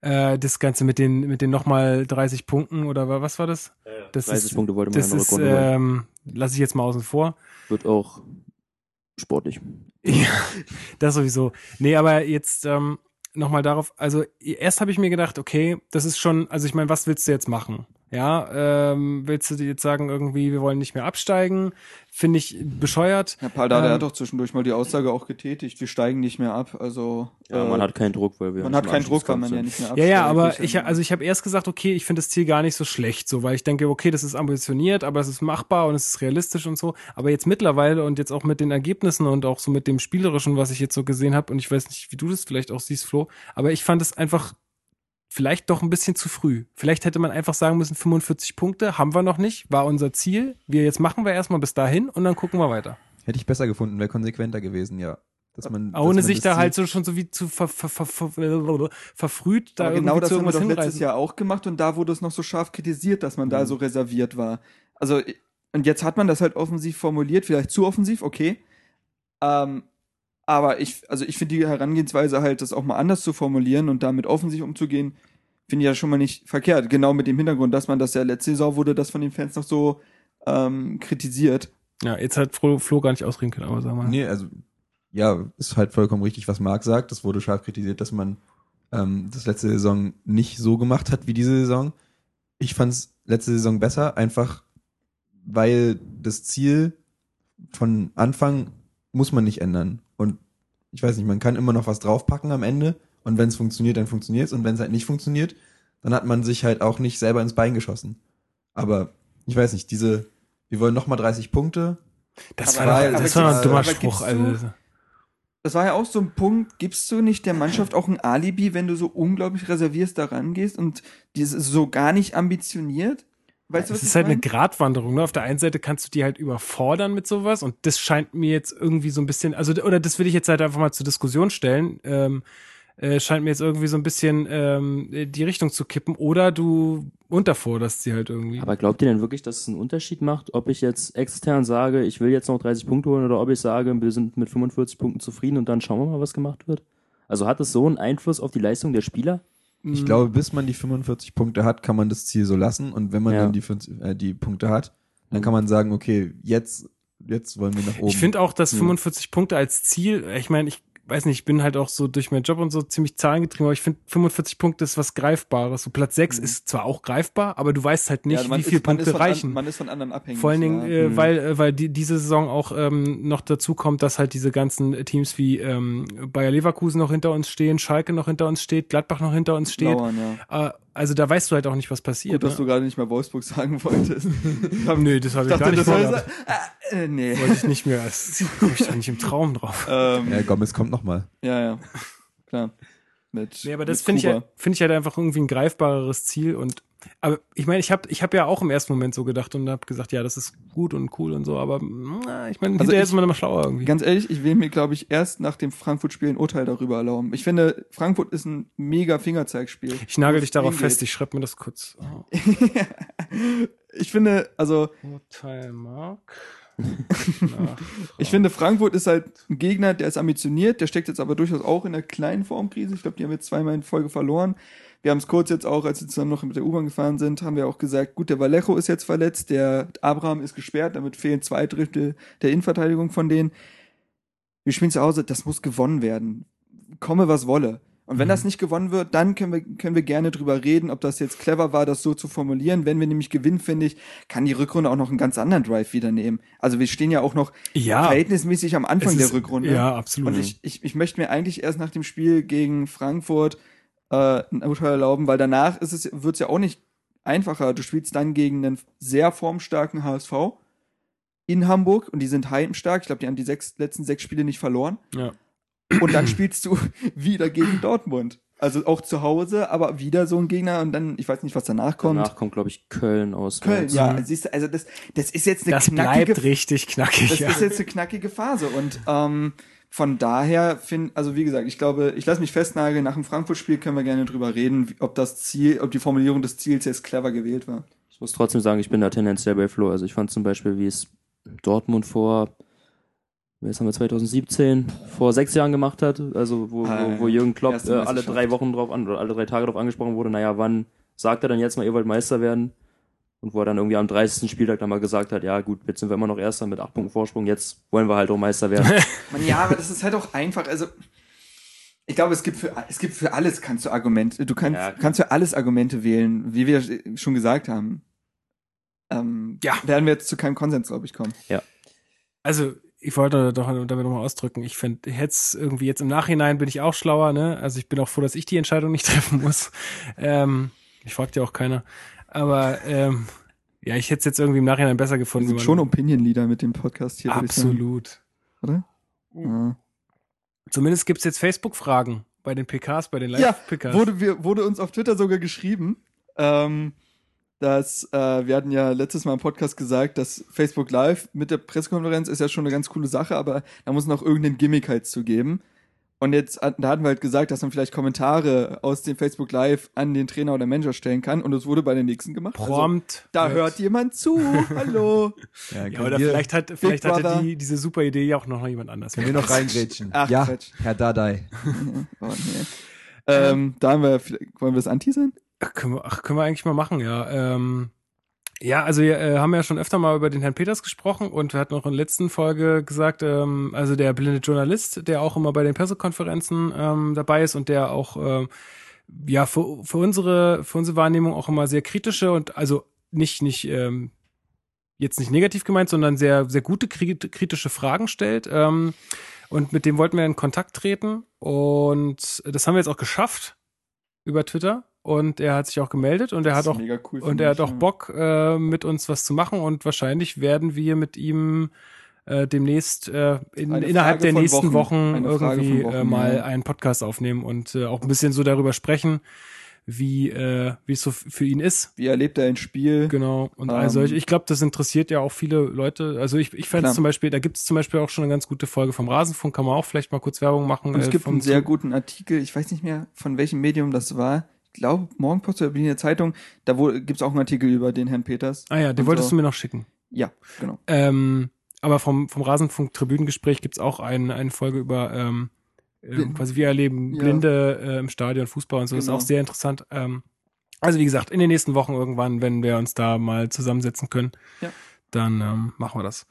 Speaker 1: Äh, das Ganze mit den, mit den nochmal 30 Punkten oder wa- was war das? Das
Speaker 3: 30
Speaker 1: ist,
Speaker 3: Punkte wollte man
Speaker 1: das
Speaker 3: in der
Speaker 1: ist,
Speaker 3: Rückrunde holen.
Speaker 1: ähm, lasse ich jetzt mal außen vor.
Speaker 3: Wird auch sportlich.
Speaker 1: Ja, das sowieso. Nee, aber jetzt ähm, nochmal darauf, also erst habe ich mir gedacht, okay, das ist schon, also ich meine, was willst du jetzt machen? Ja, ähm, willst du dir jetzt sagen, irgendwie, wir wollen nicht mehr absteigen? Finde ich bescheuert.
Speaker 4: Herr Paldada
Speaker 1: Ähm,
Speaker 4: hat doch zwischendurch mal die Aussage auch getätigt, wir steigen nicht mehr ab. Also
Speaker 3: Ja,
Speaker 4: äh,
Speaker 3: man hat keinen Druck, weil wir
Speaker 4: man
Speaker 3: nicht
Speaker 4: hat keinen Druck, weil man ja nicht mehr
Speaker 1: Ja,
Speaker 4: absteigt.
Speaker 1: ja, aber
Speaker 4: Ich-
Speaker 1: ich, also ich habe erst gesagt, okay, ich finde das Ziel gar nicht so schlecht, so, weil ich denke, okay, das ist ambitioniert, aber es ist machbar und es ist realistisch und so. Aber jetzt mittlerweile und jetzt auch mit den Ergebnissen und auch so mit dem Spielerischen, was ich jetzt so gesehen habe, und ich weiß nicht, wie du das vielleicht auch siehst, Flo, aber ich fand es einfach vielleicht doch ein bisschen zu früh. Vielleicht hätte man einfach sagen müssen, 45 Punkte haben wir noch nicht, war unser Ziel. Wir jetzt machen wir erstmal bis dahin und dann gucken wir weiter.
Speaker 2: Hätte ich besser gefunden, wäre konsequenter gewesen, ja. Dass man, dass
Speaker 1: Ohne
Speaker 2: man
Speaker 1: sich da halt so schon so wie zu ver, ver, ver, ver, verfrüht da
Speaker 4: aber genau
Speaker 1: irgendwie
Speaker 4: das
Speaker 1: zu
Speaker 4: haben wir
Speaker 1: irgendwas
Speaker 4: doch
Speaker 1: hinreißen.
Speaker 4: letztes Jahr auch gemacht und da wurde es noch so scharf kritisiert, dass man da
Speaker 1: Mhm.
Speaker 4: so reserviert war. Also, und jetzt hat man das halt offensiv formuliert, vielleicht zu offensiv, okay. Ähm, aber ich, also ich finde die Herangehensweise halt, das auch mal anders zu formulieren und damit offensiv umzugehen, finde ich ja schon mal nicht verkehrt. Genau mit dem Hintergrund, dass man das ja letzte Saison wurde, das von den Fans noch so ähm, kritisiert.
Speaker 1: Ja, jetzt hat Flo, Flo gar nicht ausreden können, aber sag mal.
Speaker 2: Nee, also, ja, ist halt vollkommen richtig, was Marc sagt. Es wurde scharf kritisiert, dass man ähm, das letzte Saison nicht so gemacht hat wie diese Saison. Ich fand es letzte Saison besser, einfach weil das Ziel von Anfang muss man nicht ändern. Und ich weiß nicht, man kann immer noch was draufpacken am Ende. Und wenn es funktioniert, dann funktioniert es. Und wenn es halt nicht funktioniert, dann hat man sich halt auch nicht selber ins Bein geschossen. Aber ich weiß nicht, diese, wir wollen nochmal 30 Punkte.
Speaker 1: Das
Speaker 4: Aber-
Speaker 1: war,
Speaker 2: aber
Speaker 1: das war ein dummer Spruch. Also,
Speaker 4: Das war ja auch so ein Punkt, gibst du nicht der Mannschaft auch ein Alibi, wenn du so unglaublich reservierst da rangehst und dieses so gar nicht ambitioniert? Weißt du, was
Speaker 1: Es ist halt eine
Speaker 4: meine?
Speaker 1: Gratwanderung. Ne? Auf der einen Seite kannst du die halt überfordern mit sowas und das scheint mir jetzt irgendwie so ein bisschen, also oder das will ich jetzt halt einfach mal zur Diskussion stellen. Ähm, äh, scheint mir jetzt irgendwie so ein bisschen ähm, die Richtung zu kippen oder du unterforderst sie halt irgendwie.
Speaker 3: Aber glaubt ihr denn wirklich, dass es einen Unterschied macht, ob ich jetzt extern sage, ich will jetzt noch 30 Punkte holen oder ob ich sage, wir sind mit 45 Punkten zufrieden und dann schauen wir mal, was gemacht wird? Also hat es so einen Einfluss auf die Leistung der Spieler?
Speaker 2: Ich glaube, bis man die 45 Punkte hat, kann man das Ziel so lassen. Und wenn man
Speaker 3: Ja.
Speaker 2: dann die, 50 äh, die Punkte hat, dann kann man sagen, okay, jetzt, jetzt wollen wir nach oben.
Speaker 1: Ich finde auch, dass
Speaker 3: Ja.
Speaker 1: 45 Punkte als Ziel, ich meine, ich weiß nicht, ich bin halt auch so durch meinen Job und so ziemlich zahlengetrieben, aber ich finde 45 Punkte ist was Greifbares. So Platz 6 ist zwar auch greifbar, aber du weißt halt nicht,
Speaker 4: Mhm. Ja, man
Speaker 1: wie viele
Speaker 4: man
Speaker 1: Punkte
Speaker 4: von an-
Speaker 1: reichen.
Speaker 4: Man ist von anderen abhängig.
Speaker 1: Vor allen Dingen,
Speaker 4: ja.
Speaker 1: äh,
Speaker 3: Mhm.
Speaker 1: weil, äh, weil die, diese Saison auch ähm, noch dazu kommt, dass halt diese ganzen Teams wie ähm, Bayer Leverkusen noch hinter uns stehen, Schalke noch hinter uns steht, Gladbach noch hinter uns steht.
Speaker 4: Lauern, ja.
Speaker 1: Äh, also da weißt du halt auch nicht, was passiert.
Speaker 4: Gut, dass du
Speaker 1: ne?
Speaker 4: gerade nicht mehr Wolfsburg sagen wolltest.
Speaker 1: Nö, das habe ich gar nicht
Speaker 4: das sagen. Äh, äh, nee.
Speaker 1: Wollte ich nicht mehr. Das komme ich doch nicht im Traum drauf.
Speaker 4: Ähm,
Speaker 2: ja, Gomez kommt noch mal.
Speaker 4: ja, ja. Klar. Mit,
Speaker 1: Nee, aber das finde ich, halt, finde ich halt einfach irgendwie ein greifbareres Ziel und aber ich meine, ich habe ich hab ja auch im ersten Moment so gedacht und habe gesagt, ja, das ist gut und cool und so, aber na, ich meine,
Speaker 4: Also ich-
Speaker 1: ist man immer schlauer irgendwie.
Speaker 4: Ganz ehrlich, ich will mir, glaube ich, erst nach dem Frankfurt-Spiel ein Urteil darüber erlauben. Ich finde, Frankfurt ist ein mega Fingerzeigspiel.
Speaker 1: Ich nagel dich darauf fest, ich schreibe mir das kurz. Oh.
Speaker 4: ich finde, also,
Speaker 1: Urteil Mark.
Speaker 4: ich finde, Frankfurt ist halt ein Gegner, der ist ambitioniert, der steckt jetzt aber durchaus auch in einer kleinen Formkrise. Ich glaube, die haben jetzt zweimal in Folge verloren. Wir haben es kurz jetzt auch, als wir zusammen noch mit der U-Bahn gefahren sind, haben wir auch gesagt, gut, der Vallejo ist jetzt verletzt, der Abraham ist gesperrt, damit fehlen zwei Drittel der Innenverteidigung von denen. Wir spielen zu Hause, das muss gewonnen werden. Komme, was wolle. Und wenn
Speaker 1: Mhm.
Speaker 4: das nicht gewonnen wird, dann können wir, können wir gerne drüber reden, ob das jetzt clever war, das so zu formulieren. Wenn wir nämlich gewinnen, finde ich, kann die Rückrunde auch noch einen ganz anderen Drive wieder nehmen. Also wir stehen ja auch noch
Speaker 1: Ja,
Speaker 4: verhältnismäßig am Anfang
Speaker 1: es
Speaker 4: der
Speaker 1: ist-
Speaker 4: Rückrunde.
Speaker 1: Ja, absolut.
Speaker 4: Und ich, ich, ich möchte mir eigentlich erst nach dem Spiel gegen Frankfurt äh, ein Urteil erlauben, weil danach ist es, wird's ja auch nicht einfacher. Du spielst dann gegen einen sehr formstarken HSV in Hamburg und die sind heimstark. Ich glaube, die haben die sechs, letzten sechs Spiele nicht verloren.
Speaker 1: ja.
Speaker 4: Und dann spielst du wieder gegen Dortmund. Also auch zu Hause, aber wieder so ein Gegner und dann, ich weiß nicht, was danach kommt.
Speaker 3: Danach kommt, glaube ich, Köln aus.
Speaker 4: Köln, ja, siehst du, also das, das ist jetzt eine
Speaker 1: Das
Speaker 4: knackige
Speaker 1: bleibt richtig knackig.
Speaker 4: das
Speaker 1: ja.
Speaker 4: ist jetzt eine knackige Phase und ähm, von daher finde, also wie gesagt, ich glaube, ich lasse mich festnageln, nach dem Frankfurt-Spiel können wir gerne drüber reden, ob das Ziel, ob die Formulierung des Ziels jetzt clever gewählt war.
Speaker 3: Ich muss trotzdem sagen, ich bin da tendenziell bei Flo. Also ich fand zum Beispiel, wie es Dortmund vor, jetzt haben wir 2017, vor sechs Jahren gemacht hat, also wo,
Speaker 4: Ah,
Speaker 3: wo, wo Jürgen Klopp äh, alle drei Wochen drauf an, oder alle drei Tage drauf angesprochen wurde, naja, wann sagt er dann jetzt mal, ihr wollt Meister werden? Und wo er dann irgendwie am 30. Spieltag dann mal gesagt hat, ja gut, jetzt sind wir immer noch Erster mit acht Punkten Vorsprung, jetzt wollen wir halt auch Meister werden.
Speaker 4: Man, ja, aber das ist halt auch einfach, also ich glaube, es gibt für es gibt für alles kannst du Argumente, du kannst
Speaker 3: Ja,
Speaker 4: kannst für alles Argumente wählen, wie wir schon gesagt haben. Ähm,
Speaker 1: Ja.
Speaker 4: werden wir jetzt zu keinem Konsens, glaube ich, kommen.
Speaker 1: Also, ich wollte doch damit nochmal ausdrücken. Ich finde, jetzt irgendwie jetzt im Nachhinein bin ich auch schlauer, ne? Also ich bin auch froh, dass ich die Entscheidung nicht treffen muss. Ähm, ich fragt ja auch keiner. Aber ähm, ja, ich hätte es jetzt irgendwie im Nachhinein besser
Speaker 4: Wir
Speaker 1: gefunden.
Speaker 4: sind
Speaker 1: wenn
Speaker 4: schon Opinion-Leader mit dem Podcast hier.
Speaker 1: Absolut.
Speaker 4: Oder? Ja.
Speaker 1: Zumindest gibt's jetzt Facebook-Fragen bei den PKs, bei den
Speaker 4: Ja,
Speaker 1: Live-PKs.
Speaker 4: wurde, wir, wurde uns auf Twitter sogar geschrieben, ähm, dass äh, wir hatten ja letztes Mal im Podcast gesagt, dass Facebook Live mit der Pressekonferenz ist ja schon eine ganz coole Sache, aber da muss noch irgendein Gimmick halt zu geben. Und jetzt, da hatten wir halt gesagt, dass man vielleicht Kommentare aus dem Facebook Live an den Trainer oder Manager stellen kann und das wurde bei den nächsten gemacht. Also,
Speaker 1: Prompt.
Speaker 4: da
Speaker 1: wird-
Speaker 4: hört jemand zu. Hallo.
Speaker 2: Ja,
Speaker 1: Ja, oder
Speaker 2: wir,
Speaker 1: vielleicht hat, vielleicht hatte
Speaker 4: Brother.
Speaker 1: die, diese super Idee ja auch noch jemand anders.
Speaker 2: können wir noch reingrätschen.
Speaker 4: Ach,
Speaker 2: ja,
Speaker 4: Quatsch.
Speaker 2: Herr Dadai.
Speaker 4: Oh, nee. ähm, da haben wir, vielleicht- wollen wir es anteasern?
Speaker 1: Ach, können wir, ach, können wir eigentlich mal machen, ja. Ähm, ja, also wir äh, haben ja schon öfter mal über den Herrn Peters gesprochen und wir hatten auch in der letzten Folge gesagt, ähm, also der blinde Journalist, der auch immer bei den Pressekonferenzen ähm, dabei ist und der auch ähm, ja für, für unsere für unsere Wahrnehmung auch immer sehr kritische und also nicht nicht ähm, jetzt nicht negativ gemeint, sondern sehr sehr gute kri- kritische Fragen stellt. Ähm, und mit dem wollten wir in Kontakt treten und das haben wir jetzt auch geschafft über Twitter und er hat sich auch gemeldet und er
Speaker 4: Das
Speaker 1: hat auch
Speaker 4: cool.
Speaker 1: und er
Speaker 4: ich,
Speaker 1: hat auch. Bock äh, mit uns was zu machen und wahrscheinlich werden wir mit ihm äh, demnächst äh, in, innerhalb der nächsten
Speaker 4: Wochen.
Speaker 1: Wochen, irgendwie
Speaker 4: Wochen,
Speaker 1: äh, mal
Speaker 4: ja.
Speaker 1: einen Podcast aufnehmen und äh, auch ein bisschen so darüber sprechen, wie äh, wie es so für ihn ist.
Speaker 4: Wie erlebt er ein Spiel?
Speaker 1: Genau. Und
Speaker 4: Ähm,
Speaker 1: solche. Ich glaube, das interessiert ja auch viele Leute. Also ich, ich fände
Speaker 4: Klar.
Speaker 1: zum Beispiel, da gibt es zum Beispiel auch schon eine ganz gute Folge vom Rasenfunk, kann man auch vielleicht mal kurz Werbung machen.
Speaker 4: Und es
Speaker 1: äh,
Speaker 4: gibt einen sehr guten Artikel, ich weiß nicht mehr, von welchem Medium das war. Ich glaube, Morgenpost oder Berliner Zeitung. Da gibt es auch einen Artikel über den Herrn Peters.
Speaker 1: Ah ja, den wolltest
Speaker 4: so.
Speaker 1: du mir noch schicken.
Speaker 4: Ja, genau.
Speaker 1: Ähm, aber vom, vom Rasenfunk-Tribünengespräch gibt's auch ein, eine Folge über ähm, ähm,
Speaker 4: Blind-
Speaker 1: quasi wie erleben
Speaker 4: Ja.
Speaker 1: Blinde äh, im Stadion, Fußball und so.
Speaker 4: Genau.
Speaker 1: Ist auch sehr interessant. Ähm, also wie gesagt, in den nächsten Wochen irgendwann, wenn wir uns da mal zusammensetzen können,
Speaker 4: Ja.
Speaker 1: dann ähm, machen wir das.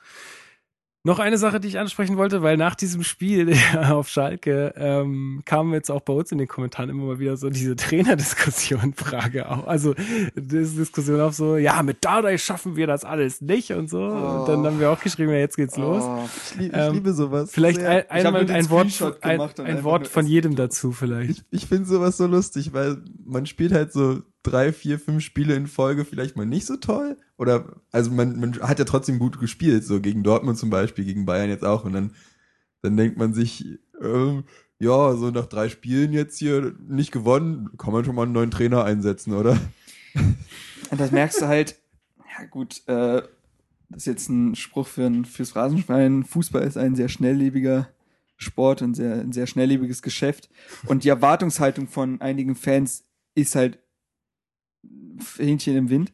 Speaker 1: Noch eine Sache, die ich ansprechen wollte, weil nach diesem Spiel auf Schalke ähm, kam jetzt auch bei uns in den Kommentaren immer mal wieder so diese Trainerdiskussion-Frage auch. Also diese Diskussion auf so, ja, mit Dardai schaffen wir das alles nicht und so. Und dann haben wir auch geschrieben, ja, jetzt geht's los.
Speaker 4: Oh,
Speaker 2: Ich, lieb, ich
Speaker 1: Ähm,
Speaker 2: liebe sowas.
Speaker 1: Vielleicht ein, einmal ein Wort, ein, ein Wort von jedem dazu vielleicht.
Speaker 2: Ich, ich finde sowas so lustig, weil man spielt halt so drei, vier, fünf Spiele in Folge vielleicht mal nicht so toll. Oder, also man, man hat ja trotzdem gut gespielt, so gegen Dortmund zum Beispiel, gegen Bayern jetzt auch. Und dann, dann denkt man sich, ähm, ja, so nach drei Spielen jetzt hier nicht gewonnen, kann man schon mal einen neuen Trainer einsetzen, oder?
Speaker 4: Und das merkst du halt, ja gut, äh, das ist jetzt ein Spruch für ein, fürs Rasenschwein. Fußball ist ein sehr schnelllebiger Sport, ein sehr, ein sehr schnelllebiges Geschäft. Und die Erwartungshaltung von einigen Fans ist halt Hähnchen im Wind.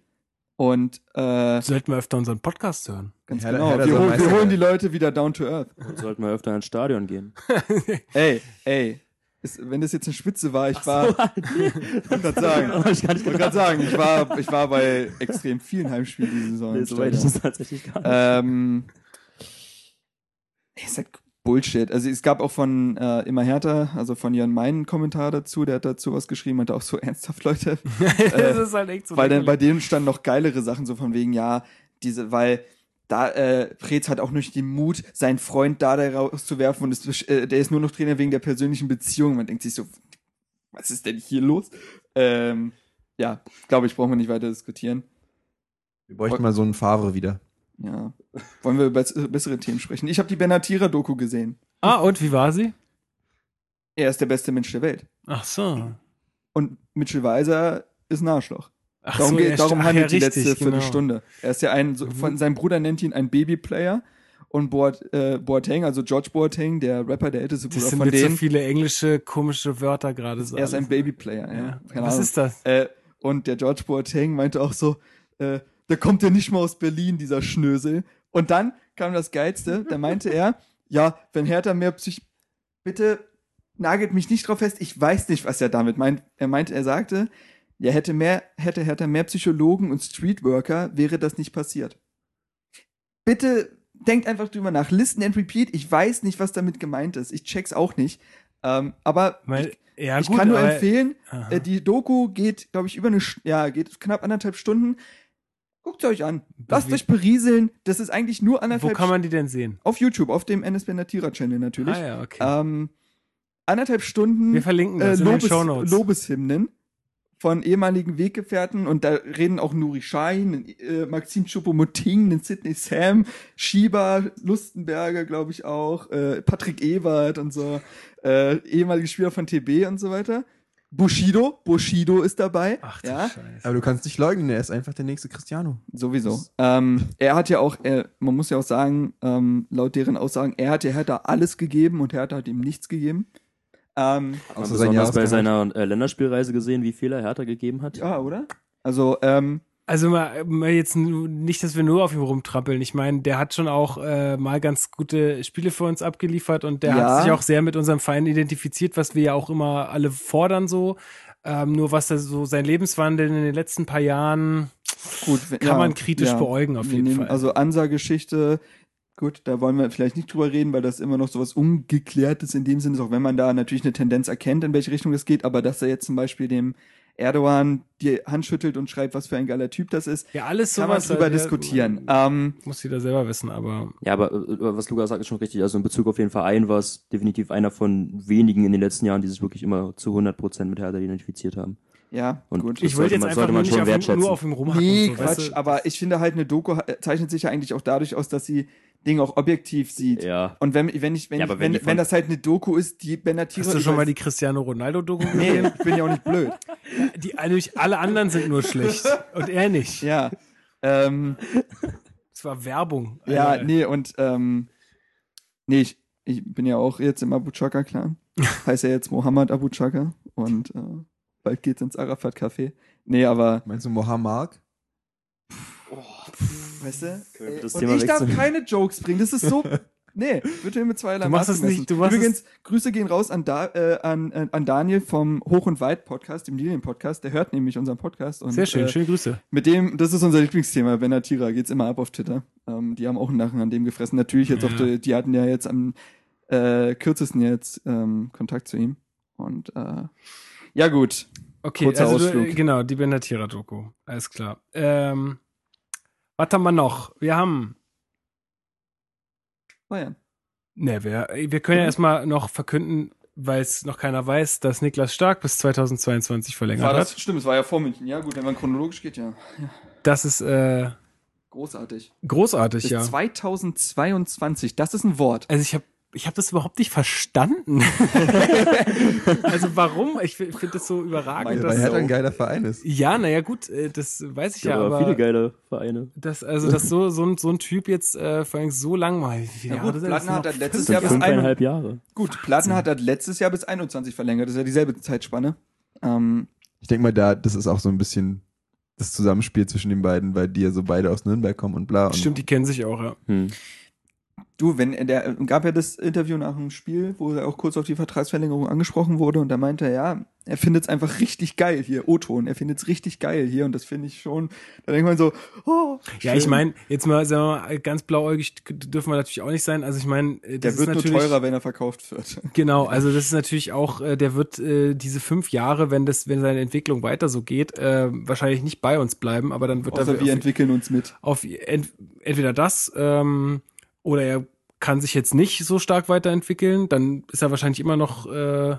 Speaker 4: Und äh,
Speaker 1: Sollten wir öfter unseren Podcast hören.
Speaker 4: ganz
Speaker 2: Herr-
Speaker 4: genau,
Speaker 2: Herr
Speaker 4: wir, hol,
Speaker 2: Meister-
Speaker 4: wir holen die Leute wieder down to earth.
Speaker 3: Und sollten wir öfter ins Stadion gehen.
Speaker 4: Ey, ey, ist, wenn das jetzt eine Spitze war, ich war, ich wollte gerade sagen,
Speaker 3: ich
Speaker 4: ich wollte gerade sagen, ich war, ich war bei extrem vielen Heimspielen diese Saison.
Speaker 3: Nee, so weit ist es tatsächlich gar nicht.
Speaker 4: Ähm, ist halt Bullshit. Also es gab auch von äh, Immer Härter, also von Jan Mein einen Kommentar dazu, der hat dazu was geschrieben, meinte auch so ernsthaft, Leute.
Speaker 1: das ist halt echt so.
Speaker 4: weil dann bei denen standen noch geilere Sachen, so von wegen, ja, diese, weil da, äh, Preetz hat auch nicht den Mut, seinen Freund da rauszuwerfen und ist, äh, der ist nur noch Trainer wegen der persönlichen Beziehung. Man denkt sich so, was ist denn hier los? Ähm, ja, glaube ich, brauchen wir nicht weiter diskutieren.
Speaker 2: Wir bräuchten mal so einen Favre wieder.
Speaker 4: Ja. Wollen wir über bessere Themen sprechen? Ich habe die Benatira-Doku gesehen.
Speaker 1: Ah, und wie war sie?
Speaker 4: Er ist der beste Mensch der Welt.
Speaker 1: Ach so.
Speaker 4: Und Mitchell Weiser ist ein Arschloch.
Speaker 1: Ach
Speaker 4: darum
Speaker 1: so,
Speaker 4: geht, darum handelt
Speaker 1: ja,
Speaker 4: die
Speaker 1: richtig,
Speaker 4: letzte
Speaker 1: genau.
Speaker 4: Viertelstunde. Er ist ja ein, so, von, sein Bruder nennt ihn ein Babyplayer. Und Boat, äh, Boateng, also George Boateng, der Rapper, der älteste
Speaker 1: Das
Speaker 4: Bruder
Speaker 1: sind
Speaker 4: von
Speaker 1: jetzt so
Speaker 4: denen,
Speaker 1: viele englische, komische Wörter gerade so.
Speaker 4: er ist ein
Speaker 1: alles.
Speaker 4: Babyplayer. Ja.
Speaker 1: Ja. Was
Speaker 4: Ahnung.
Speaker 1: ist das?
Speaker 4: Äh, und der George Boateng meinte auch so, äh, der kommt ja nicht mal aus Berlin, dieser Schnösel. Und dann kam das Geilste, da meinte er, ja, wenn Hertha mehr Psych... Bitte nagelt mich nicht drauf fest, ich weiß nicht, was er damit meint. Er meinte, er sagte, ja, hätte mehr, hätte Hertha mehr Psychologen und Streetworker, wäre das nicht passiert. Bitte denkt einfach drüber nach. Listen and repeat. Ich weiß nicht, was damit gemeint ist. Ich check's auch nicht. Ähm, aber
Speaker 1: Weil, ja,
Speaker 4: ich
Speaker 1: gut,
Speaker 4: kann nur
Speaker 1: aber-
Speaker 4: empfehlen,
Speaker 1: Aha.
Speaker 4: äh, die Doku geht, glaube ich, über eine, ja, geht knapp anderthalb Stunden. Guckt euch an. Lasst euch berieseln. Das ist eigentlich nur
Speaker 1: Wo
Speaker 4: anderthalb
Speaker 1: kann man die denn sehen?
Speaker 4: Auf YouTube, auf dem NSB Natira Channel natürlich.
Speaker 1: Ah ja, okay.
Speaker 4: ähm, anderthalb Stunden
Speaker 1: Wir verlinken
Speaker 4: äh,
Speaker 1: das in den
Speaker 4: Lobes. Lobeshymnen von ehemaligen Weggefährten und da reden auch Nuri Schein, äh, Maxim Choupo-Moting, Sidney Sam, Schieber, Lustenberger, glaube ich auch, äh, Patrick Ewert und so, äh, ehemalige Spieler von TB und so weiter. Bushido, Bushido ist dabei.
Speaker 1: Ach du
Speaker 4: ja,
Speaker 1: Scheiße.
Speaker 2: Aber du kannst nicht leugnen, er ist einfach der nächste Cristiano.
Speaker 4: sowieso. Ähm, er hat ja auch, er, man muss ja auch sagen, ähm, laut deren Aussagen, er hat ja Hertha alles gegeben und Hertha hat ihm nichts gegeben. Ähm,
Speaker 2: Außer sein
Speaker 3: besonders bei seiner äh, Länderspielreise gesehen, wie viel er Hertha gegeben hat?
Speaker 4: ja, oder? Also, ähm,
Speaker 1: Also mal, mal jetzt nicht, dass wir nur auf ihm rumtrappeln. Ich meine, der hat schon auch äh, mal ganz gute Spiele für uns abgeliefert und der
Speaker 4: Ja.
Speaker 1: hat sich auch sehr mit unserem Verein identifiziert, was wir ja auch immer alle fordern so. Ähm, nur was da so sein Lebenswandel in den letzten paar Jahren
Speaker 4: Gut, wenn-
Speaker 1: kann man kritisch beäugen auf
Speaker 4: Wir
Speaker 1: jeden Fall.
Speaker 4: Also Ansageschichte, gut, da wollen wir vielleicht nicht drüber reden, weil das immer noch so was Ungeklärtes in dem Sinne ist, auch wenn man da natürlich eine Tendenz erkennt, in welche Richtung es geht, aber dass er jetzt zum Beispiel dem Erdogan die Hand schüttelt und schreibt, was für ein geiler Typ das ist,
Speaker 1: ja, alles
Speaker 4: kann man drüber
Speaker 1: äh,
Speaker 4: diskutieren. Ähm,
Speaker 1: Muss jeder selber wissen, aber
Speaker 3: Ja, aber äh, was Lukas sagt, ist schon richtig. Also in Bezug auf den Verein war es definitiv einer von wenigen in den letzten Jahren, die sich wirklich immer zu 100 Prozent mit Hertha identifiziert haben.
Speaker 4: ja,
Speaker 3: Und
Speaker 4: gut.
Speaker 1: ich wollte
Speaker 3: sollte
Speaker 1: jetzt
Speaker 3: man-
Speaker 1: einfach nur nicht
Speaker 3: schon
Speaker 1: auf nur auf ihm rumhacken.
Speaker 4: Nee,
Speaker 1: so, weißt
Speaker 4: Quatsch,
Speaker 1: du?
Speaker 4: aber ich finde halt, eine Doku zeichnet sich ja eigentlich auch dadurch aus, dass sie Ding auch objektiv sieht.
Speaker 3: Ja.
Speaker 4: Und wenn, wenn ich, wenn,
Speaker 3: Ja,
Speaker 4: ich, wenn,
Speaker 3: wenn
Speaker 4: wenn, das halt eine Doku ist, die Benatira.
Speaker 1: Hast du schon mal die Cristiano Ronaldo-Doku
Speaker 4: Nee,
Speaker 1: gesehen?
Speaker 4: ich bin ja auch nicht blöd.
Speaker 1: Die, nämlich alle anderen sind nur schlecht. Und er nicht.
Speaker 4: Ja. Ähm,
Speaker 1: Das war Werbung.
Speaker 4: ja,
Speaker 1: Alter.
Speaker 4: nee, und ähm, nee, ich, ich bin ja auch jetzt im Abu Chaka-Clan. Heißt ja jetzt Mohammed Abu Chaka und äh, bald geht's ins Arafat Café. Nee, aber
Speaker 2: Meinst du Mohammed?
Speaker 4: Weißt du?
Speaker 3: Das
Speaker 4: und
Speaker 3: Thema
Speaker 4: ich darf keine Jokes bringen. Das ist so. Nee, wird mir mit zweierlei
Speaker 1: Du machst
Speaker 4: Maß
Speaker 1: es nicht,
Speaker 4: gemessen.
Speaker 1: du machst
Speaker 4: Übrigens, Grüße gehen raus an, da, äh, an, an an Daniel vom Hoch und Weit Podcast, dem Lilien Podcast. Der hört nämlich unseren Podcast. Und,
Speaker 1: Sehr schön,
Speaker 4: Äh,
Speaker 1: schöne Grüße.
Speaker 4: mit dem, das ist unser Lieblingsthema, Benatira, geht's immer ab auf Twitter. Ähm, die haben auch einen Nachen an dem gefressen. Natürlich jetzt
Speaker 1: Ja.
Speaker 4: auch, die, die hatten ja jetzt am äh, kürzesten jetzt ähm, Kontakt zu ihm. Und äh, ja gut.
Speaker 1: Okay,
Speaker 4: kurzer
Speaker 1: also du,
Speaker 4: Ausflug.
Speaker 1: äh, genau, die Benatira-Doku. Alles klar. Ähm, was haben wir noch? Wir haben,
Speaker 4: Bayern.
Speaker 1: ne, wir, wir können ja
Speaker 4: Mhm.
Speaker 1: erstmal noch verkünden, weil es noch keiner weiß, dass Niklas Stark bis 2022 verlängert
Speaker 4: War das,
Speaker 1: hat.
Speaker 4: stimmt, es war ja vor München. Ja gut, wenn man chronologisch geht, ja.
Speaker 1: Das ist äh,
Speaker 4: Großartig.
Speaker 1: großartig,
Speaker 4: Bis
Speaker 1: ja.
Speaker 4: 2022, das ist ein Wort.
Speaker 1: Also ich habe ich hab das überhaupt nicht verstanden. also warum? Ich fi- finde das so überragend.
Speaker 2: Weil,
Speaker 1: dass-
Speaker 2: weil Hertha ein geiler Verein ist.
Speaker 1: ja, naja, gut, äh, das weiß ich
Speaker 3: Ja,
Speaker 1: ja,
Speaker 3: aber viele geile Vereine.
Speaker 1: das, also, dass so, so, ein, so ein Typ jetzt äh, vor allem so lang mal.
Speaker 4: Ja, gut,
Speaker 1: das
Speaker 4: Platten hat er letztes Jahr bis
Speaker 1: Jahre?
Speaker 3: Fünfeinhalb Jahre.
Speaker 4: Gut, Platten hat er letztes Jahr bis 21 verlängert. Das ist ja dieselbe Zeitspanne. Ähm,
Speaker 2: Ich denke mal, da, das ist auch so ein bisschen das Zusammenspiel zwischen den beiden, weil die ja so beide aus Nürnberg kommen und bla. Und
Speaker 1: Stimmt, die kennen sich auch, ja.
Speaker 3: Hm.
Speaker 4: Du, wenn der gab ja das Interview nach dem Spiel, wo er auch kurz auf die Vertragsverlängerung angesprochen wurde und da meinte er, ja, er findet es einfach richtig geil hier, O-Ton, er findet es richtig geil hier und das finde ich schon, da denkt man so, oh,
Speaker 1: Ja,
Speaker 4: schön.
Speaker 1: ich meine, jetzt mal, sagen wir mal, ganz blauäugig dürfen wir natürlich auch nicht sein. Also ich meine, äh,
Speaker 4: der wird nur teurer, wenn er verkauft wird.
Speaker 1: Genau, also das ist natürlich auch, äh, der wird äh, diese fünf Jahre, wenn das, wenn seine Entwicklung weiter so geht, äh, wahrscheinlich nicht bei uns bleiben, aber dann wird
Speaker 4: Außer
Speaker 1: er
Speaker 4: wir
Speaker 1: auf,
Speaker 4: entwickeln uns mit.
Speaker 1: auf ent, entweder das ähm, oder er kann sich jetzt nicht so stark weiterentwickeln, dann ist er wahrscheinlich immer noch äh,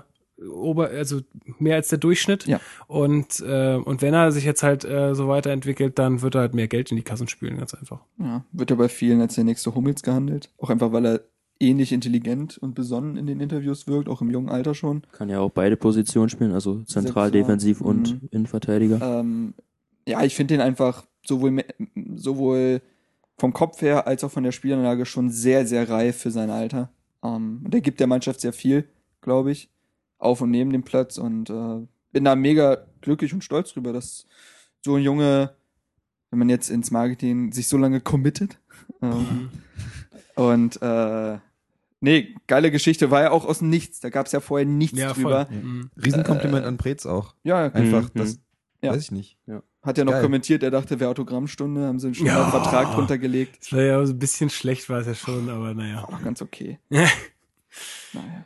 Speaker 1: ober, also mehr als der Durchschnitt.
Speaker 4: Ja.
Speaker 1: Und äh, und wenn er sich jetzt halt äh, so weiterentwickelt, dann wird er halt mehr Geld in die Kassen spülen, ganz einfach.
Speaker 4: Ja, wird ja bei vielen als der nächste Hummels gehandelt. Auch einfach, weil er ähnlich intelligent und besonnen in den Interviews wirkt, auch im jungen Alter schon.
Speaker 3: Kann ja auch beide Positionen spielen, also zentral,
Speaker 4: Zentral,
Speaker 3: defensiv
Speaker 4: mhm.
Speaker 3: und Innenverteidiger.
Speaker 4: Ähm, ja, ich finde den einfach sowohl, sowohl vom Kopf her als auch von der Spielanlage schon sehr, sehr reif für sein Alter. Ähm, und er gibt der Mannschaft sehr viel, glaube ich, auf und neben dem Platz und äh, bin da mega glücklich und stolz drüber, dass so ein Junge, wenn man jetzt ins Marketing sich so lange committet. Ähm, und äh, nee, geile Geschichte, war ja auch aus dem Nichts. Da gab es ja vorher nichts
Speaker 1: Ja,
Speaker 4: drüber.
Speaker 1: Mhm.
Speaker 2: Riesenkompliment
Speaker 4: Äh,
Speaker 2: an Preetz auch.
Speaker 4: Ja,
Speaker 2: Einfach,
Speaker 3: Mhm.
Speaker 2: das
Speaker 4: Ja.
Speaker 2: weiß ich nicht.
Speaker 4: Hat ja noch
Speaker 2: Geil.
Speaker 4: kommentiert, er dachte, wäre Autogrammstunde, haben sie einen
Speaker 1: Ja.
Speaker 4: ja. Vertrag drunter gelegt.
Speaker 1: Das war ja so ein bisschen schlecht, war es ja schon, aber naja.
Speaker 4: Auch ganz okay.
Speaker 1: Ja.
Speaker 4: Naja.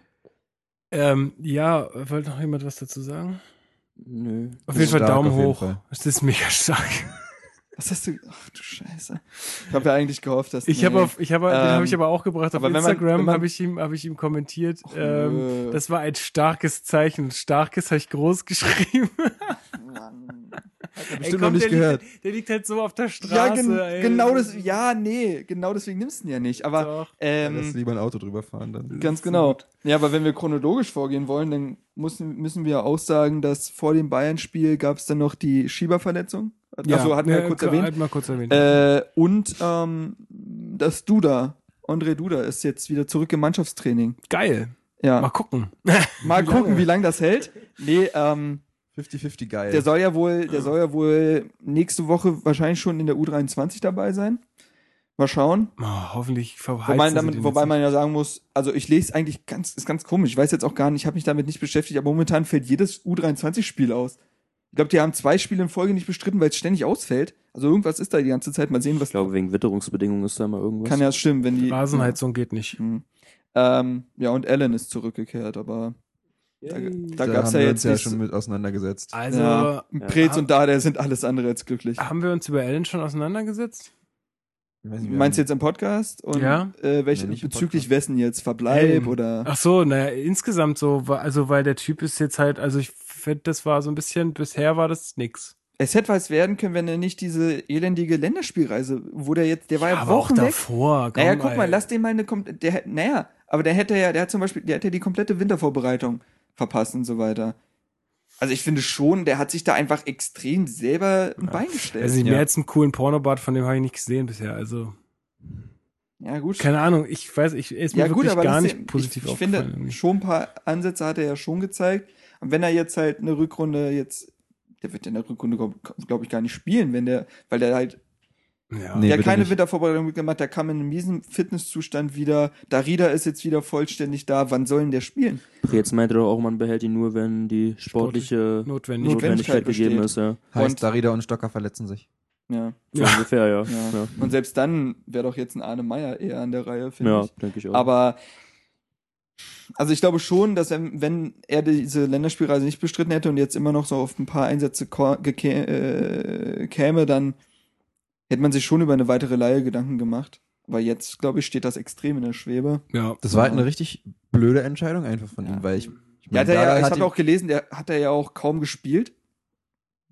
Speaker 1: Ähm, ja, wollte noch jemand was dazu sagen?
Speaker 3: Nö.
Speaker 1: Auf jeden Fall
Speaker 2: Stark,
Speaker 1: Daumen
Speaker 2: auf jeden
Speaker 1: hoch.
Speaker 2: Fall.
Speaker 1: Das ist mega stark.
Speaker 4: Was hast du? Ach du Scheiße. Ich habe ja eigentlich gehofft, dass
Speaker 1: Ich
Speaker 4: nee.
Speaker 1: habe auf, ich habe, den
Speaker 4: Ähm,
Speaker 1: habe ich aber auch gebracht auf Instagram, habe ich ihm, habe ich ihm kommentiert.
Speaker 4: Och,
Speaker 1: ähm, das war ein starkes Zeichen. Starkes habe ich groß geschrieben.
Speaker 4: Mann.
Speaker 2: bestimmt noch nicht
Speaker 1: der
Speaker 2: gehört.
Speaker 1: Liegt, der liegt halt so auf der Straße.
Speaker 4: Ja, gen
Speaker 1: ey.
Speaker 4: genau das. Ja, nee, genau deswegen nimmst du ihn ja nicht. Aber
Speaker 1: Doch.
Speaker 2: Ähm, Lass lieber ein Auto drüber fahren dann.
Speaker 4: Ganz genau. Ja, aber wenn wir chronologisch vorgehen wollen, dann müssen, müssen wir auch sagen, dass vor dem Bayern-Spiel gab es dann noch die Schieberverletzung. Achso, hatten wir ja kurz erwähnt.
Speaker 1: Halt mal kurz erwähnt.
Speaker 4: Äh, und ähm, das Duda, André Duda, ist jetzt wieder zurück im Mannschaftstraining.
Speaker 1: Geil.
Speaker 4: Ja,
Speaker 1: Mal gucken.
Speaker 4: mal gucken, wie lange das hält. Nee, ähm,
Speaker 2: 50-50 geil.
Speaker 4: der soll ja wohl, der soll ja wohl nächste Woche wahrscheinlich schon in der U23 dabei sein. Mal schauen.
Speaker 1: Oh, hoffentlich verheizen
Speaker 4: Wobei,
Speaker 1: sie
Speaker 4: damit,
Speaker 1: den
Speaker 4: wobei man ja sagen muss, also ich lese eigentlich ganz, ist ganz komisch. Ich weiß jetzt auch gar nicht, ich habe mich damit nicht beschäftigt, aber momentan fällt jedes U23-Spiel aus. Ich glaube, die haben zwei Spiele in Folge nicht bestritten, weil es ständig ausfällt. Also irgendwas ist da die ganze Zeit. Mal sehen, was
Speaker 3: Ich glaube, wegen Witterungsbedingungen ist da mal irgendwas.
Speaker 4: kann ja stimmen, wenn die.
Speaker 1: Rasenheizung geht nicht.
Speaker 4: Hm. Ähm, ja, und Alan ist zurückgekehrt, aber da, da
Speaker 2: da
Speaker 4: gab's
Speaker 2: haben
Speaker 4: ja
Speaker 2: wir
Speaker 4: jetzt
Speaker 2: uns ja schon mit auseinandergesetzt.
Speaker 1: Also,
Speaker 4: ja, Preetz
Speaker 1: Ja.
Speaker 4: und da, der sind alles andere als glücklich.
Speaker 1: haben wir uns über Ellen schon auseinandergesetzt?
Speaker 2: Nicht,
Speaker 4: Meinst du jetzt im Podcast? Und
Speaker 1: Ja.
Speaker 4: äh, welche,
Speaker 2: im
Speaker 4: bezüglich
Speaker 2: Podcast.
Speaker 4: wessen jetzt? Verbleib
Speaker 1: Ellen.
Speaker 4: oder?
Speaker 1: Ach so, naja, insgesamt so, also weil der Typ ist jetzt halt, also ich finde, das war so ein bisschen, bisher war das nix.
Speaker 4: es hätte was werden können, wenn er nicht diese elendige Länderspielreise, wo der jetzt, der war ja,
Speaker 1: aber auch
Speaker 4: Wochen weg.
Speaker 1: davor.
Speaker 4: Naja,
Speaker 1: komm,
Speaker 4: guck mal,
Speaker 1: ey.
Speaker 4: lass den mal eine, der, naja, aber der hätte ja, der hat zum Beispiel, der hätte die komplette Wintervorbereitung verpasst und so weiter. Also ich finde schon, der hat sich da einfach extrem selber ein Bein gestellt.
Speaker 1: Also
Speaker 2: Ja.
Speaker 1: mehr als einen coolen Pornobart, von dem habe ich nicht gesehen bisher. Also,
Speaker 4: ja, gut.
Speaker 1: keine Ahnung, ich weiß, ich ist mir
Speaker 4: ja, gut,
Speaker 1: wirklich
Speaker 4: aber
Speaker 1: gar nicht positiv
Speaker 4: ich, ich
Speaker 1: aufgefallen.
Speaker 4: finde,
Speaker 1: irgendwie.
Speaker 4: schon ein paar Ansätze hat er ja schon gezeigt. Und wenn er jetzt halt eine Rückrunde jetzt, der wird ja in der Rückrunde, glaube ich, gar nicht spielen, wenn der, weil der halt
Speaker 1: ja.
Speaker 2: Nee,
Speaker 4: der keine
Speaker 2: nicht.
Speaker 4: Wintervorbereitung gemacht, der kam in einem miesen Fitnesszustand wieder. Darida ist jetzt wieder vollständig da. Wann sollen der spielen?
Speaker 3: Jetzt meinte doch auch, man behält ihn nur, wenn die sportliche
Speaker 1: Notwendig.
Speaker 3: Notwendigkeit
Speaker 4: Notwendigkeit
Speaker 3: gegeben
Speaker 4: besteht.
Speaker 3: ist, ja.
Speaker 2: Heißt,
Speaker 4: Und-
Speaker 2: Darida und Stocker verletzen sich.
Speaker 4: Ja.
Speaker 3: So
Speaker 1: Ja.
Speaker 3: ungefähr, ja.
Speaker 4: Ja.
Speaker 3: Ja,
Speaker 4: Und selbst dann wäre doch jetzt ein Arne Meyer eher an der Reihe, finde
Speaker 3: ja
Speaker 4: ich.
Speaker 3: denke ich auch.
Speaker 4: Aber also ich glaube schon, dass er, wenn er diese Länderspielreise nicht bestritten hätte und jetzt immer noch so auf ein paar Einsätze äh, käme, dann hätte man sich schon über eine weitere Leihe Gedanken gemacht. Aber jetzt, glaube ich, steht das extrem in der Schwebe.
Speaker 1: ja.
Speaker 2: Das war halt eine richtig blöde Entscheidung einfach von ihm, weil ich. ich
Speaker 4: Ja, er ja, ich
Speaker 2: hat
Speaker 4: habe
Speaker 2: ihn-
Speaker 4: auch gelesen, der hat er ja auch kaum gespielt.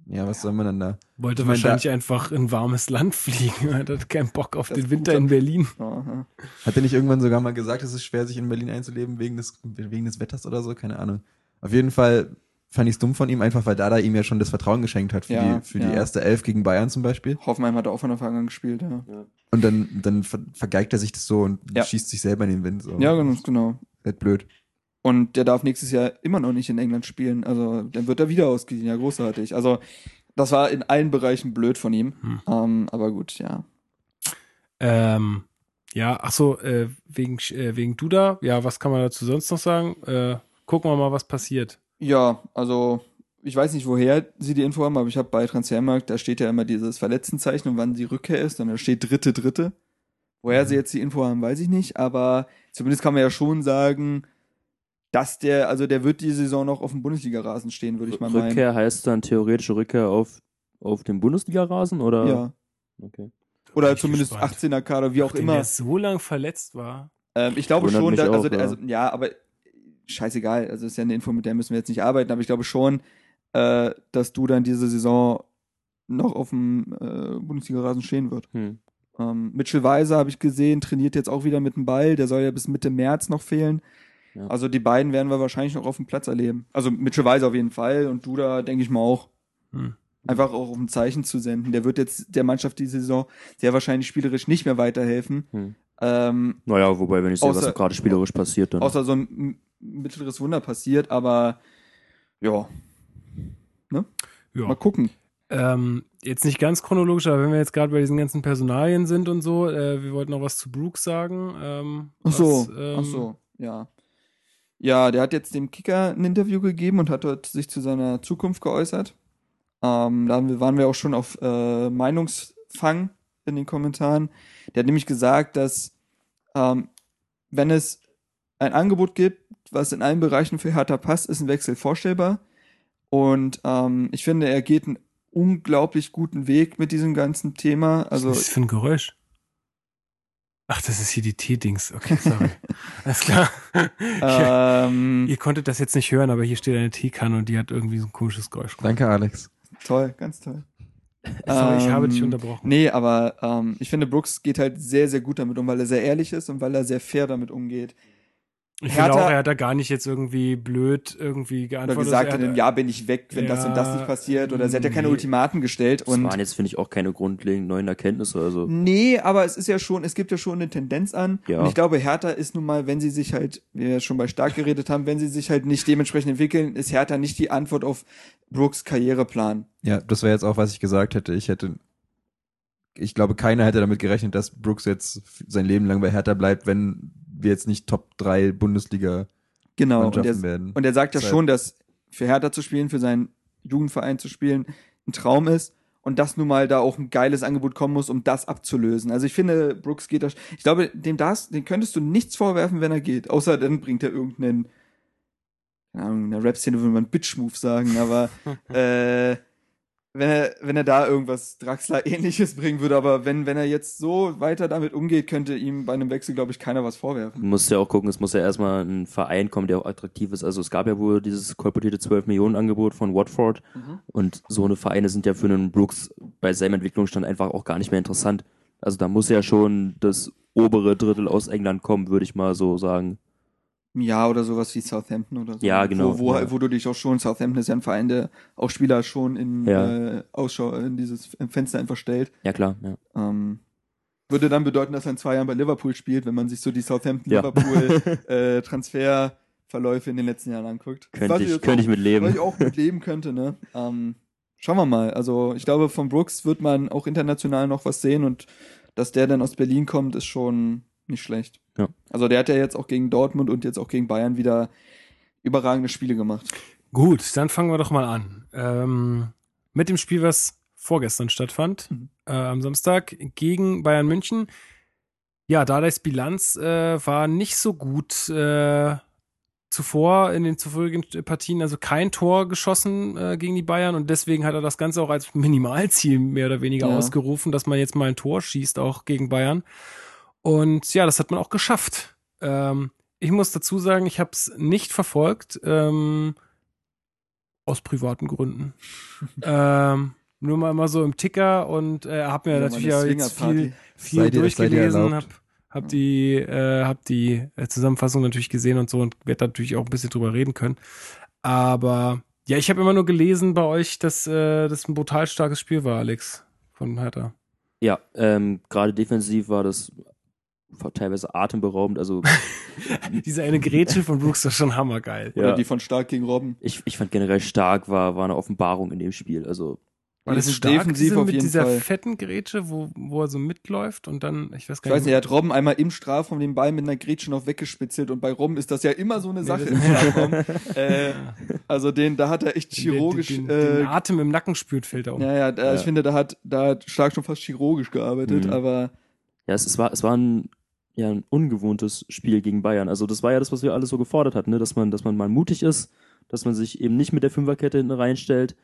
Speaker 2: ja, was soll man dann da?
Speaker 1: Wollte
Speaker 2: Ich mein,
Speaker 1: wahrscheinlich einfach in warmes Land fliegen. Er hat keinen Bock auf den Winter
Speaker 4: gut.
Speaker 1: in Berlin.
Speaker 4: Aha.
Speaker 2: Hat er nicht irgendwann sogar mal gesagt, es ist schwer, sich in Berlin einzuleben wegen des, wegen des Wetters oder so? Keine Ahnung. Auf jeden Fall fand ich es dumm von ihm, einfach weil Dada ihm ja schon das Vertrauen geschenkt hat für,
Speaker 4: Ja,
Speaker 2: die, für
Speaker 4: ja.
Speaker 2: die erste Elf gegen Bayern zum Beispiel.
Speaker 4: Hoffenheim hat auch von Anfang an gespielt, ja.
Speaker 2: Und dann, dann ver vergeigt er sich das so und
Speaker 4: Ja.
Speaker 2: schießt sich selber in den Wind. So.
Speaker 4: Ja, ganz genau.
Speaker 2: Halt blöd.
Speaker 4: Und der darf nächstes Jahr immer noch nicht in England spielen. Also dann wird er wieder ausgeliehen. Ja, großartig. Also das war in allen Bereichen blöd von ihm.
Speaker 1: Hm.
Speaker 4: Ähm, aber gut, ja.
Speaker 1: Ähm, ja, ach so, äh, wegen, äh, wegen Duda. Ja, was kann man dazu sonst noch sagen? Äh, gucken wir mal, was passiert.
Speaker 4: Ja, also ich weiß nicht, woher sie die Info haben, aber ich habe bei Transfermarkt, da steht ja immer dieses Verletztenzeichen und wann die Rückkehr ist, und da steht dritte, dritte. Woher sie jetzt die Info haben, weiß ich nicht, aber zumindest kann man ja schon sagen, dass der, also der wird die Saison noch auf dem Bundesliga-Rasen stehen, würde ich mal meinen.
Speaker 3: Rückkehr heißt dann theoretische Rückkehr auf, auf dem Bundesliga-Rasen, oder?
Speaker 4: Ja.
Speaker 3: Okay.
Speaker 4: Oder zumindest
Speaker 1: gespannt.
Speaker 4: 18er Kader, wie auch
Speaker 1: Nachdem
Speaker 4: immer.
Speaker 1: der so lang verletzt war.
Speaker 4: Ähm, ich glaube
Speaker 3: Wundert
Speaker 4: schon, da,
Speaker 3: auch,
Speaker 4: also,
Speaker 3: ja.
Speaker 4: also ja, aber scheißegal. Also ist ja eine Info, mit der müssen wir jetzt nicht arbeiten, aber ich glaube schon, äh, dass du dann diese Saison noch auf dem äh, Bundesliga-Rasen stehen wird.
Speaker 3: Hm.
Speaker 4: Ähm, Mitchell Weiser habe ich gesehen, trainiert jetzt auch wieder mit dem Ball. Der soll ja bis Mitte März noch fehlen.
Speaker 3: Ja.
Speaker 4: Also die beiden werden wir wahrscheinlich noch auf dem Platz erleben. Also Mitchell Weiser auf jeden Fall und Duda denke ich mal auch.
Speaker 1: Hm.
Speaker 4: Einfach auch um ein Zeichen zu senden. Der wird jetzt der Mannschaft diese Saison sehr wahrscheinlich spielerisch nicht mehr weiterhelfen.
Speaker 3: Hm.
Speaker 4: Ähm,
Speaker 3: Naja, wobei, wenn ich sehe, was
Speaker 4: Außer-
Speaker 3: da gerade spielerisch passiert, dann.
Speaker 4: außer so ein mittleres Wunder passiert, aber ja,
Speaker 1: Ja.
Speaker 4: mal gucken.
Speaker 1: Ähm, jetzt nicht ganz chronologisch, aber wenn wir jetzt gerade bei diesen ganzen Personalien sind und so, äh, wir wollten noch was zu Brooks sagen. Ähm,
Speaker 4: Ach so,
Speaker 1: was, ähm,
Speaker 4: ach so, ja. Ja, der hat jetzt dem Kicker ein Interview gegeben und hat dort sich zu seiner Zukunft geäußert. Ähm, da waren wir auch schon auf äh, Meinungsfang in den Kommentaren. Der hat nämlich gesagt, dass ähm, wenn es ein Angebot gibt, was in allen Bereichen für Hertha passt, ist ein Wechsel vorstellbar. Und ähm, ich finde, er geht einen unglaublich guten Weg mit diesem ganzen Thema. Also
Speaker 1: was ist das für ein Geräusch? Ach, das ist hier die T-Dings. Okay, sorry. Alles klar.
Speaker 4: ähm,
Speaker 1: Ihr konntet das jetzt nicht hören, aber hier steht eine Teekanne und die hat irgendwie so ein komisches Geräusch. gemacht.
Speaker 2: Danke, Alex.
Speaker 4: toll, ganz toll.
Speaker 1: Sorry, ich habe dich
Speaker 4: Ähm,
Speaker 1: unterbrochen.
Speaker 4: Nee, aber ähm, ich finde, Brooks geht halt sehr, sehr gut damit um, weil er sehr ehrlich ist und weil er sehr fair damit umgeht.
Speaker 1: Ich finde
Speaker 4: Hertha-
Speaker 1: auch, er hat da gar nicht jetzt irgendwie blöd irgendwie
Speaker 4: Oder
Speaker 1: geantwortet.
Speaker 4: gesagt
Speaker 1: Er
Speaker 4: hat,
Speaker 1: hat-
Speaker 4: in ja bin ich weg, wenn das und das
Speaker 1: Ja,
Speaker 4: nicht passiert. Oder sie hat ja keine
Speaker 1: nee.
Speaker 4: Ultimaten gestellt.
Speaker 3: das
Speaker 4: Und
Speaker 3: waren jetzt, finde ich, auch keine grundlegend neuen Erkenntnisse. Also,
Speaker 4: nee, aber es ist ja schon, es gibt ja schon eine Tendenz an.
Speaker 3: Ja.
Speaker 4: Und ich glaube, Hertha ist nun mal, wenn sie sich halt, wie wir schon bei Stark geredet haben, wenn sie sich halt nicht dementsprechend entwickeln, ist Hertha nicht die Antwort auf Brooks Karriereplan.
Speaker 2: Ja, das wäre jetzt auch, was ich gesagt hätte. Ich hätte, ich glaube, keiner hätte damit gerechnet, dass Brooks jetzt sein Leben lang bei Hertha bleibt, wenn wir jetzt nicht Top 3 Bundesliga
Speaker 4: Genau. Und
Speaker 2: Mannschaften
Speaker 4: er,
Speaker 2: werden.
Speaker 4: Und er sagt ja
Speaker 2: Deshalb-
Speaker 4: schon, dass für Hertha zu spielen, für seinen Jugendverein zu spielen, ein Traum ist und dass nun mal da auch ein geiles Angebot kommen muss, um das abzulösen. Also ich finde, Brooks geht da. Ich glaube, dem das, dem könntest du nichts vorwerfen, wenn er geht. Außer dann bringt er irgendeinen, keine Ahnung, in der Rap-Szene würde man Bitch-Move sagen, aber äh, wenn er, wenn er da irgendwas Draxler-ähnliches bringen würde, aber wenn, wenn er jetzt so weiter damit umgeht, könnte ihm bei einem Wechsel, glaube ich, keiner was vorwerfen.
Speaker 3: Du musst ja auch gucken, es muss ja erstmal ein Verein kommen, der auch attraktiv ist. Also es gab ja wohl dieses kolportierte 12 Millionen Angebot von Watford
Speaker 4: Mhm.
Speaker 3: und so eine Vereine sind ja für einen Brooks bei seinem Entwicklungsstand einfach auch gar nicht mehr interessant. Also da muss ja schon das obere Drittel aus England kommen, würde ich mal so sagen.
Speaker 4: Ja, oder sowas wie Southampton oder so.
Speaker 3: Ja, genau,
Speaker 4: Wo, wo,
Speaker 3: ja.
Speaker 4: wo du dich auch schon, Southampton ist ja ein Verein, der auch Spieler schon in
Speaker 3: Ja.
Speaker 4: äh, Ausschau, in dieses Fenster einfach stellt.
Speaker 3: Ja klar, ja.
Speaker 4: Ähm, würde dann bedeuten, dass er in zwei Jahren bei Liverpool spielt, wenn man sich so die. Southampton-Liverpool-Transferverläufe in den letzten Jahren anguckt. Was
Speaker 3: Könnte ich,
Speaker 4: jetzt
Speaker 3: könnte ich
Speaker 4: auch,
Speaker 3: mit
Speaker 4: was
Speaker 3: leben.
Speaker 4: ich auch mit leben könnte, ne? Ähm, schauen wir mal. Also ich glaube, von Brooks wird man auch international noch was sehen und dass der dann aus Berlin kommt, ist schon nicht schlecht.
Speaker 3: Ja.
Speaker 4: Also der hat ja jetzt auch gegen Dortmund und jetzt auch gegen Bayern wieder überragende Spiele gemacht.
Speaker 1: Gut, dann fangen wir doch mal an. Ähm, mit dem Spiel, was vorgestern stattfand,
Speaker 4: Mhm.
Speaker 1: äh, am Samstag gegen Bayern München. Ja, Dardais Bilanz äh, war nicht so gut äh, zuvor in den zuvorigen Partien, also kein Tor geschossen äh, gegen die Bayern und deswegen hat er das Ganze auch als Minimalziel mehr oder weniger
Speaker 4: Ja.
Speaker 1: ausgerufen, dass man jetzt mal ein Tor schießt, auch gegen Bayern. Und ja, das hat man auch geschafft. Ähm, ich muss dazu sagen, ich habe es nicht verfolgt, ähm, aus privaten Gründen. ähm, nur mal immer so im Ticker und äh, habe mir
Speaker 4: Ja,
Speaker 1: natürlich ja jetzt viel, viel
Speaker 2: Sei
Speaker 1: durchgelesen,
Speaker 2: erlaubt.
Speaker 1: hab, hab die, äh, hab die äh, Zusammenfassung natürlich gesehen und so und werde natürlich auch ein bisschen drüber reden können. Aber ja, ich habe immer nur gelesen bei euch, dass äh, das ein brutal starkes Spiel war, Alex, von Hertha.
Speaker 3: Ja, ähm, gerade defensiv war das teilweise atemberaubend. Also
Speaker 1: Diese eine Grätsche von Brooks war schon hammergeil.
Speaker 4: Oder
Speaker 3: ja,
Speaker 4: die von Stark gegen Robben.
Speaker 3: ich, ich fand generell stark war, war eine Offenbarung in dem Spiel. Also
Speaker 1: War das
Speaker 4: sind
Speaker 1: stark,
Speaker 4: defensiv
Speaker 1: diese,
Speaker 4: auf
Speaker 1: mit
Speaker 4: jeden
Speaker 1: dieser
Speaker 4: Fall.
Speaker 1: fetten Grätsche, wo, wo er so mitläuft und dann, ich weiß
Speaker 4: Ich
Speaker 1: gar
Speaker 4: weiß nicht,
Speaker 1: nicht.
Speaker 4: er hat Robben einmal im Strafraum den Ball mit einer Grätsche noch weggespitzelt und bei Robben ist das ja immer so eine
Speaker 1: Nee,
Speaker 4: Sache im Strafraum. äh, also den, da hat er echt chirurgisch,
Speaker 1: den, den, den
Speaker 4: äh,
Speaker 1: Atem im Nacken spürt, fällt er um.
Speaker 4: ja, ja, da,
Speaker 3: Ja.
Speaker 4: ich finde, da hat, da hat Stark schon fast chirurgisch gearbeitet,
Speaker 3: Mhm.
Speaker 4: aber
Speaker 3: Ja, es, es war, es war ein, ja, ein ungewohntes Spiel gegen Bayern. Also das war ja das, was wir alle so gefordert hatten, ne? dass man, dass man mal mutig ist, dass man sich eben nicht mit der Fünferkette hinten reinstellt,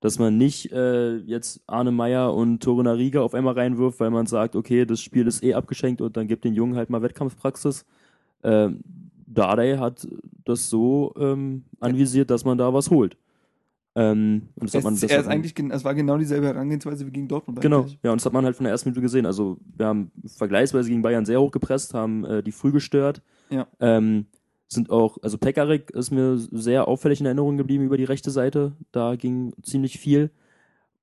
Speaker 3: dass man nicht äh, jetzt Arne Meyer und Toruna Riga auf einmal reinwirft, weil man sagt, okay, das Spiel ist eh abgeschenkt und dann gibt den Jungen halt mal Wettkampfpraxis. Ähm, Dardai hat das so ähm, anvisiert, dass man da was holt. Ähm, und das hat
Speaker 4: es,
Speaker 3: man, das
Speaker 4: er
Speaker 3: hat man-
Speaker 4: eigentlich, gen- es war genau dieselbe Herangehensweise wie gegen Dortmund.
Speaker 3: Genau,
Speaker 4: eigentlich.
Speaker 3: ja, und das hat man halt von der ersten Minute gesehen. Also wir haben vergleichsweise gegen Bayern sehr hoch gepresst, haben äh, die früh gestört.
Speaker 4: Ja.
Speaker 3: Ähm, sind auch, also Pekarik ist mir sehr auffällig in Erinnerung geblieben über die rechte Seite. Da ging ziemlich viel.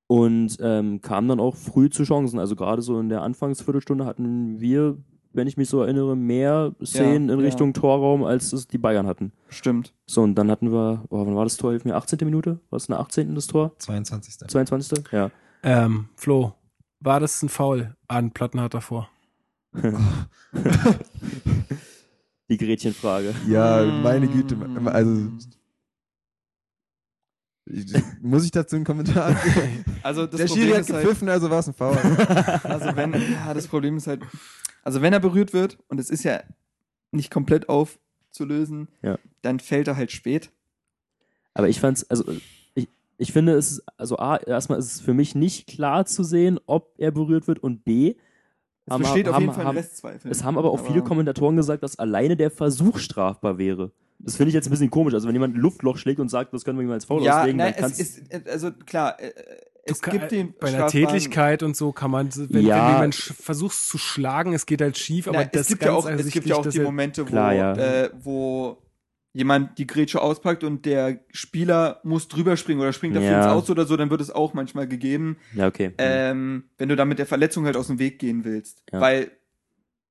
Speaker 3: Und ähm, kam dann auch früh zu Chancen. Also gerade so in der Anfangsviertelstunde hatten wir, wenn ich mich so erinnere, mehr Szenen in
Speaker 4: ja.
Speaker 3: Richtung Torraum, als es die Bayern hatten.
Speaker 4: Stimmt.
Speaker 3: So, und dann hatten wir, oh, wann war das Tor? Hilf mir, 18. Minute? War es eine 18. das Tor?
Speaker 2: 22.
Speaker 3: 22. Ja.
Speaker 1: Ähm, Flo, war das ein Foul an Plattenhardt davor?
Speaker 3: Die Gretchenfrage.
Speaker 2: Ja, meine Güte.
Speaker 4: Mm.
Speaker 2: Also, ich, muss ich dazu einen Kommentar abgeben?
Speaker 4: Also das
Speaker 2: Der
Speaker 4: Problem
Speaker 2: Schiri hat
Speaker 4: ist halt,
Speaker 2: gepfiffen, also war es ein Foul.
Speaker 4: also wenn, ja, das Problem ist halt, also wenn er berührt wird und es ist ja nicht komplett aufzulösen,
Speaker 3: Ja.
Speaker 4: dann fällt er halt spät.
Speaker 3: Aber ich fand's, also ich, ich finde es, ist- also A, erstmal ist es für mich nicht klar zu sehen, ob er berührt wird und B,
Speaker 4: Es
Speaker 3: Haben-
Speaker 4: besteht auf
Speaker 3: haben-
Speaker 4: jeden Fall ein
Speaker 3: haben-
Speaker 4: Restzweifel.
Speaker 3: es haben aber auch viele Kommentatoren gesagt, dass alleine der Versuch strafbar wäre. Das finde ich jetzt ein bisschen komisch. Also wenn jemand ein Luftloch schlägt und sagt, das können wir ihm als Foul
Speaker 4: ja,
Speaker 3: auslegen,
Speaker 4: nein,
Speaker 3: dann
Speaker 4: es
Speaker 3: kannst
Speaker 4: ist, äh, also klar, äh, es
Speaker 1: Du
Speaker 4: gibt den
Speaker 1: bei
Speaker 4: strafbaren-
Speaker 1: Tätigkeit und so kann man, wenn,
Speaker 3: Ja.
Speaker 1: wenn sch- versuchst zu schlagen, es geht halt schief, aber
Speaker 4: Nein,
Speaker 1: das
Speaker 4: es gibt ja auch, es gibt ja auch die Momente, wo,
Speaker 3: Klar, ja.
Speaker 4: äh, wo jemand die Grätsche auspackt und der Spieler muss drüber springen oder springt dafür
Speaker 3: Ja.
Speaker 4: ins Aus oder so, dann wird es auch manchmal gegeben,
Speaker 3: Ja, okay.
Speaker 4: ähm, wenn du dann mit der Verletzung halt aus dem Weg gehen willst.
Speaker 3: Ja.
Speaker 4: Weil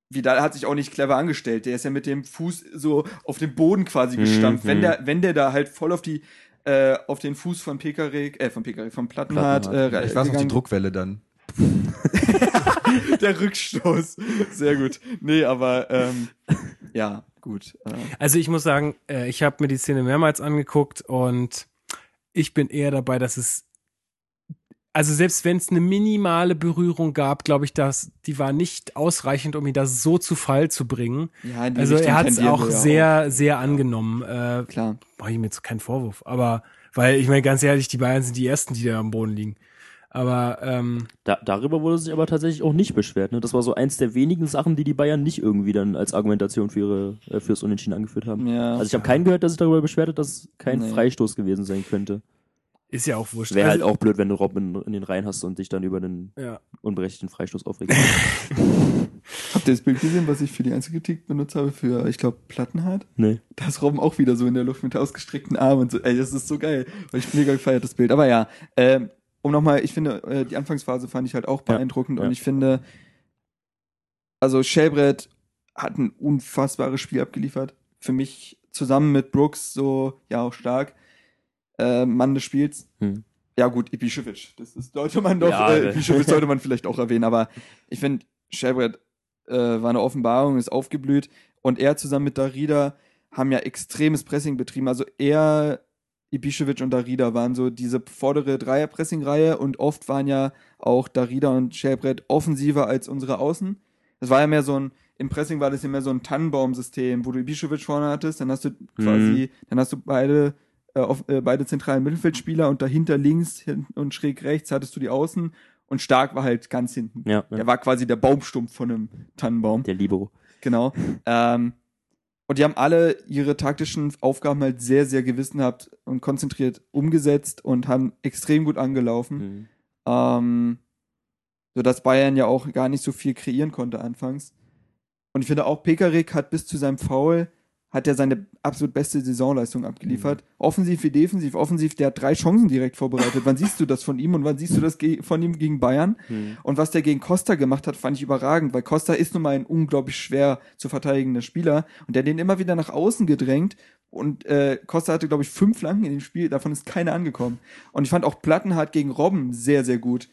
Speaker 4: Vidal hat sich auch nicht clever angestellt. Der ist ja mit dem Fuß so auf den Boden quasi gestampft.
Speaker 3: Mhm.
Speaker 4: Wenn der, wenn der da halt voll auf die, äh, auf den Fuß von Pekarik, äh, von Pekarik, von Plattenhardt,
Speaker 3: Plattenhardt.
Speaker 4: äh,
Speaker 2: Ich weiß noch die Druckwelle dann.
Speaker 4: der Rückstoß. Sehr gut. Nee, aber ähm, ja, gut. Äh,
Speaker 1: Also ich muss sagen, äh, ich habe mir die Szene mehrmals angeguckt und ich bin eher dabei, dass es also selbst wenn es eine minimale Berührung gab, glaube ich, dass die war nicht ausreichend, um ihn da so zu Fall zu bringen.
Speaker 4: ja, in die
Speaker 1: Also
Speaker 4: Richtung
Speaker 1: er hat es auch
Speaker 4: wir ja
Speaker 1: sehr, sehr angenommen. Äh,
Speaker 4: Klar.
Speaker 1: mache ich mir jetzt keinen Vorwurf, aber weil ich meine ganz ehrlich, die Bayern sind die ersten, die da am Boden liegen. Aber ähm,
Speaker 3: Da, darüber wurde sich aber tatsächlich auch nicht beschwert. Ne? Das war so eins der wenigen Sachen, die die Bayern nicht irgendwie dann als Argumentation für ihre, äh, fürs Unentschieden angeführt haben.
Speaker 4: Ja.
Speaker 3: Also ich habe keinen gehört, der sich darüber beschwert hat, dass es kein
Speaker 4: Nee.
Speaker 3: Freistoß gewesen sein könnte.
Speaker 1: Ist ja auch wurscht.
Speaker 3: Wäre halt
Speaker 1: Also-
Speaker 3: auch blöd, wenn du Robben in, in den Reihen hast und dich dann über den
Speaker 1: ja.
Speaker 3: unberechtigten Freistoß aufregst.
Speaker 4: Habt ihr das Bild gesehen, was ich für die Einzelkritik benutzt habe? Für, ich glaube, Plattenhardt?
Speaker 3: nee.
Speaker 4: Da ist Robben auch wieder so in der Luft mit ausgestreckten Armen und so. Ey, das ist so geil. Weil ich mega gefeiert, das Bild. Aber ja, ähm, um nochmal, ich finde, äh, die Anfangsphase fand ich halt auch
Speaker 3: Ja,
Speaker 4: beeindruckend
Speaker 3: ja.
Speaker 4: und ich finde, also Shelbrett hat ein unfassbares Spiel abgeliefert. Für mich zusammen mit Brooks so, ja, auch stark. Äh, Mann des Spiels.
Speaker 3: Hm.
Speaker 4: Ja, gut, Ibišević. Das ist, sollte man doch,
Speaker 3: Ja,
Speaker 4: äh. Ibišević sollte man vielleicht auch erwähnen, aber ich finde, Shelbrett äh, war eine Offenbarung, ist aufgeblüht und er zusammen mit Darida haben ja extremes Pressing betrieben. Also er, Ibišević und Darida waren so diese vordere Dreier-Pressing-Reihe und oft waren ja auch Darida und Shelbrett offensiver als unsere Außen. Das war ja mehr so ein, im Pressing war das ja mehr so ein Tannenbaum-System, wo du Ibišević vorne hattest, dann hast du quasi, dann hast du beide äh, auf, äh, beide zentralen Mittelfeldspieler und dahinter links und schräg rechts hattest du die Außen und Stark war halt ganz hinten.
Speaker 3: Ja, ja.
Speaker 4: Der war quasi der Baumstumpf von einem Tannenbaum.
Speaker 3: Der Libero.
Speaker 4: Genau. Ähm, und die haben alle ihre taktischen Aufgaben halt sehr, sehr gewissenhaft und konzentriert umgesetzt und haben extrem gut angelaufen.
Speaker 3: Mhm.
Speaker 4: Ähm, sodass Bayern ja auch gar nicht so viel kreieren konnte anfangs. Und ich finde auch, Pekarik hat bis zu seinem Foul hat er seine absolut beste Saisonleistung abgeliefert. Offensiv wie defensiv. Offensiv, der hat drei Chancen direkt vorbereitet. wann siehst du das von ihm und wann siehst du das von ihm gegen Bayern?
Speaker 3: Mhm.
Speaker 4: Und was der gegen Costa gemacht hat, fand ich überragend, weil Costa ist nun mal ein unglaublich schwer zu verteidigender Spieler und der hat den immer wieder nach außen gedrängt und äh, Costa hatte, glaube ich, fünf Flanken in dem Spiel, davon ist keine angekommen. Und ich fand auch Plattenhardt gegen Robben sehr, sehr gut.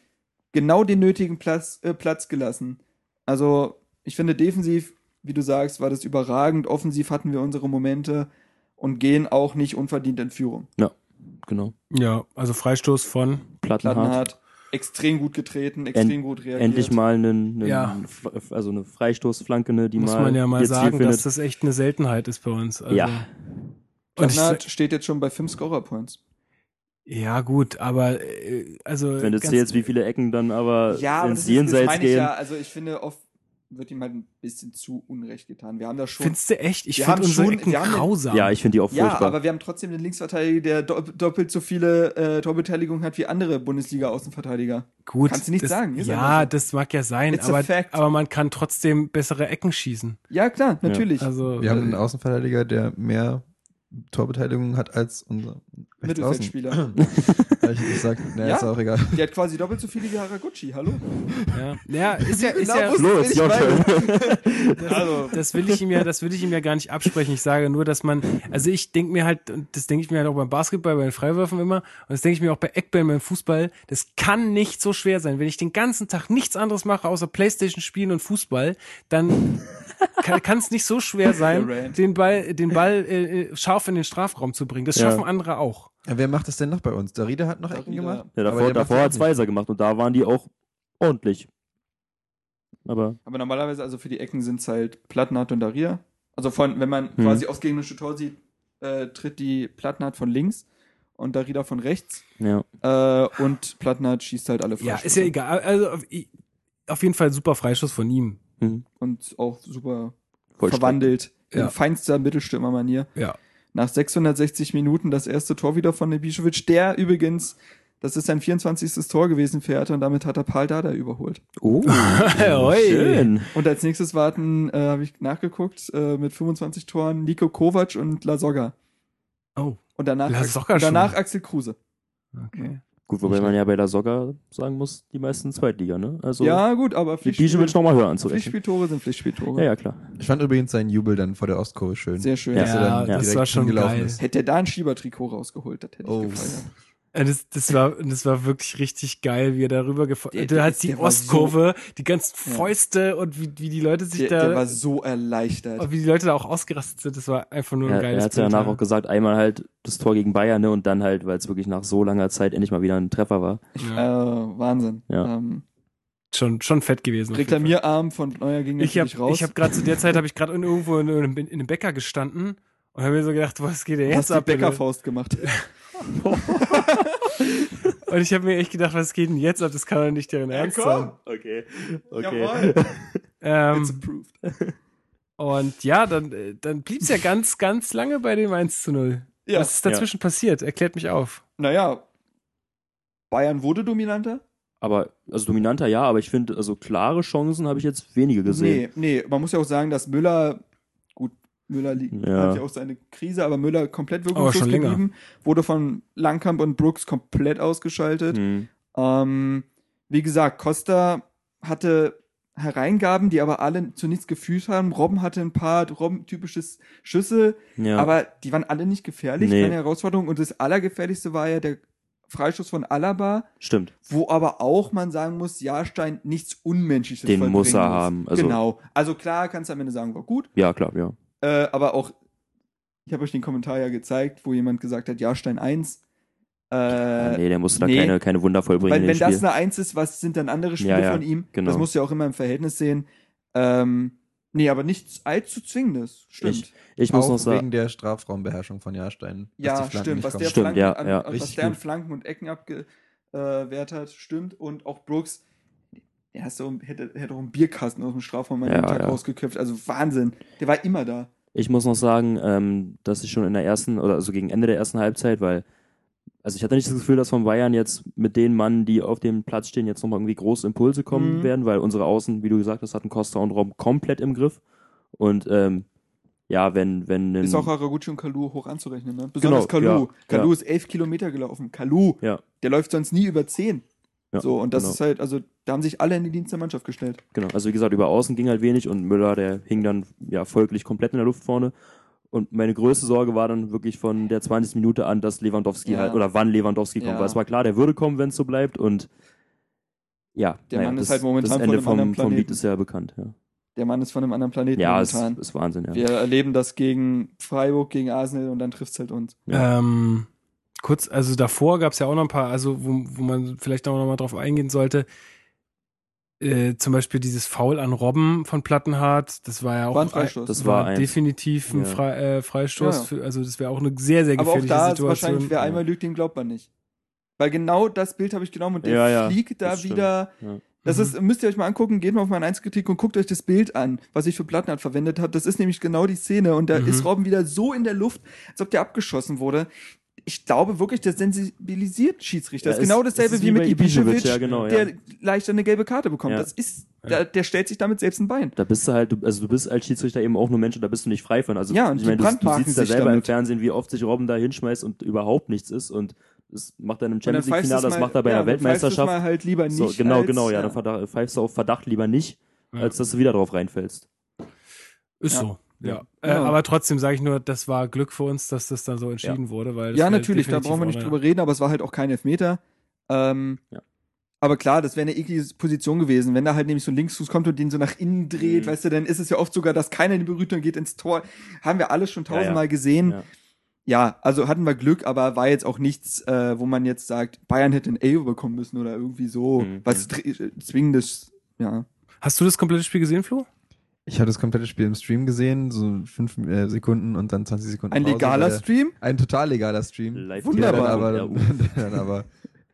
Speaker 4: Genau den nötigen Platz, äh, Platz gelassen. Also, ich finde defensiv, wie du sagst, war das überragend. Offensiv hatten wir unsere Momente und gehen auch nicht unverdient in Führung.
Speaker 3: Genau.
Speaker 1: ja, also Freistoß von
Speaker 3: Plattenhardt.
Speaker 4: Plattenhardt extrem gut getreten, extrem gut reagiert.
Speaker 3: Endlich mal einen, einen
Speaker 1: Ja.
Speaker 3: Also eine Freistoßflanke, ne, die
Speaker 1: muss
Speaker 3: mal
Speaker 1: man ja mal sagen,
Speaker 3: findet.
Speaker 1: dass das echt eine Seltenheit ist bei uns. Also,
Speaker 3: Ja.
Speaker 4: Plattenhardt steht jetzt schon bei fünf Scorer-Points.
Speaker 1: ja, gut, aber äh, also
Speaker 3: Wenn du zählst, wie viele Ecken dann aber
Speaker 4: Ja,
Speaker 3: ins
Speaker 4: das, ist, das
Speaker 3: Jenseits
Speaker 4: meine ich
Speaker 3: gehen.
Speaker 4: ja. Also ich finde, oft wird ihm halt ein bisschen zu unrecht getan. Wir haben da schon.
Speaker 1: Findest du echt? Ich finde unsere
Speaker 4: schon-
Speaker 1: Ecken
Speaker 4: wir
Speaker 1: grausam.
Speaker 3: Ja, ich finde die auch
Speaker 4: ja,
Speaker 3: furchtbar.
Speaker 4: aber wir haben trotzdem den Linksverteidiger, der do doppelt so viele äh, Torbeteiligung hat wie andere Bundesliga-Außenverteidiger.
Speaker 1: Gut,
Speaker 4: Kannst du nicht
Speaker 1: das,
Speaker 4: sagen,
Speaker 1: Ja,
Speaker 4: so.
Speaker 1: das mag ja sein,
Speaker 4: It's
Speaker 1: aber, aber man kann trotzdem bessere Ecken schießen.
Speaker 4: Ja, klar, natürlich.
Speaker 1: Also
Speaker 2: Wir haben einen
Speaker 1: äh,
Speaker 2: Außenverteidiger, der mehr Torbeteiligung hat als unser.
Speaker 4: Mittelfeldspieler.
Speaker 2: Hab ich gesagt, na,
Speaker 4: Ja?
Speaker 2: ist auch egal.
Speaker 4: Der hat quasi doppelt so viele wie Haraguchi, hallo?
Speaker 1: ja, ja, ist ja, ist ja,
Speaker 3: Flo,
Speaker 4: ich
Speaker 3: ja
Speaker 1: das,
Speaker 4: Also-
Speaker 1: das will ich ihm ja, das will ich ihm ja gar nicht absprechen. Ich sage nur, dass man, also ich denke mir halt, und das denke ich mir halt auch beim Basketball, bei den Freiwürfen immer, und das denke ich mir auch bei Eckbällen beim Fußball, das kann nicht so schwer sein. Wenn ich den ganzen Tag nichts anderes mache, außer Playstation spielen und Fußball, dann kann es nicht so schwer sein, den Ball, den Ball äh, äh, scharf in den Strafraum zu bringen. Das
Speaker 3: Ja.
Speaker 1: schaffen andere auch.
Speaker 2: Ja, wer macht das denn noch bei uns? Darida hat noch Ecken
Speaker 4: Darida.
Speaker 2: gemacht?
Speaker 3: ja, davor,
Speaker 2: der
Speaker 3: davor hat
Speaker 2: auch
Speaker 3: Weiser gemacht und da waren die auch ordentlich. Aber
Speaker 4: Aber normalerweise, also für die Ecken sind es halt Plattenhardt und Daria. Also von, wenn man
Speaker 3: Hm.
Speaker 4: quasi aufs gegnerische Tor sieht, äh, tritt die Plattenhardt von links und Darida von rechts.
Speaker 3: ja.
Speaker 4: Äh, und Plattenhardt schießt halt alle
Speaker 1: Ja,
Speaker 4: Freistöße.
Speaker 1: ist ja egal. Also auf, auf jeden Fall super Freischuss von ihm.
Speaker 3: Mhm.
Speaker 4: Und auch super verwandelt.
Speaker 1: Ja.
Speaker 4: In feinster Mittelstürmermanier.
Speaker 1: Ja.
Speaker 4: Nach 660 Minuten das erste Tor wieder von Ibišević, der übrigens, das ist sein 24. Tor gewesen für Hertha und damit hat er Paul Dada überholt.
Speaker 3: Oh, schön.
Speaker 4: Und als nächstes warten, äh, habe ich nachgeguckt, äh, mit 25 Toren Nico Kovac und Lasogga.
Speaker 1: Oh,
Speaker 4: Und danach,
Speaker 1: Lasogga
Speaker 4: und danach
Speaker 1: schon.
Speaker 4: Axel Kruse.
Speaker 1: okay.
Speaker 3: Gut, wobei man ja bei der Sogger sagen muss, die meisten Zweitliga, ne? Also
Speaker 4: ja, gut, aber
Speaker 3: die Bischewitsch noch mal höher anzurechnen.
Speaker 4: Pflichtspieltore sind Pflichtspieltore.
Speaker 3: Ja, ja, klar.
Speaker 2: Ich fand übrigens seinen Jubel dann vor der Ostkurve schön.
Speaker 4: Sehr schön.
Speaker 3: Ja.
Speaker 2: Dass er dann
Speaker 1: Ja, das war schon geil.
Speaker 2: ist.
Speaker 4: Hätte er da ein Schiebertrikot rausgeholt, das hätte ich
Speaker 2: Oh.
Speaker 4: gefeiert.
Speaker 1: Äh, Das, das, war, das war wirklich richtig geil, wie er darüber gefahren
Speaker 4: der-
Speaker 1: Du hast die Ostkurve, die ganzen
Speaker 4: Ja.
Speaker 1: Fäuste und wie, wie die Leute sich
Speaker 4: Der,
Speaker 1: da,
Speaker 4: der war so erleichtert.
Speaker 1: und wie die Leute da auch ausgerastet sind. Das war einfach nur ein
Speaker 3: Er,
Speaker 1: geiles
Speaker 3: er hat ja danach auch gesagt, einmal halt das Tor gegen Bayern, ne? Und dann halt, weil es wirklich nach so langer Zeit endlich mal wieder ein Treffer war.
Speaker 1: Ja.
Speaker 4: Äh, Wahnsinn.
Speaker 3: Ja.
Speaker 4: Ähm,
Speaker 1: Schon, schon fett gewesen.
Speaker 4: Reklamierarm von Neuer ging
Speaker 1: Ich habe
Speaker 4: natürlich raus.
Speaker 1: ich hab gerade zu der Zeit habe ich gerade in- irgendwo in, einem- in einem Bäcker gestanden und habe mir so gedacht, was geht denn
Speaker 4: Du
Speaker 1: jetzt
Speaker 4: hast die
Speaker 1: ab?
Speaker 4: Bäckerfaust gemacht.
Speaker 1: Und ich habe mir echt gedacht, was geht denn jetzt ab? Das kann doch nicht deren Ernst sein.
Speaker 3: Okay.
Speaker 4: Jawohl.
Speaker 1: Ähm,
Speaker 4: It's approved.
Speaker 1: und ja, dann, äh, dann blieb's ja ganz, ganz lange bei dem 1 zu 0.
Speaker 4: Ja.
Speaker 1: Was ist dazwischen passiert? Erklärt mich auf.
Speaker 4: Naja, Bayern wurde dominanter.
Speaker 3: Aber, also dominanter ja, aber ich finde, also klare Chancen habe ich jetzt wenige gesehen.
Speaker 4: Nee, nee, man muss ja auch sagen, dass Müller, Müller liegt,
Speaker 3: Ja.
Speaker 4: hat ja auch seine Krise, aber Müller komplett wirkungslos
Speaker 1: länger.
Speaker 4: geblieben, wurde von Langkamp und Brooks komplett ausgeschaltet.
Speaker 3: Hm.
Speaker 4: Ähm, wie gesagt, Costa hatte Hereingaben, die aber alle zu nichts geführt haben. Robben hatte ein paar Robben-typisches Schüsse,
Speaker 3: Ja.
Speaker 4: aber die waren alle nicht gefährlich,
Speaker 3: Nee.
Speaker 4: keine Herausforderung. Und das Allergefährlichste war ja der Freischuss von Alaba,
Speaker 3: Stimmt.
Speaker 4: wo aber auch man sagen muss, Jahrstein nichts Unmenschliches
Speaker 3: Den muss er haben, also-
Speaker 4: genau. Also klar, kannst du am Ende sagen, war gut,
Speaker 3: Ja, klar, ja.
Speaker 4: Äh, aber auch, ich habe euch den Kommentar ja gezeigt, wo jemand gesagt hat, Jahrstein 1. Äh,
Speaker 3: nee, der musste da
Speaker 4: nee.
Speaker 3: keine, keine Wunder vollbringen
Speaker 4: weil wenn das eine Eins ist, was sind dann andere Spiele
Speaker 3: Ja, ja,
Speaker 4: von ihm?
Speaker 3: genau.
Speaker 4: Das musst du ja auch immer im Verhältnis sehen. Ähm, nee, aber nichts allzu zwingendes. Stimmt.
Speaker 3: Ich muss
Speaker 2: auch
Speaker 3: noch sagen,
Speaker 2: wegen der Strafraumbeherrschung von Jahrstein.
Speaker 4: ja, stimmt. Was der,
Speaker 3: Stimmt,
Speaker 4: Flanken
Speaker 3: ja,
Speaker 4: an,
Speaker 3: ja.
Speaker 4: was der an. Flanken und Ecken abgewehrt hat, stimmt. Und auch Brooks, der hast du, hätte, hätte auch einen Bierkasten aus dem Strafraum an
Speaker 3: Ja,
Speaker 4: Tag
Speaker 3: ja.
Speaker 4: rausgeköpft. Also Wahnsinn. Der war immer da.
Speaker 3: ich muss noch sagen, ähm, dass ich schon in der ersten, oder also gegen Ende der ersten Halbzeit, weil, also ich hatte nicht das Gefühl, dass von Bayern jetzt mit den Mann, die auf dem Platz stehen, jetzt nochmal irgendwie große Impulse kommen
Speaker 4: Mhm.
Speaker 3: werden, weil unsere Außen, wie du gesagt hast, hatten Costa und Robben komplett im Griff. Und ähm, ja, wenn, wenn
Speaker 4: Ist auch Haraguchi und Kalu hoch anzurechnen, ne? Besonders
Speaker 3: Genau,
Speaker 4: Kalu.
Speaker 3: ja,
Speaker 4: Kalu
Speaker 3: ja.
Speaker 4: ist elf Kilometer gelaufen. Kalu,
Speaker 3: ja,
Speaker 4: der läuft sonst nie über zehn.
Speaker 3: Ja,
Speaker 4: so, und das
Speaker 3: genau.
Speaker 4: ist halt, also da haben sich alle in den Dienst der Mannschaft gestellt.
Speaker 3: Genau, also wie gesagt, über außen ging halt wenig und Müller, der hing dann ja folglich komplett in der Luft vorne. Und meine größte Sorge war dann wirklich von der 20. Minute an, dass Lewandowski
Speaker 4: Ja.
Speaker 3: halt, oder wann Lewandowski kommt.
Speaker 4: Ja.
Speaker 3: Weil es war klar, der würde kommen, wenn es so bleibt. Und ja,
Speaker 4: Der Mann ist
Speaker 3: das,
Speaker 4: halt momentan
Speaker 3: das
Speaker 4: von
Speaker 3: Ende
Speaker 4: einem
Speaker 3: vom,
Speaker 4: anderen
Speaker 3: vom Lied
Speaker 4: Planeten.
Speaker 3: ist ja bekannt. Ja,
Speaker 4: Der Mann ist von einem anderen Planeten
Speaker 3: ja ist,
Speaker 4: momentan.
Speaker 3: ist Wahnsinn, ja.
Speaker 4: Wir erleben das gegen Freiburg, gegen Arsenal und dann trifft es halt uns.
Speaker 3: Ja.
Speaker 1: Ähm, kurz, also davor gab es ja auch noch ein paar, also wo, wo man vielleicht auch noch mal drauf eingehen sollte. Äh, zum Beispiel dieses Foul an Robben von Plattenhardt, das war ja auch
Speaker 4: War ein Freistoß.
Speaker 3: Das war ein-
Speaker 1: definitiv ein
Speaker 3: Ja.
Speaker 1: Fre äh, Freistoß.
Speaker 4: Ja.
Speaker 1: Für, also das wäre auch eine sehr, sehr
Speaker 4: Aber auch
Speaker 1: gefährliche
Speaker 4: da ist
Speaker 1: Situation.
Speaker 4: wahrscheinlich, wer einmal lügt, dem glaubt man nicht. Weil genau das Bild habe ich genommen und der
Speaker 3: Ja, ja,
Speaker 4: fliegt da wieder.
Speaker 3: Ja.
Speaker 4: Das
Speaker 1: Mhm.
Speaker 4: ist, müsst ihr euch mal angucken, geht mal auf meine Einzelkritik und guckt euch das Bild an, was ich für Plattenhardt verwendet habe. Das ist nämlich genau die Szene und da
Speaker 1: Mhm.
Speaker 4: ist Robben wieder so in der Luft, als ob der abgeschossen wurde. Ich glaube wirklich, das sensibilisiert Schiedsrichter.
Speaker 3: Ja,
Speaker 4: das ist genau dasselbe
Speaker 3: ist
Speaker 4: wie,
Speaker 3: wie
Speaker 4: mit Ibišević,
Speaker 3: ja, genau,
Speaker 4: der
Speaker 3: ja.
Speaker 4: leicht eine gelbe Karte bekommt.
Speaker 3: Ja.
Speaker 4: Das ist,
Speaker 3: Ja.
Speaker 4: der, der stellt sich damit selbst ein Bein.
Speaker 3: Da bist du halt, also du bist als Schiedsrichter eben auch nur Mensch und da bist du nicht frei von. Also
Speaker 4: Ja, und
Speaker 3: ich meine, du, du siehst ja selber
Speaker 4: damit.
Speaker 3: im Fernsehen, wie oft sich Robben da hinschmeißt und überhaupt nichts ist und das macht er im Champions League Finale, das
Speaker 4: mal-
Speaker 3: macht er bei
Speaker 4: du's
Speaker 3: Weltmeisterschaft.
Speaker 4: mal halt lieber nicht.
Speaker 3: So, genau,
Speaker 4: als,
Speaker 3: genau, ja, dann pfeifst du auf Verdacht lieber nicht,
Speaker 1: Ja.
Speaker 3: als dass du wieder drauf reinfällst.
Speaker 1: Ist
Speaker 4: Ja.
Speaker 1: so. Ja. Äh,
Speaker 4: Ja.
Speaker 1: aber trotzdem sage ich nur, das war Glück für uns, dass das dann so entschieden wurde, weil
Speaker 4: Ja, natürlich, da brauchen wir nicht drüber reden, aber es war halt auch kein Elfmeter. Ähm,
Speaker 3: Ja.
Speaker 4: Aber klar, das wäre eine eklige Position gewesen. Wenn da halt nämlich so ein Linksfuß kommt und den so nach innen dreht,
Speaker 3: Mhm.
Speaker 4: weißt du, dann ist es ja oft sogar, dass keiner in die Berührung geht ins Tor. Haben wir alles schon
Speaker 3: Ja, ja.
Speaker 4: tausendmal gesehen. Ja.
Speaker 3: Ja.
Speaker 4: also hatten wir Glück, aber war jetzt auch nichts, äh, wo man jetzt sagt, Bayern hätte ein A bekommen müssen oder irgendwie so.
Speaker 3: Mhm.
Speaker 4: Was dr- zwingendes, ja.
Speaker 1: Hast du das komplette Spiel gesehen, Flo?
Speaker 2: Ich habe das komplette Spiel im Stream gesehen, so fünf äh, Sekunden und dann 20 Sekunden
Speaker 4: Ein
Speaker 2: Pause,
Speaker 4: legaler
Speaker 2: der-
Speaker 4: Stream?
Speaker 2: Ein total legaler Stream.
Speaker 3: Live
Speaker 4: Wunderbar.
Speaker 2: Aber,
Speaker 3: Ja,
Speaker 2: dann aber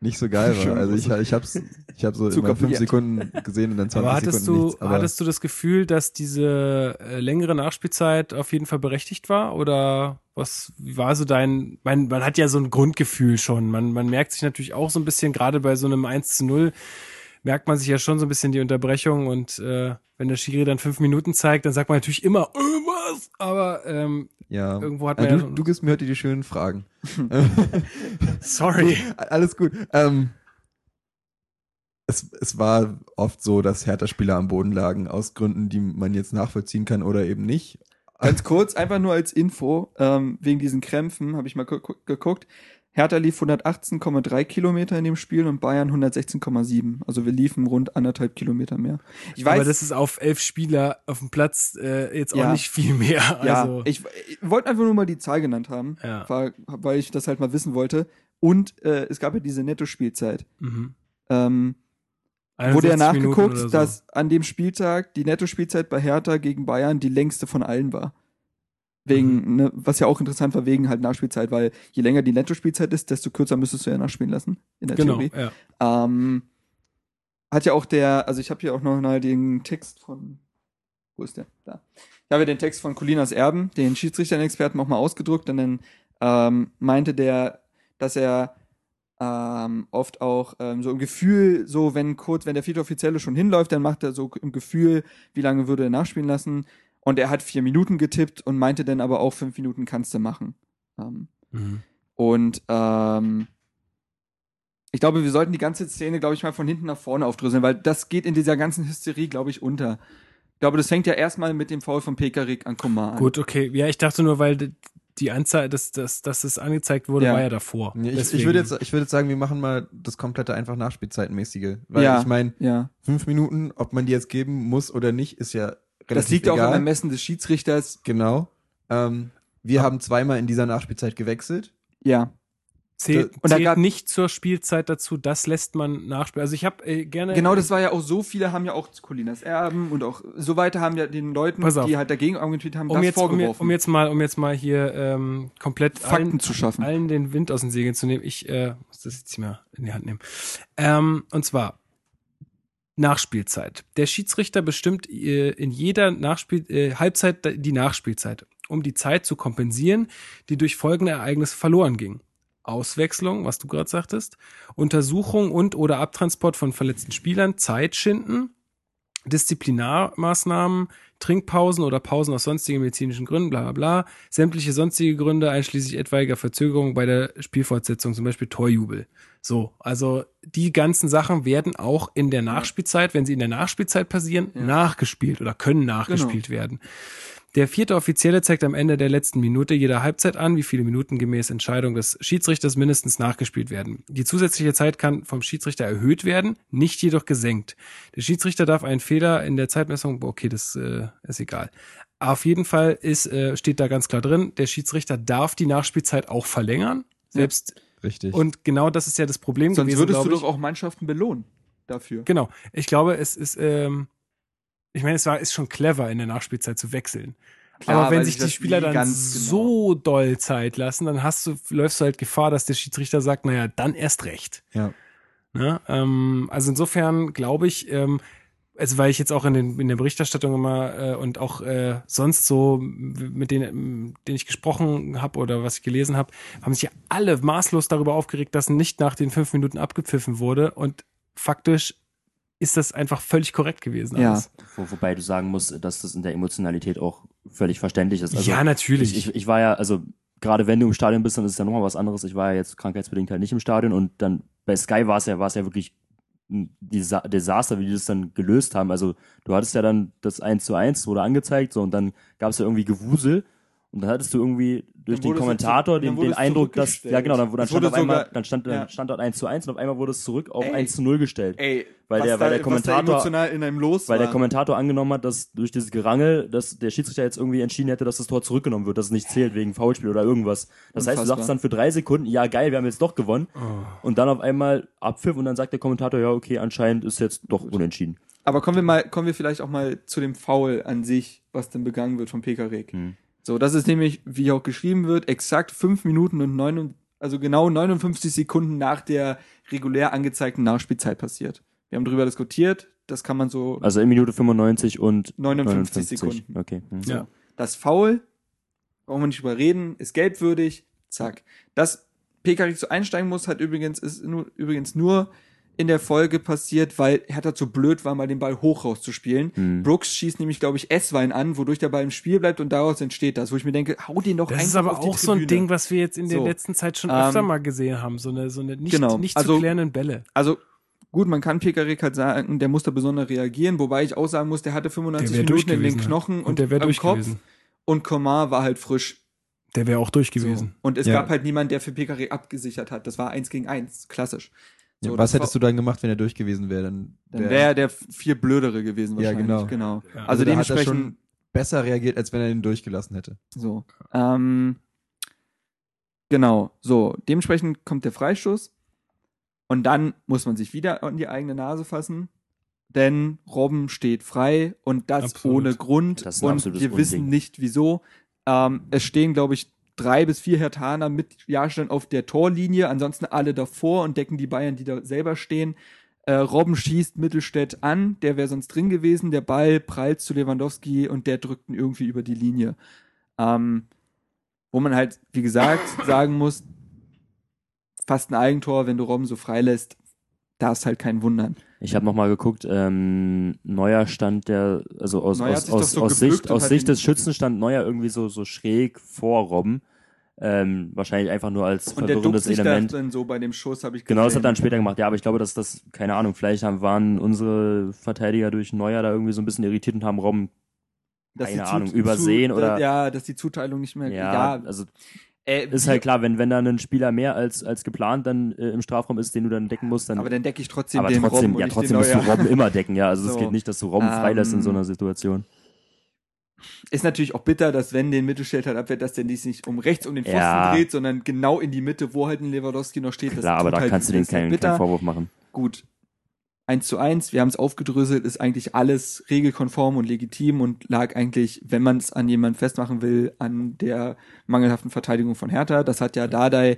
Speaker 2: nicht so geil war. Also ich, ich hab's, ich hab so immer fünf. Sekunden gesehen und dann 20
Speaker 1: Aber hattest
Speaker 2: Sekunden
Speaker 1: du,
Speaker 2: nichts. Aber
Speaker 1: hattest du das Gefühl, dass diese äh, längere Nachspielzeit auf jeden Fall berechtigt war? Oder was wie war so dein, man, man hat ja so ein Grundgefühl schon. Man, man merkt sich natürlich auch so ein bisschen, gerade bei so einem 1 zu 0, merkt man sich ja schon so ein bisschen die Unterbrechung und äh, wenn der Schiri dann fünf Minuten zeigt, dann sagt man natürlich immer irgendwas, aber ähm,
Speaker 2: ja.
Speaker 1: irgendwo hat man ja
Speaker 2: du, du gibst mir heute die schönen Fragen.
Speaker 1: sorry.
Speaker 2: Alles gut. Ähm, es, es war oft so, dass Hertha-Spieler am Boden lagen, aus Gründen, die man jetzt nachvollziehen kann oder eben nicht.
Speaker 4: Ganz kurz, einfach nur als Info, ähm, wegen diesen Krämpfen habe ich mal gu- geguckt. Hertha lief 118,3 Kilometer in dem Spiel und Bayern 116,7. Also wir liefen rund anderthalb Kilometer mehr. Ich weiß,
Speaker 1: aber das ist auf elf Spieler auf dem Platz äh, jetzt auch
Speaker 4: Ja.
Speaker 1: nicht viel mehr.
Speaker 4: ja,
Speaker 1: Also,
Speaker 4: ich, ich wollte einfach nur mal die Zahl genannt haben,
Speaker 1: Ja.
Speaker 4: war, weil ich das halt mal wissen wollte. Und äh, es gab ja diese Netto-Spielzeit.
Speaker 1: mhm.
Speaker 4: Ähm, wurde ja
Speaker 1: 61 Minuten
Speaker 4: nachgeguckt,
Speaker 1: so.
Speaker 4: dass an dem Spieltag die Netto-Spielzeit bei Hertha gegen Bayern die längste von allen war. Wegen, ne, was ja auch interessant war, wegen halt Nachspielzeit, weil je länger die Netto-Spielzeit ist, desto kürzer müsstest du ja nachspielen lassen, in der
Speaker 1: Genau,
Speaker 4: Theorie.
Speaker 1: ja.
Speaker 4: Ähm, hat ja auch der, also ich habe hier auch noch mal den Text von, wo ist der? Da. Ich habe den Text von Colinas Erben, den Schiedsrichter-Experten, auch mal ausgedruckt und dann ähm, meinte der, dass er ähm, oft auch ähm, so im Gefühl, so wenn kurz, wenn der vierte Offizielle schon hinläuft, dann macht er so im Gefühl, wie lange würde er nachspielen lassen. Und er hat vier Minuten getippt und meinte dann aber auch fünf Minuten kannst du machen. Ähm,
Speaker 1: Mhm.
Speaker 4: und ähm, ich glaube, wir sollten die ganze Szene, glaube ich, mal von hinten nach vorne aufdröseln, weil das geht in dieser ganzen Hysterie, glaube ich, unter. Ich glaube, das fängt ja erstmal mit dem Foul von Pekarik an Komar an.
Speaker 1: Gut, okay. Ja, ich dachte nur, weil die Anzahl, dass, dass, dass es angezeigt wurde,
Speaker 4: Ja.
Speaker 1: war ja davor.
Speaker 2: Ich, ich,
Speaker 1: Deswegen-
Speaker 2: würde jetzt, ich würde jetzt sagen, wir machen mal das komplette einfach Nachspielzeitmäßige. Weil
Speaker 4: Ja.
Speaker 2: ich meine,
Speaker 4: Ja.
Speaker 2: fünf Minuten, ob man die jetzt geben muss oder nicht, ist ja
Speaker 4: Das liegt ja auch
Speaker 2: egal.
Speaker 4: am Ermessen des Schiedsrichters.
Speaker 2: Genau. Ähm, wir haben zweimal in dieser Nachspielzeit gewechselt.
Speaker 4: Ja.
Speaker 1: Zählt,
Speaker 4: Und da
Speaker 1: zählt
Speaker 4: gab-
Speaker 1: nicht zur Spielzeit dazu, das lässt man nachspielen. Also ich habe äh, gerne.
Speaker 4: Genau, das war ja auch so, viele haben ja auch Colinas Erben und auch so weiter haben ja den Leuten, die halt dagegen argumentiert haben,
Speaker 1: um
Speaker 4: das
Speaker 1: jetzt, um,
Speaker 4: vorgeworfen.
Speaker 1: um jetzt mal, um jetzt mal hier ähm, komplett
Speaker 4: Fakten
Speaker 1: allen,
Speaker 4: zu schaffen.
Speaker 1: allen den Wind aus den Segeln zu nehmen. Ich äh, muss das jetzt hier mal in die Hand nehmen. Ähm, und zwar Nachspielzeit. Der Schiedsrichter bestimmt äh, in jeder Nachspiel äh, Halbzeit die Nachspielzeit, um die Zeit zu kompensieren, die durch folgende Ereignisse verloren ging. Auswechslung, was du gerade sagtest, Untersuchung und oder Abtransport von verletzten Spielern, Zeitschinden, Disziplinarmaßnahmen, Trinkpausen oder Pausen aus sonstigen medizinischen Gründen, bla bla bla, sämtliche sonstige Gründe, einschließlich etwaiger Verzögerung bei der Spielfortsetzung, zum Beispiel Torjubel. So, also die ganzen Sachen werden auch in der Nachspielzeit, wenn sie in der Nachspielzeit passieren,
Speaker 4: Ja.
Speaker 1: nachgespielt oder können nachgespielt werden. Der vierte Offizielle zeigt am Ende der letzten Minute jeder Halbzeit an, wie viele Minuten gemäß Entscheidung des Schiedsrichters mindestens nachgespielt werden. Die zusätzliche Zeit kann vom Schiedsrichter erhöht werden, nicht jedoch gesenkt. Der Schiedsrichter darf einen Fehler in der Zeitmessung, okay, das äh, ist egal. Auf jeden Fall ist, äh, steht da ganz klar drin, der Schiedsrichter darf die Nachspielzeit auch verlängern. Selbst,
Speaker 2: Richtig.
Speaker 1: und genau das ist ja das Problem
Speaker 4: Sonst
Speaker 1: gewesen,
Speaker 4: würdest du doch auch Mannschaften belohnen dafür.
Speaker 1: Genau. Ich glaube, es ist, ähm, ich meine, es war, ist schon clever, in der Nachspielzeit zu wechseln.
Speaker 4: Klar,
Speaker 1: Aber wenn sich die Spieler dann
Speaker 4: ganz genau-
Speaker 1: so doll Zeit lassen, dann hast du, läufst du halt Gefahr, dass der Schiedsrichter sagt, naja, dann erst recht.
Speaker 2: ja.
Speaker 1: Ne? Ähm, also insofern glaube ich, ähm, also weil ich jetzt auch in, den, in der Berichterstattung immer äh, und auch äh, sonst so mit denen, denen ich gesprochen habe oder was ich gelesen habe, haben sich ja alle maßlos darüber aufgeregt, dass nicht nach den fünf Minuten abgepfiffen wurde und faktisch ist das einfach völlig korrekt gewesen.
Speaker 4: Ja.
Speaker 1: alles.
Speaker 3: Wo, wobei du sagen musst, dass das in der Emotionalität auch völlig verständlich ist. Also
Speaker 1: ja, natürlich.
Speaker 3: Ich, ich, ich war ja, also gerade wenn du im Stadion bist, dann ist es ja nochmal was anderes. Ich war ja jetzt krankheitsbedingt halt nicht im Stadion und dann bei Sky war es ja, war es ja wirklich ein Desa Desaster, wie die das dann gelöst haben. Also du hattest ja dann das 1 zu 1 wurde angezeigt, so und dann gab es ja irgendwie Gewusel und dann hattest du irgendwie durch den Kommentator
Speaker 4: zu-
Speaker 3: den, den Eindruck, dass, ja genau, dann, dann stand auf einmal,
Speaker 4: sogar-
Speaker 3: dann stand, dann stand dort 1 zu 1 und auf einmal wurde es zurück auf
Speaker 4: Ey.
Speaker 3: 1 zu 0 gestellt.
Speaker 4: Ey,
Speaker 3: Weil der- weil
Speaker 4: da,
Speaker 3: der Kommentator-
Speaker 4: einem los
Speaker 3: Weil der
Speaker 4: war.
Speaker 3: Kommentator angenommen hat, dass durch dieses Gerangel, dass der Schiedsrichter jetzt irgendwie entschieden hätte, dass das Tor zurückgenommen wird, dass es nicht zählt wegen Foulspiel oder irgendwas. Das heißt, du
Speaker 4: Unfassbar.
Speaker 3: sagst dann für drei Sekunden, ja geil, wir haben jetzt doch gewonnen.
Speaker 1: Oh.
Speaker 3: Und dann auf einmal Abpfiff und dann sagt der Kommentator, ja okay, anscheinend ist jetzt doch unentschieden.
Speaker 4: Aber kommen wir mal, kommen wir vielleicht auch mal zu dem Foul an sich, was denn begangen wird von Pekarik.
Speaker 3: Hm.
Speaker 4: So, das ist nämlich, wie auch geschrieben wird, exakt fünf Minuten und neun, also genau 59 Sekunden nach der regulär angezeigten Nachspielzeit passiert. Wir haben darüber diskutiert, das kann man so
Speaker 3: Also in Minute 95 und
Speaker 4: 59 Sekunden.
Speaker 3: Okay. Hm.
Speaker 1: Ja.
Speaker 4: Das Foul, brauchen wir nicht drüber reden, ist gelbwürdig, zack. Dass Pekarik so einsteigen muss, hat übrigens, ist nur, übrigens nur in der Folge passiert, weil Hertha zu blöd war, mal den Ball hoch rauszuspielen.
Speaker 3: Hm.
Speaker 4: Brooks schießt nämlich, glaube ich, S-Wein an, wodurch der Ball im Spiel bleibt und daraus entsteht das, wo ich mir denke, hau den doch
Speaker 1: Das
Speaker 4: einfach
Speaker 1: ist aber auch so ein. Ding, was wir jetzt in der
Speaker 4: So.
Speaker 1: letzten Zeit schon
Speaker 4: Ähm,
Speaker 1: öfter mal gesehen haben. So eine, so eine nicht,
Speaker 4: Genau.
Speaker 1: nicht
Speaker 4: Also-
Speaker 1: zu klärenden Bälle.
Speaker 4: Also, gut, man kann Pekarik halt sagen, der muss da besonders reagieren, wobei ich auch sagen muss, der hatte 95
Speaker 1: Der
Speaker 4: Minuten in den
Speaker 1: durchgewesen,
Speaker 4: Knochen
Speaker 1: Und
Speaker 4: und,
Speaker 1: der wäre durch
Speaker 4: Kopf
Speaker 1: gewesen.
Speaker 4: und Komar war halt frisch.
Speaker 1: Der wäre auch durch
Speaker 4: So.
Speaker 1: gewesen.
Speaker 4: Und es
Speaker 2: Ja.
Speaker 4: gab halt niemanden, der für Pekarik abgesichert hat. Das war eins gegen eins, klassisch. So,
Speaker 2: Ja, was
Speaker 4: das
Speaker 2: hättest du dann gemacht, wenn er durch gewesen wäre? Dann,
Speaker 4: Dann
Speaker 2: wär-
Speaker 4: wäre der viel blödere gewesen
Speaker 2: Ja,
Speaker 4: wahrscheinlich.
Speaker 2: genau.
Speaker 4: genau.
Speaker 1: Ja.
Speaker 4: Also,
Speaker 2: da hat er
Speaker 4: dementsprechend
Speaker 2: schon besser reagiert, als wenn er ihn durchgelassen hätte.
Speaker 4: so. Ähm, genau. So, dementsprechend kommt der Freistoß und dann muss man sich wieder an die eigene Nase fassen, denn Robben steht frei und das
Speaker 1: Absolut.
Speaker 4: ohne Grund
Speaker 3: Das ist ein
Speaker 4: und wir wissen
Speaker 3: Unding.
Speaker 4: nicht wieso. Ähm, es stehen, glaube ich, drei bis vier Hertaner mit Jahrstein auf der Torlinie, ansonsten alle davor und decken die Bayern, die da selber stehen. Äh, Robben schießt Mittelstädt an, der wäre sonst drin gewesen. Der Ball prallt zu Lewandowski und der drückt ihn irgendwie über die Linie. Ähm, wo man halt, wie gesagt, sagen muss, fast ein Eigentor, wenn du Robben so freilässt, da ist halt kein Wundern.
Speaker 3: Ich habe nochmal geguckt, ähm, Neuer stand der, also aus,
Speaker 4: Neuer
Speaker 3: aus, aus,
Speaker 4: so
Speaker 3: aus Sicht, aus Sicht des Schützen stand Neuer irgendwie so, so schräg vor Robben. Ähm, wahrscheinlich einfach nur als
Speaker 4: Und der
Speaker 3: verwirrendes
Speaker 4: da
Speaker 3: Element.
Speaker 4: dann so bei dem Schuss, habe ich
Speaker 3: Genau, das hat er dann
Speaker 4: gesehen.
Speaker 3: später gemacht. Ja, aber ich glaube, dass das, keine Ahnung, vielleicht haben, waren unsere Verteidiger durch Neuer da irgendwie so ein bisschen irritiert und haben Robben, keine
Speaker 4: die zu-
Speaker 3: Ahnung, übersehen
Speaker 4: zu,
Speaker 3: oder-
Speaker 4: Ja, dass die Zuteilung nicht mehr.
Speaker 3: ja,
Speaker 4: ja
Speaker 3: also
Speaker 4: äh,
Speaker 3: ist halt klar, wenn, wenn da ein Spieler mehr als, als geplant dann äh, im Strafraum ist, den du dann decken musst, dann
Speaker 4: Aber dann decke ich trotzdem
Speaker 3: aber
Speaker 4: den
Speaker 3: trotzdem,
Speaker 4: Robben
Speaker 3: ja, trotzdem musst du. Robben immer decken, ja. Also es
Speaker 4: So.
Speaker 3: geht nicht, dass du Robben freilässt in so
Speaker 4: Ähm,
Speaker 3: einer Situation.
Speaker 4: Ist natürlich auch bitter, dass wenn den Mittelstädt halt abwehrt, dass der dies nicht um rechts um den Pfosten
Speaker 3: Ja.
Speaker 4: dreht, sondern genau in die Mitte, wo halt ein Lewandowski noch steht. Das
Speaker 3: Klar, aber da
Speaker 4: halt,
Speaker 3: kannst du den keinen, keinen Vorwurf machen.
Speaker 4: Gut. Eins zu eins, wir haben es aufgedröselt, ist eigentlich alles regelkonform und legitim und lag eigentlich, wenn man es an jemanden festmachen will, an der mangelhaften Verteidigung von Hertha. Das hat ja Dardai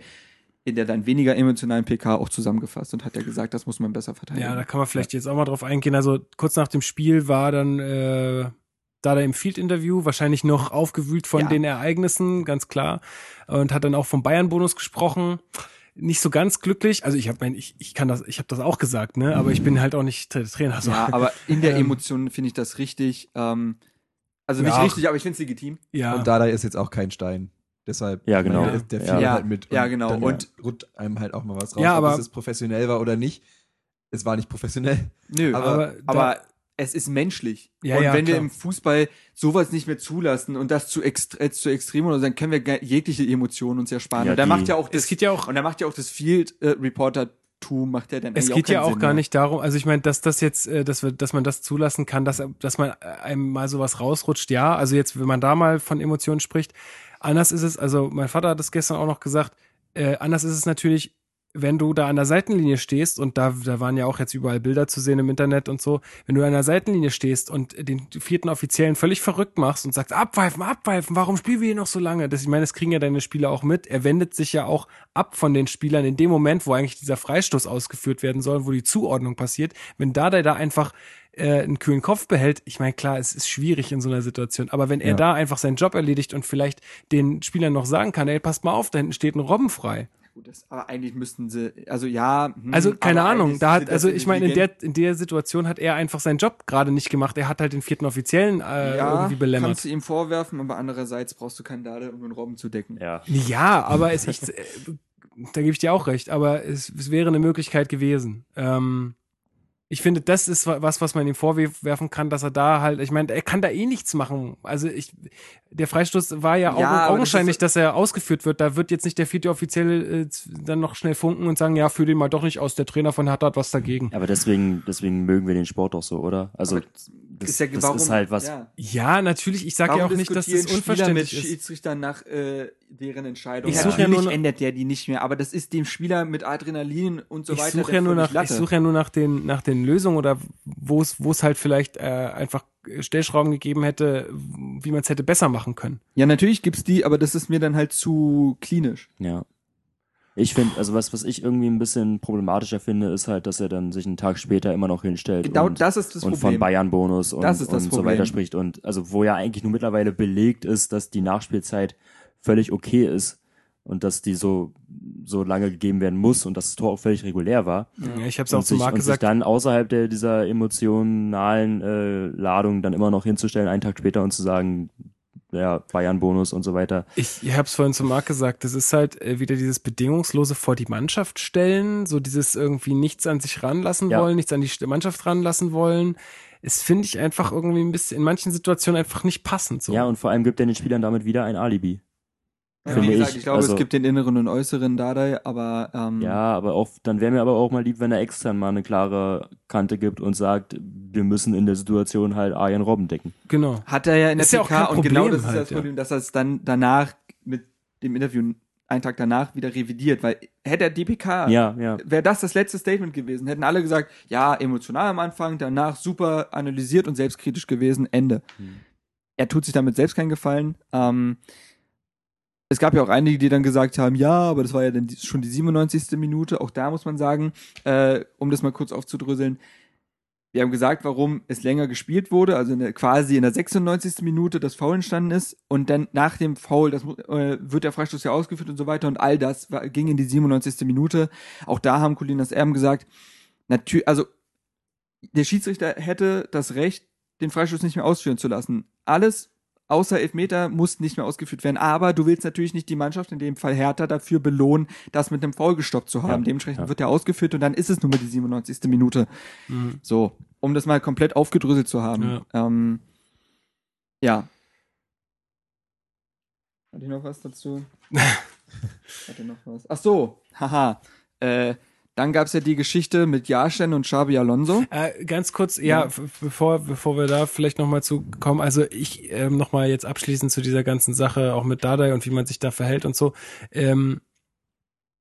Speaker 4: in der dann weniger emotionalen PK auch zusammengefasst und hat ja gesagt, das muss man besser verteidigen.
Speaker 1: Ja, da kann man vielleicht jetzt auch mal drauf eingehen. Also kurz nach dem Spiel war dann äh, da im Field-Interview wahrscheinlich noch aufgewühlt von
Speaker 4: Ja.
Speaker 1: den Ereignissen, ganz klar. Und hat dann auch vom Bayern-Bonus gesprochen. Nicht so ganz glücklich. Also ich habe mein, ich, ich kann das, ich habe das auch gesagt, ne? Aber ich bin halt auch nicht Tra- Trainer. So.
Speaker 4: ja, aber in der
Speaker 1: Ähm,
Speaker 4: Emotion finde ich das richtig. Ähm, also nicht
Speaker 1: Ja.
Speaker 4: richtig, aber ich finde es legitim.
Speaker 1: ja.
Speaker 2: Und Dada ist jetzt auch kein Stein. Deshalb,
Speaker 3: Ja, genau.
Speaker 2: der, der fiel
Speaker 4: Ja.
Speaker 2: halt mit.
Speaker 4: Ja, genau.
Speaker 2: Dann
Speaker 4: Und-
Speaker 2: rutscht einem halt auch mal was raus.
Speaker 1: Ja,
Speaker 2: ob
Speaker 1: aber-
Speaker 2: es professionell war oder nicht. Es war nicht professionell.
Speaker 4: Nö,
Speaker 2: Aber-
Speaker 4: aber,
Speaker 1: da-
Speaker 4: aber es ist menschlich.
Speaker 1: Ja,
Speaker 4: und
Speaker 1: ja,
Speaker 4: wenn wir
Speaker 1: klar.
Speaker 4: im Fußball sowas nicht mehr zulassen und das zu, ext äh, zu extrem oder so, dann können wir jegliche Emotionen uns ersparen.
Speaker 3: Ja,
Speaker 4: und da macht ja auch das,
Speaker 1: es geht ja auch
Speaker 4: und da macht ja auch das Field äh, Reporter macht ja dann
Speaker 1: Es geht ja
Speaker 4: keinen
Speaker 1: auch
Speaker 4: Sinn
Speaker 1: gar
Speaker 4: mehr.
Speaker 1: nicht darum, also ich meine, dass das jetzt, äh, dass wir, dass man das zulassen kann, dass, dass man äh, einem mal sowas rausrutscht, ja. Also jetzt, wenn man da mal von Emotionen spricht, anders ist es, also mein Vater hat es gestern auch noch gesagt, äh, anders ist es natürlich, wenn du da an der Seitenlinie stehst und da, da waren ja auch jetzt überall Bilder zu sehen im Internet und so, wenn du an der Seitenlinie stehst und den vierten Offiziellen völlig verrückt machst und sagst, abpfeifen, abpfeifen, warum spielen wir hier noch so lange? Das, ich meine, das kriegen ja deine Spieler auch mit. Er wendet sich ja auch ab von den Spielern in dem Moment, wo eigentlich dieser Freistoß ausgeführt werden soll, wo die Zuordnung passiert. Wenn da der da einfach äh, einen kühlen Kopf behält, ich meine, klar, es ist schwierig in so einer Situation, aber wenn er
Speaker 2: Ja.
Speaker 1: da einfach seinen Job erledigt und vielleicht den Spielern noch sagen kann, ey, passt mal auf, da hinten steht ein Robben frei.
Speaker 4: Gut, das, aber eigentlich müssten sie, also ja. hm,
Speaker 1: Also keine Ahnung, da hat, also ich meine, in der, in der Situation hat er einfach seinen Job gerade nicht gemacht. Er hat halt den vierten Offiziellen äh,
Speaker 4: ja,
Speaker 1: irgendwie belämmert.
Speaker 4: kannst du ihm vorwerfen, aber andererseits brauchst du keinen Dade, um den Robben zu decken.
Speaker 3: Ja.
Speaker 1: Ja, aber es, ich, äh, da gebe ich dir auch recht, aber es, es wäre eine Möglichkeit gewesen. Ähm, ich finde, das ist wa- was, was man ihm vorwerfen kann, dass er da halt, ich meine, er kann da eh nichts machen. Also ich, der Freistoß war ja,
Speaker 4: Ja, das
Speaker 1: augenscheinlich,
Speaker 4: ist-
Speaker 1: dass er ausgeführt wird. Da wird jetzt nicht der vierte Offizielle äh, dann noch schnell funken und sagen, ja, führ den mal doch nicht aus. Der Trainer von Hertha hat was dagegen.
Speaker 3: Aber deswegen, deswegen mögen wir den Sport doch so, oder? Also
Speaker 4: Aber
Speaker 3: das,
Speaker 4: ist ja,
Speaker 3: das
Speaker 4: warum,
Speaker 3: ist halt was.
Speaker 4: Ja.
Speaker 1: Ja, natürlich. Ich sage ja auch nicht, dass das unverständlich
Speaker 4: mit
Speaker 1: ist.
Speaker 4: Schiedsrichtern nach äh, deren Entscheidung.
Speaker 1: Ich
Speaker 3: suche
Speaker 1: ja nur-
Speaker 4: ändert der die nicht mehr, aber das ist dem Spieler mit Adrenalin und so
Speaker 1: ich
Speaker 4: weiter.
Speaker 1: suche ja nur nach, ich suche ja nur nach den, nach den Lösungen oder wo es, wo es halt vielleicht äh, einfach Stellschrauben gegeben hätte, wie man es hätte besser machen können.
Speaker 4: Ja, natürlich gibt's die, aber das ist mir dann halt zu klinisch.
Speaker 3: Ja. Ich finde, also was, was ich irgendwie ein bisschen problematischer finde, ist halt, dass er dann sich einen Tag später immer noch hinstellt
Speaker 4: Genau
Speaker 3: und,
Speaker 4: das ist das
Speaker 3: und von
Speaker 4: Problem.
Speaker 3: Bayern-Bonus und,
Speaker 4: Das ist das
Speaker 3: und so weiter spricht. Und also wo ja eigentlich nur mittlerweile belegt ist, dass die Nachspielzeit völlig okay ist und dass die so, so lange gegeben werden muss und dass das Tor auch völlig regulär war.
Speaker 1: Ja, ich habe es auch zu Marc
Speaker 3: und sich
Speaker 1: gesagt.
Speaker 3: dann außerhalb der, dieser emotionalen äh, Ladung dann immer noch hinzustellen, einen Tag später und zu sagen, ja, Bayern-Bonus und so weiter.
Speaker 1: Ich habe es vorhin zu Marc gesagt, das ist halt äh, wieder dieses bedingungslose vor die Mannschaft stellen, so dieses irgendwie nichts an sich ranlassen
Speaker 3: Ja.
Speaker 1: wollen, nichts an die Mannschaft ranlassen wollen. Es finde ich einfach irgendwie ein bisschen in manchen Situationen einfach nicht passend. So.
Speaker 3: Ja, und vor allem gibt er den Spielern damit wieder ein Alibi.
Speaker 4: Ja,
Speaker 3: Finde
Speaker 4: wie gesagt,
Speaker 3: ich,
Speaker 4: ich glaube,
Speaker 3: also-
Speaker 4: es gibt den inneren und äußeren Dardai, aber ähm,
Speaker 3: Ja, aber auch, dann wäre mir aber auch mal lieb, wenn er extern mal eine klare Kante gibt und sagt, wir müssen in der Situation halt Arjen Robben decken.
Speaker 1: Genau.
Speaker 4: hat er ja in der
Speaker 1: Ist ja auch
Speaker 4: PK
Speaker 1: kein
Speaker 4: und genau
Speaker 1: Problem
Speaker 4: das ist
Speaker 1: halt,
Speaker 4: das
Speaker 1: ja.
Speaker 4: Problem, dass er es dann danach mit dem Interview einen Tag danach wieder revidiert, weil hätte er die PK,
Speaker 3: Ja, ja.
Speaker 4: wäre das das letzte Statement gewesen, hätten alle gesagt, ja, emotional am Anfang, danach super analysiert und selbstkritisch gewesen, Ende.
Speaker 3: Hm.
Speaker 4: er tut sich damit selbst keinen Gefallen. Ähm, es gab ja auch einige, die dann gesagt haben, ja, aber das war ja dann schon die 97. Minute. Auch da muss man sagen, äh, um das mal kurz aufzudröseln, wir haben gesagt, warum es länger gespielt wurde, also in der, quasi in der 96. Minute das Foul entstanden ist und dann nach dem Foul das, äh, wird der Freistoß ja ausgeführt und so weiter und all das war, ging in die 97. Minute. Auch da haben Colinas Erben gesagt, natürlich, also der Schiedsrichter hätte das Recht, den Freistoß nicht mehr ausführen zu lassen. Alles außer Elfmeter muss nicht mehr ausgeführt werden. Aber du willst natürlich nicht die Mannschaft, in dem Fall Hertha, dafür belohnen, das mit einem Foul gestoppt zu haben.
Speaker 3: Ja,
Speaker 4: Dementsprechend
Speaker 3: ja.
Speaker 4: wird er ausgeführt und dann ist es nur mal die 97. Minute.
Speaker 1: Mhm.
Speaker 4: So, um das mal komplett aufgedröselt zu haben.
Speaker 1: Ja.
Speaker 4: Ja. Ähm, ja. Hatte ich noch was dazu? Hatte noch was? Ach so, haha. Äh, dann gab's ja die Geschichte mit Jahrstein und Xabi Alonso.
Speaker 1: Äh, ganz kurz, ja,
Speaker 4: Ja.
Speaker 1: bevor, bevor wir da vielleicht nochmal zu kommen, also ich ähm, nochmal jetzt abschließend zu dieser ganzen Sache, auch mit Dardai und wie man sich da verhält und so. Ähm,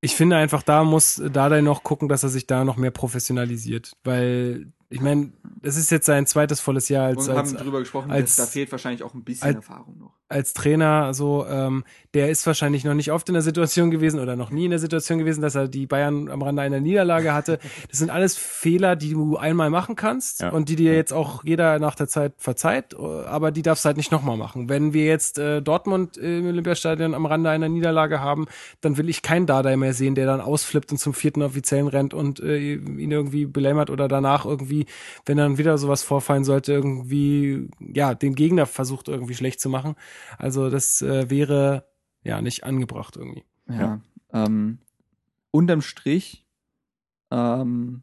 Speaker 1: ich finde einfach, da muss Dardai noch gucken, dass er sich da noch mehr professionalisiert, weil ich meine, es ist jetzt sein zweites volles Jahr als,
Speaker 4: und
Speaker 1: als,
Speaker 4: haben drüber gesprochen,
Speaker 1: als-
Speaker 4: dass da fehlt wahrscheinlich auch ein bisschen
Speaker 1: als-
Speaker 4: Erfahrung noch.
Speaker 1: Als Trainer so, ähm, der ist wahrscheinlich noch nicht oft in der Situation gewesen oder noch nie in der Situation gewesen, dass er die Bayern am Rande einer Niederlage hatte. Das sind alles Fehler, die du einmal machen kannst
Speaker 3: Ja.
Speaker 1: und die dir jetzt auch jeder nach der Zeit verzeiht, aber die darfst du halt nicht nochmal machen. Wenn wir jetzt äh, Dortmund im Olympiastadion am Rande einer Niederlage haben, dann will ich keinen Dardai mehr sehen, der dann ausflippt und zum vierten Offiziellen rennt und äh, ihn irgendwie belämmert oder danach irgendwie, wenn dann wieder sowas vorfallen sollte, irgendwie, ja, den Gegner versucht irgendwie schlecht zu machen. Also das äh, wäre ja nicht angebracht irgendwie.
Speaker 4: Ja. Ähm, unterm Strich, ähm,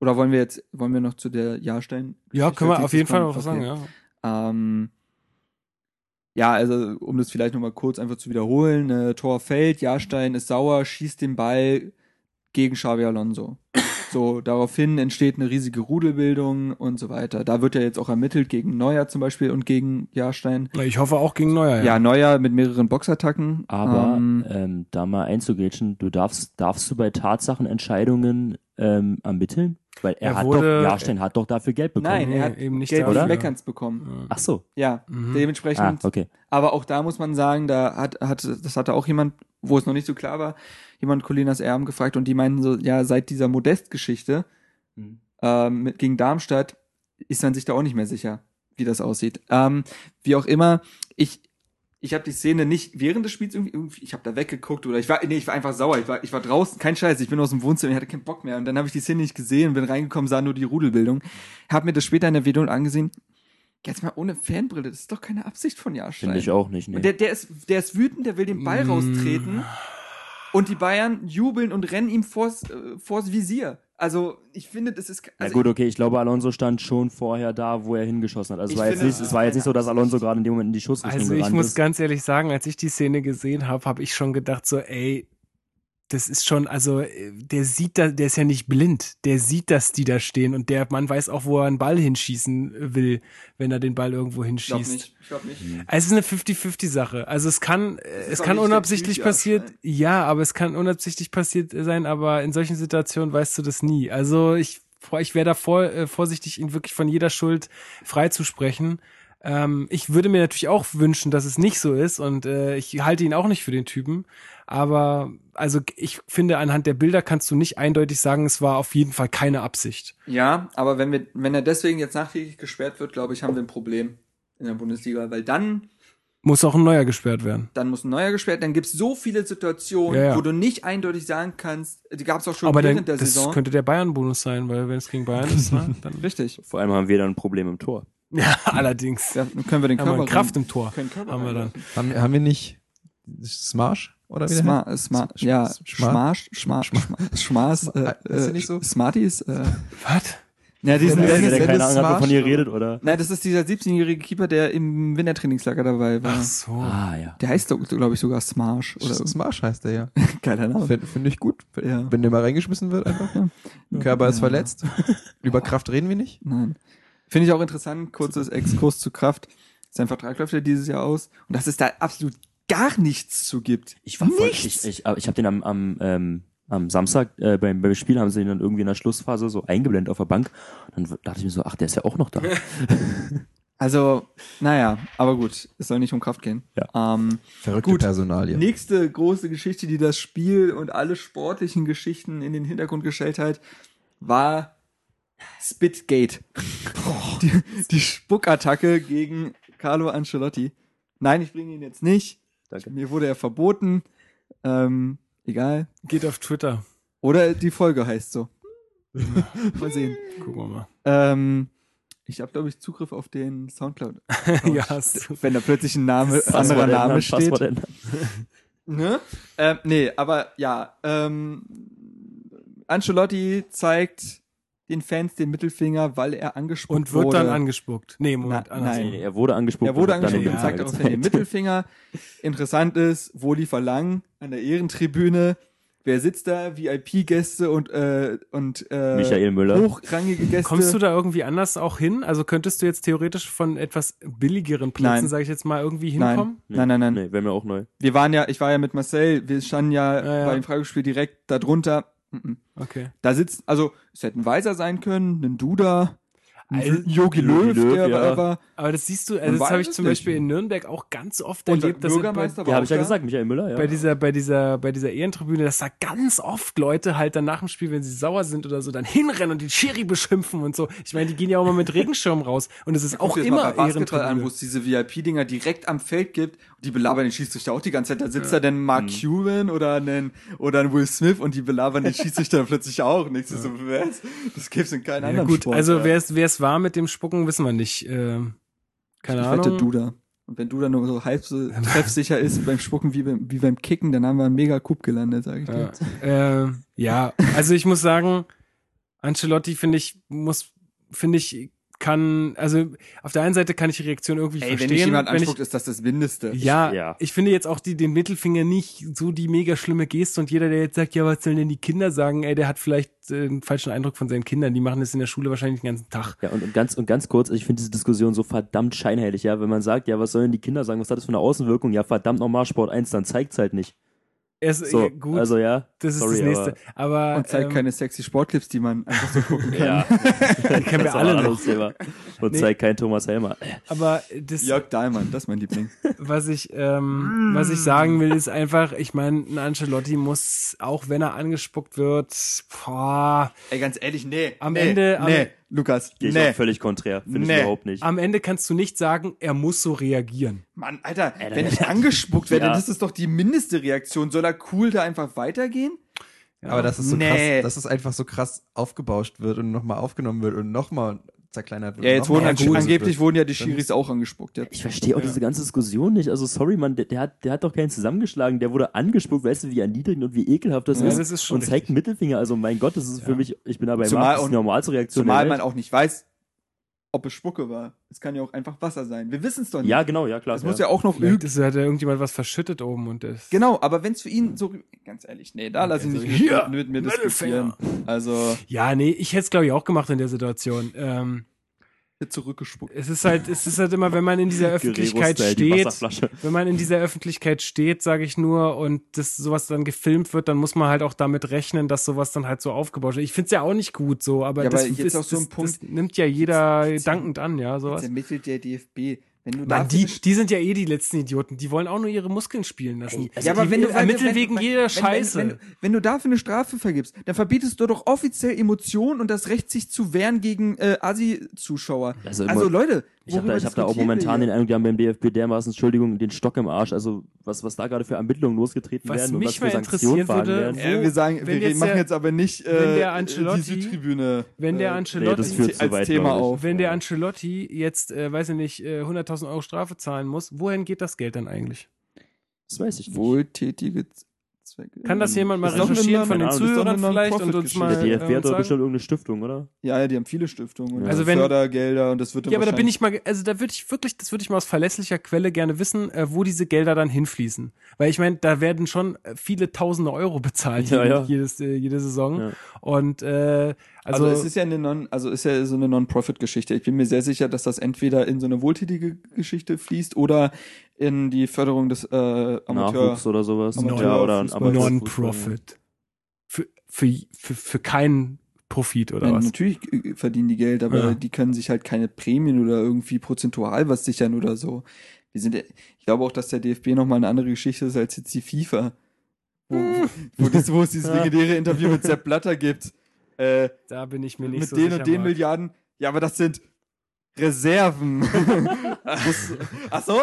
Speaker 4: oder wollen wir jetzt, wollen wir noch zu der Jahrstein?
Speaker 1: Ja, können wir auf jeden Fall noch was
Speaker 4: Okay.
Speaker 1: sagen, ja.
Speaker 4: Ähm, ja, also um das vielleicht nochmal kurz einfach zu wiederholen, äh, Tor fällt, Jahrstein ist sauer, schießt den Ball gegen Xabi Alonso. So, daraufhin entsteht eine riesige Rudelbildung und so weiter. Da wird ja jetzt auch ermittelt gegen Neuer zum Beispiel und gegen Jahrstein.
Speaker 1: Ich hoffe auch gegen Neuer,
Speaker 4: Ja,
Speaker 1: ja.
Speaker 4: Neuer mit mehreren Boxattacken.
Speaker 3: Aber
Speaker 4: ähm,
Speaker 3: ähm, da mal einzugrätschen, du darfst, darfst du bei Tatsachenentscheidungen ähm, ermitteln? Weil er,
Speaker 1: Er
Speaker 3: hat
Speaker 1: wurde-
Speaker 3: doch, Jahrstein hat doch dafür Geld bekommen.
Speaker 4: Nein, er hat
Speaker 1: eben nicht
Speaker 4: gelbe
Speaker 1: dafür.
Speaker 4: Fleckerns bekommen.
Speaker 3: Ach so.
Speaker 4: Ja,
Speaker 1: Mhm.
Speaker 4: dementsprechend
Speaker 3: Ah, okay.
Speaker 4: Aber auch da muss man sagen, da hat, hat, das hatte auch jemand, wo es noch nicht so klar war, jemand Colinas Erben gefragt und die meinten so, ja, seit dieser Modest-Geschichte
Speaker 3: Mhm.
Speaker 4: ähm, mit, gegen Darmstadt ist man sich da auch nicht mehr sicher, wie das aussieht. Ähm, wie auch immer, ich, ich habe die Szene nicht während des Spiels irgendwie, irgendwie ich habe da weggeguckt oder ich war, nee, ich war einfach sauer, ich war, ich war draußen, kein Scheiß, ich bin aus dem Wohnzimmer, ich hatte keinen Bock mehr und dann habe ich die Szene nicht gesehen, bin reingekommen, sah nur die Rudelbildung, habe mir das später in der Video angesehen. Jetzt mal ohne Fanbrille, das ist doch keine Absicht von Jahrstein.
Speaker 3: Finde ich auch nicht. Nee.
Speaker 4: Und der, der, ist, der ist wütend, der will den Ball
Speaker 1: Mm.
Speaker 4: raustreten. Und die Bayern jubeln und rennen ihm vors, äh, vors Visier. Also, ich finde, das ist.
Speaker 3: ja
Speaker 4: Also
Speaker 3: gut, okay, ich glaube, Alonso stand schon vorher da, wo er hingeschossen hat. Also es
Speaker 4: Ich
Speaker 3: war, jetzt
Speaker 4: finde,
Speaker 3: nicht, es war jetzt nicht so, dass Alonso gerade in dem Moment in die Schussrichtung
Speaker 1: Also ich
Speaker 3: gerannt
Speaker 1: muss
Speaker 3: ist.
Speaker 1: ganz ehrlich sagen, als ich die Szene gesehen habe, habe ich schon gedacht so, ey, das ist schon, also äh, der sieht da, der ist ja nicht blind, der sieht, dass die da stehen und der Mann weiß auch, wo er einen Ball hinschießen will, wenn er den Ball irgendwo
Speaker 4: ich glaube
Speaker 1: hinschießt.
Speaker 4: nicht. Ich glaube nicht.
Speaker 1: Also es ist eine 50-50-Sache. Also es kann, äh, es
Speaker 4: auch
Speaker 1: kann unabsichtlich passiert,
Speaker 4: Jahrstein.
Speaker 1: ja, aber es kann unabsichtlich passiert sein, aber in solchen Situationen weißt du das nie. Also ich, ich wäre da vor, äh, vorsichtig, ihn wirklich von jeder Schuld freizusprechen. Ähm, ich würde mir natürlich auch wünschen, dass es nicht so ist und äh, ich halte ihn auch nicht für den Typen. Aber also ich finde, anhand der Bilder kannst du nicht eindeutig sagen, es war auf jeden Fall keine Absicht.
Speaker 4: Ja, aber wenn, wir, wenn er deswegen jetzt nachträglich gesperrt wird, glaube ich, haben wir ein Problem in der Bundesliga. Weil dann,
Speaker 1: Muss auch ein neuer gesperrt werden.
Speaker 4: dann muss ein neuer gesperrt Dann gibt es so viele Situationen,
Speaker 1: Ja, ja.
Speaker 4: wo du nicht eindeutig sagen kannst, die gab es auch schon
Speaker 1: Aber
Speaker 4: während
Speaker 1: dann,
Speaker 4: der
Speaker 1: das
Speaker 4: Saison.
Speaker 1: könnte der Bayern-Bonus sein, weil wenn es gegen Bayern ist, ne, dann
Speaker 4: Richtig.
Speaker 3: Vor allem haben wir dann ein Problem im Tor.
Speaker 1: ja, allerdings.
Speaker 4: Ja, dann können wir den
Speaker 1: Haben wir
Speaker 4: Körper
Speaker 1: Kraft im Tor.
Speaker 4: können Körper
Speaker 1: Haben wir dann.
Speaker 2: Haben, haben wir nicht Smarsh? Oder wie der
Speaker 4: Smart,
Speaker 2: heißt?
Speaker 4: smart,
Speaker 2: Sch-
Speaker 4: ja,
Speaker 2: Sch-
Speaker 4: Schmarsch, Schmarsch, Schmaß, äh,
Speaker 2: Ist der
Speaker 4: äh,
Speaker 2: nicht so?
Speaker 4: Smarties, äh,
Speaker 1: Was?
Speaker 4: ja, diesen,
Speaker 2: Dennis-
Speaker 3: der keine
Speaker 2: Dennis
Speaker 3: Ahnung hat, wovon ihr redet, oder?
Speaker 4: nein, das ist dieser 17-jährige Keeper, der im Wintertrainingslager dabei war.
Speaker 1: Ach so.
Speaker 3: Ah, ja.
Speaker 4: Der heißt, glaube ich, sogar Smarsh oder
Speaker 2: Smarsh heißt der ja.
Speaker 4: Keine Ahnung.
Speaker 2: Finde find ich gut.
Speaker 4: Ja.
Speaker 2: Wenn der mal reingeschmissen wird einfach. Körper ist
Speaker 4: Ja.
Speaker 2: verletzt. Über Kraft reden wir nicht.
Speaker 4: Nein. Finde ich auch interessant, kurzes Exkurs zu Kraft. Sein Vertrag läuft ja dieses Jahr aus und dass es da absolut gar nichts zu gibt.
Speaker 3: Ich war voll,
Speaker 4: Nichts.
Speaker 3: ich, ich, ich habe den am, am, ähm, am Samstag äh, beim, beim Spiel haben sie ihn dann irgendwie in der Schlussphase so eingeblendet auf der Bank. Und dann dachte ich mir so, ach, der ist ja auch noch da.
Speaker 4: Also, naja, aber gut, es soll nicht um Kraft gehen.
Speaker 3: Ja.
Speaker 4: Ähm,
Speaker 2: Verrückte
Speaker 4: Gut.
Speaker 2: Personalie.
Speaker 4: nächste große Geschichte, die das Spiel und alle sportlichen Geschichten in den Hintergrund gestellt hat, war Spitgate. die, die Spuckattacke gegen Carlo Ancelotti. Nein, ich bringe ihn jetzt nicht.
Speaker 3: Danke.
Speaker 4: Mir wurde er verboten. Ähm, egal.
Speaker 1: Geht auf Twitter.
Speaker 4: Oder die Folge heißt so. mal sehen.
Speaker 1: Gucken wir mal.
Speaker 4: Ähm, ich habe, glaube ich, Zugriff auf den Soundcloud.
Speaker 1: ja, hast du.
Speaker 4: Wenn da plötzlich ein Name, anderer
Speaker 3: ändern,
Speaker 4: Name steht. Ne? Ähm, nee, aber ja, ähm, Ancelotti zeigt den Fans den Mittelfinger, weil er angespuckt
Speaker 1: Und wird
Speaker 4: wurde.
Speaker 1: dann angespuckt. Nee, Moment.
Speaker 4: Na, nein.
Speaker 3: Nee, er wurde angespuckt.
Speaker 4: er wurde angespuckt
Speaker 3: den
Speaker 4: und zeigt
Speaker 3: Mittelfinger
Speaker 4: daraufhin den. Mittelfinger. Interessant ist, Woli Verlang an der Ehrentribüne. Wer sitzt da? VIP-Gäste und, äh, und äh,
Speaker 3: Michael Müller.
Speaker 4: hochrangige Gäste.
Speaker 1: Kommst du da irgendwie anders auch hin? Also könntest du jetzt theoretisch von etwas billigeren Plätzen, sage ich jetzt mal, irgendwie
Speaker 4: Nein.
Speaker 1: hinkommen?
Speaker 4: Nein, nein, nein.
Speaker 3: Nee, wäre mir auch neu.
Speaker 4: Wir waren ja, ich war ja mit Marcel, wir standen ja,
Speaker 1: Ja, ja.
Speaker 4: bei dem Fragespiel direkt da drunter. Mhm.
Speaker 1: Okay.
Speaker 4: Da sitzt, also es hätte ein Weiser sein können, ein Duda, Yogi
Speaker 3: Yogi
Speaker 4: Löw,
Speaker 3: Löw,
Speaker 4: der
Speaker 3: ja.
Speaker 4: aber
Speaker 1: Aber das siehst du, also das habe ich zum
Speaker 4: nicht.
Speaker 1: Beispiel in Nürnberg auch ganz oft
Speaker 4: unser
Speaker 1: erlebt, dass bei,
Speaker 4: Bürgermeister
Speaker 3: Ja,
Speaker 4: war
Speaker 3: habe ich ja gesagt, Michael Müller, ja.
Speaker 1: bei dieser, bei dieser, bei dieser Ehrentribüne, dass da ganz oft Leute halt dann nach dem Spiel, wenn sie sauer sind oder so, dann hinrennen und den Schiri beschimpfen und so. Ich meine, die gehen ja auch mal mit Regenschirm raus und es ist auch immer
Speaker 4: bei Basketball an, wo
Speaker 1: Ehrentribüne.
Speaker 4: es diese VIP-Dinger direkt am Feld gibt. Und die belabern den Schiedsrichter auch die ganze Zeit. Da sitzt da dann Mark Cuban oder ein, oder ein Will Smith und die belabern den Schiedsrichter dann plötzlich auch. Und ich so, was? Das gibt's in keinem
Speaker 1: Ja,
Speaker 4: anderen
Speaker 1: gut,
Speaker 4: Sport.
Speaker 1: also wer es, wer es war mit dem Spucken, wissen wir nicht. Ähm, keine
Speaker 4: ich
Speaker 1: Ahnung.
Speaker 4: wette Duda. Und wenn Duda nur so halb so treffsicher ist beim Spucken wie beim, wie beim Kicken, dann haben wir einen mega Coup gelandet, sag ich dir.
Speaker 1: Ja, äh, ja, also ich muss sagen, Ancelotti finde ich, muss, finde ich, kann, also auf der einen Seite kann ich die Reaktion irgendwie
Speaker 4: Ey, wenn
Speaker 1: verstehen.
Speaker 4: dich jemand
Speaker 1: wenn ich-
Speaker 4: anspuckt, ist das das Mindeste.
Speaker 1: Ja,
Speaker 3: Ja.
Speaker 1: ich finde jetzt auch die, den Mittelfinger nicht so die mega schlimme Geste und jeder, der jetzt sagt, ja, was sollen denn die Kinder sagen, ey, der hat vielleicht äh, einen falschen Eindruck von seinen Kindern, die machen das in der Schule wahrscheinlich den ganzen Tag.
Speaker 3: Ja, und, und ganz und ganz kurz, ich finde diese Diskussion so verdammt scheinheilig, ja, wenn man sagt, ja, was sollen die Kinder sagen, was hat das für eine Außenwirkung? Ja, verdammt nochmal Sport 1, dann zeigt's halt nicht.
Speaker 1: Es,
Speaker 3: So,
Speaker 1: gut,
Speaker 3: also ja,
Speaker 1: das ist
Speaker 3: sorry,
Speaker 1: das nächste. Aber,
Speaker 4: Und zeigt
Speaker 1: ähm,
Speaker 4: keine sexy Sportclips, die man einfach so gucken kann.
Speaker 3: ja,
Speaker 1: die kennen wir alle
Speaker 3: aber
Speaker 1: noch.
Speaker 3: Thema. Und
Speaker 1: Nee.
Speaker 3: zeigt kein Thomas Helmer.
Speaker 1: Aber das,
Speaker 4: Jörg Dahlmann, das ist mein Liebling.
Speaker 1: was ich, ähm, was ich sagen will, ist einfach, ich meine, ein Ancelotti muss, auch wenn er angespuckt wird, boah,
Speaker 4: Ey, ganz ehrlich, nee.
Speaker 1: Am
Speaker 4: nee,
Speaker 1: Ende- am-
Speaker 4: Nee, Lukas,
Speaker 3: Gehe ich
Speaker 4: nee.
Speaker 3: auch völlig konträr. Finde
Speaker 4: Nee.
Speaker 3: ich überhaupt nicht.
Speaker 1: am Ende kannst du nicht sagen, er muss so reagieren.
Speaker 4: Mann, Alter,
Speaker 3: Alter,
Speaker 4: wenn ich angespuckt werde,
Speaker 3: Ja.
Speaker 4: das ist doch die mindeste Reaktion. Soll er cool da einfach weitergehen?
Speaker 2: Aber dass es so
Speaker 4: Nee.
Speaker 2: krass, dass es einfach so krass aufgebauscht wird und nochmal aufgenommen wird und nochmal zerkleinert wird.
Speaker 4: Ja, jetzt wurden
Speaker 2: abgelöst
Speaker 4: angeblich
Speaker 2: wird.
Speaker 4: wurden ja die Schiris auch angespuckt. Jetzt.
Speaker 3: Ich verstehe auch diese ganze Diskussion nicht. Also sorry, Mann, der, der, hat, der hat doch keinen zusammengeschlagen. Der wurde angespuckt. Weißt du, wie erniedrigend und wie ekelhaft das
Speaker 1: Ja,
Speaker 3: ist?
Speaker 1: das ist schon
Speaker 3: und zeigt Mittelfinger. Also mein Gott, das ist für mich, ich bin dabei das ist normalste Reaktion.
Speaker 4: Zumal man auch nicht weiß, ob es Spucke war. Es kann ja auch einfach Wasser sein. Wir wissen es doch nicht.
Speaker 3: Ja, genau, ja, klar.
Speaker 4: es muss ja auch noch
Speaker 1: Vielleicht ist, hat da irgendjemand was verschüttet oben und das.
Speaker 4: Genau, aber wenn es für ihn so, ganz ehrlich, nee, da lass ich
Speaker 1: Also
Speaker 4: nicht
Speaker 1: hier,
Speaker 4: mit, mit mir diskutieren. Also,
Speaker 1: Ja, nee, ich hätte es glaube ich auch gemacht in der Situation. Ähm,
Speaker 4: zurückgespuckt.
Speaker 1: es ist halt, es ist halt immer, wenn man in dieser Öffentlichkeit
Speaker 3: die
Speaker 1: steht,
Speaker 3: Wasserflasche.
Speaker 1: wenn man in dieser Öffentlichkeit steht, sage ich nur, und das sowas dann gefilmt wird, dann muss man halt auch damit rechnen, dass sowas dann halt so aufgebaut wird. Ich find's ja auch nicht gut so, aber
Speaker 4: Ja,
Speaker 1: das,
Speaker 4: aber jetzt
Speaker 1: ist,
Speaker 4: auch so ein
Speaker 1: das,
Speaker 4: Punkt-
Speaker 1: das nimmt ja jeder dankend an, ja, sowas.
Speaker 4: Jetzt ermittelt der DFB. Wenn du
Speaker 1: Mann, die, die sind ja eh die letzten Idioten. Die wollen auch nur ihre Muskeln spielen lassen.
Speaker 3: Also
Speaker 4: ja, aber
Speaker 1: die,
Speaker 4: wenn du
Speaker 1: ermitteln
Speaker 4: wenn,
Speaker 1: wegen
Speaker 4: wenn,
Speaker 1: jeder
Speaker 4: wenn,
Speaker 1: Scheiße.
Speaker 4: Wenn, wenn, du dafür eine Strafe vergibst, dann verbietest du doch offiziell Emotionen und das Recht, sich zu wehren gegen äh, Asi-Zuschauer.
Speaker 3: Also,
Speaker 4: also, Leute,
Speaker 3: ich habe da, ich hab da auch momentan den Eindruck, die haben beim DFB dermaßen, Entschuldigung, den Stock im Arsch. Also was, was da gerade für Ermittlungen losgetreten
Speaker 1: was
Speaker 3: werden und was für Sanktionen fahren
Speaker 1: würde,
Speaker 3: werden.
Speaker 1: Wo,
Speaker 4: wir sagen, wir
Speaker 1: jetzt
Speaker 4: machen
Speaker 1: der,
Speaker 4: jetzt aber nicht äh, die Südtribüne.
Speaker 1: Wenn der
Speaker 4: äh,
Speaker 1: Ancelotti,
Speaker 3: äh, nee,
Speaker 4: als Thema auf.
Speaker 1: Wenn der Ancelotti jetzt, äh, weiß ich nicht, 100.000 2000 Euro Strafe zahlen muss, wohin geht das Geld dann eigentlich?
Speaker 3: Das weiß ich nicht.
Speaker 4: Wohltätige Zwecke.
Speaker 1: Kann das jemand mal recherchieren von den Zuhörern vielleicht und uns mal.
Speaker 3: Die
Speaker 1: äh, DFB
Speaker 3: hat doch bestimmt irgendeine Stiftung, oder?
Speaker 4: Ja, ja, die haben viele Stiftungen und
Speaker 1: also wenn,
Speaker 4: Fördergelder und das wird dann
Speaker 1: Ja, aber da bin ich mal, also da würde ich wirklich, das würde ich mal aus verlässlicher Quelle gerne wissen, äh, wo diese Gelder dann hinfließen. Weil ich meine, da werden schon äh, viele tausende Euro bezahlt
Speaker 3: ja, ja.
Speaker 1: Jedes, jede Saison.
Speaker 3: Ja.
Speaker 1: Und äh, also,
Speaker 4: Also, es ist ja eine Non, also ist ja so eine Non-Profit-Geschichte. Ich bin mir sehr sicher, dass das entweder in so eine wohltätige Geschichte fließt oder in die Förderung des äh, Amateur.
Speaker 3: Nachwuchs oder sowas.
Speaker 4: Amateur-
Speaker 3: ja, oder.
Speaker 1: Non-Profit. Für, für, für, für keinen Profit oder
Speaker 4: Ja,
Speaker 1: was?
Speaker 4: natürlich äh, verdienen die Geld, aber
Speaker 1: Ja.
Speaker 4: die können sich halt keine Prämien oder irgendwie prozentual was sichern oder so. Wir sind, ich glaube auch, dass der DFB nochmal eine andere Geschichte ist als jetzt die FIFA. Wo, wo, wo, das, wo es dieses legendäre Interview mit Sepp Blatter gibt. Äh,
Speaker 1: Da bin ich mir nicht
Speaker 4: mit
Speaker 1: so
Speaker 4: den
Speaker 1: sicher.
Speaker 4: und den
Speaker 1: Marc.
Speaker 4: Milliarden. Ja, aber das sind Reserven. Ach so,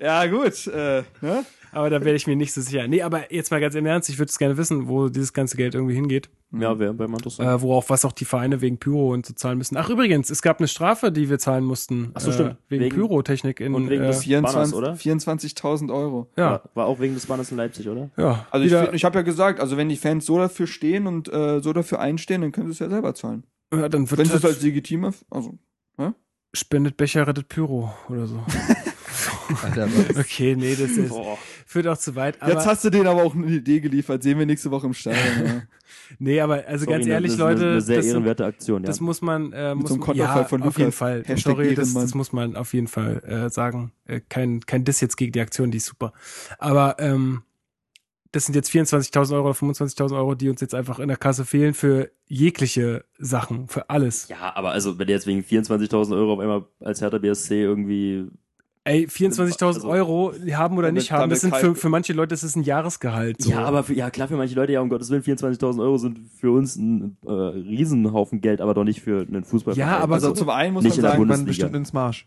Speaker 4: ja gut. Äh, ne?
Speaker 1: Aber da wäre ich mir nicht so sicher. Nee, aber jetzt mal ganz im Ernst, ich würde es gerne wissen, wo dieses ganze Geld irgendwie hingeht.
Speaker 3: Ja, wäre wär mal interessant.
Speaker 1: Äh, wo auch, was auch die Vereine wegen Pyro und so zahlen müssen. Ach, übrigens, es gab eine Strafe, die wir zahlen mussten.
Speaker 3: Ach so, stimmt.
Speaker 1: Äh, wegen,
Speaker 3: Wegen-
Speaker 1: Pyrotechnik in,
Speaker 3: und wegen
Speaker 1: äh,
Speaker 3: des-
Speaker 4: 24
Speaker 3: oder?
Speaker 4: 24.000 Euro.
Speaker 1: ja,
Speaker 3: War, war auch wegen des Banners in Leipzig, oder?
Speaker 1: ja.
Speaker 4: Also ich,
Speaker 1: wieder,
Speaker 4: find- ich habe ja gesagt, also wenn die Fans so dafür stehen und äh, so dafür einstehen, dann können sie es ja selber zahlen.
Speaker 1: ja, dann wird
Speaker 4: Wenn sie es
Speaker 1: halt
Speaker 4: als legitime, also
Speaker 1: spendet Becher, rettet Pyro oder so.
Speaker 2: Alter?
Speaker 1: Okay, nee, das ist,
Speaker 3: Boah.
Speaker 1: führt auch zu weit. Aber,
Speaker 4: Jetzt hast du denen aber auch eine Idee geliefert. Sehen wir nächste Woche im Stadion. ja.
Speaker 1: nee, aber also
Speaker 3: Sorry,
Speaker 1: ganz
Speaker 3: ne,
Speaker 1: ehrlich,
Speaker 3: das ist
Speaker 1: Leute,
Speaker 3: eine, eine sehr
Speaker 1: das,
Speaker 3: ehrenwerte Aktion, ja.
Speaker 1: das muss man, äh, muss
Speaker 4: so
Speaker 1: man, ja,
Speaker 4: von
Speaker 1: auf jeden
Speaker 4: Lukas.
Speaker 1: Fall.
Speaker 4: Hashtag
Speaker 1: Sorry, das, das muss man auf jeden Fall äh, sagen. Äh, kein, kein Diss jetzt gegen die Aktion, die ist super. Aber ähm, das sind jetzt 24.000 Euro oder 25.000 Euro, die uns jetzt einfach in der Kasse fehlen für jegliche Sachen, für alles.
Speaker 3: ja, aber also, wenn du jetzt wegen 24.000 Euro auf einmal als Hertha BSC irgendwie
Speaker 1: Ey, 24.000
Speaker 3: Also-
Speaker 1: Euro haben oder
Speaker 4: Damit-
Speaker 1: nicht haben, das sind für, für manche Leute das ist ein Jahresgehalt. So.
Speaker 3: Ja, aber für, ja klar, für manche Leute, ja, um Gottes Willen, 24.000 Euro sind für uns ein äh, Riesenhaufen Geld, aber doch nicht für einen Fußballverein.
Speaker 1: Ja, aber
Speaker 4: Also
Speaker 1: so-
Speaker 4: zum einen muss man sagen,
Speaker 2: Man bestimmt ins Marsch.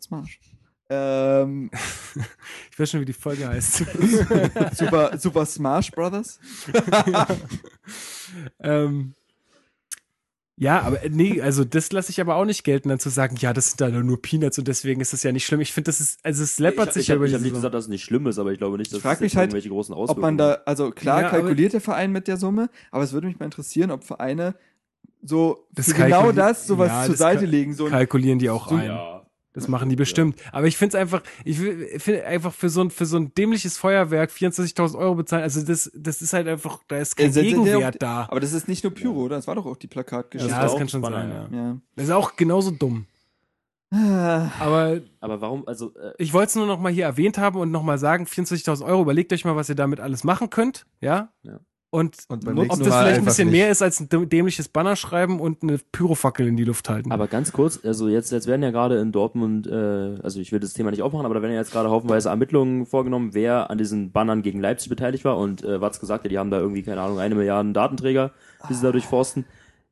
Speaker 4: Smash. Ähm,
Speaker 1: ich weiß schon, wie die Folge heißt.
Speaker 4: super, super Smash Brothers.
Speaker 1: ähm, ja, aber äh, nee, also das lasse ich aber auch nicht gelten, dann zu sagen, ja, das sind da nur Peanuts und deswegen ist das ja nicht schlimm. Ich finde, das ist, also es läppert
Speaker 3: ich,
Speaker 1: sich
Speaker 3: ich,
Speaker 1: ja über
Speaker 3: ich habe nicht gesagt, dass es nicht schlimm ist, aber ich glaube nicht, dass
Speaker 4: Ich frag
Speaker 3: es
Speaker 4: mich halt,
Speaker 3: irgendwelche großen
Speaker 4: Ob
Speaker 3: Auswirkungen
Speaker 4: man da, also klar
Speaker 1: Ja,
Speaker 4: kalkuliert der Verein mit der Summe, aber es würde mich mal interessieren, ob Vereine so
Speaker 1: Das
Speaker 4: genau das sowas
Speaker 1: Ja,
Speaker 4: zur
Speaker 1: das
Speaker 4: Seite legen. So ein,
Speaker 1: Kalkulieren die auch
Speaker 4: So-
Speaker 1: ein.
Speaker 3: Ja.
Speaker 1: Das machen die bestimmt. Aber ich finde es einfach, ich finde einfach für so ein, für so ein dämliches Feuerwerk 24.000 Euro bezahlen, also das, das ist halt einfach, da ist kein
Speaker 4: Äh, der- der- der-
Speaker 1: Gegenwert da.
Speaker 4: aber das ist nicht nur Pyro, oder? Das war doch auch die Plakatgeschichte.
Speaker 1: Ja, das
Speaker 3: auch
Speaker 1: kann schon
Speaker 3: spannend,
Speaker 1: sein, ja.
Speaker 4: ja.
Speaker 1: Das ist auch genauso dumm.
Speaker 4: Ah,
Speaker 1: Aber
Speaker 3: Aber warum, also, äh,
Speaker 1: ich wollte es nur noch mal hier erwähnt haben und noch mal sagen, 24.000 Euro, überlegt euch mal, was ihr damit alles machen könnt, ja?
Speaker 3: Ja.
Speaker 1: Und,
Speaker 2: Und beim
Speaker 1: ob das vielleicht ein bisschen
Speaker 2: nicht.
Speaker 1: mehr ist als ein dä- dämliches Banner schreiben und eine Pyrofackel in die Luft halten.
Speaker 3: aber ganz kurz, also jetzt, jetzt werden ja gerade in Dortmund, äh, also ich will das Thema nicht aufmachen, aber da werden ja jetzt gerade haufenweise Ermittlungen vorgenommen, wer an diesen Bannern gegen Leipzig beteiligt war und äh, Watz gesagt, ja, die haben da irgendwie, keine Ahnung, eine Milliarde Datenträger, die sie da durchforsten.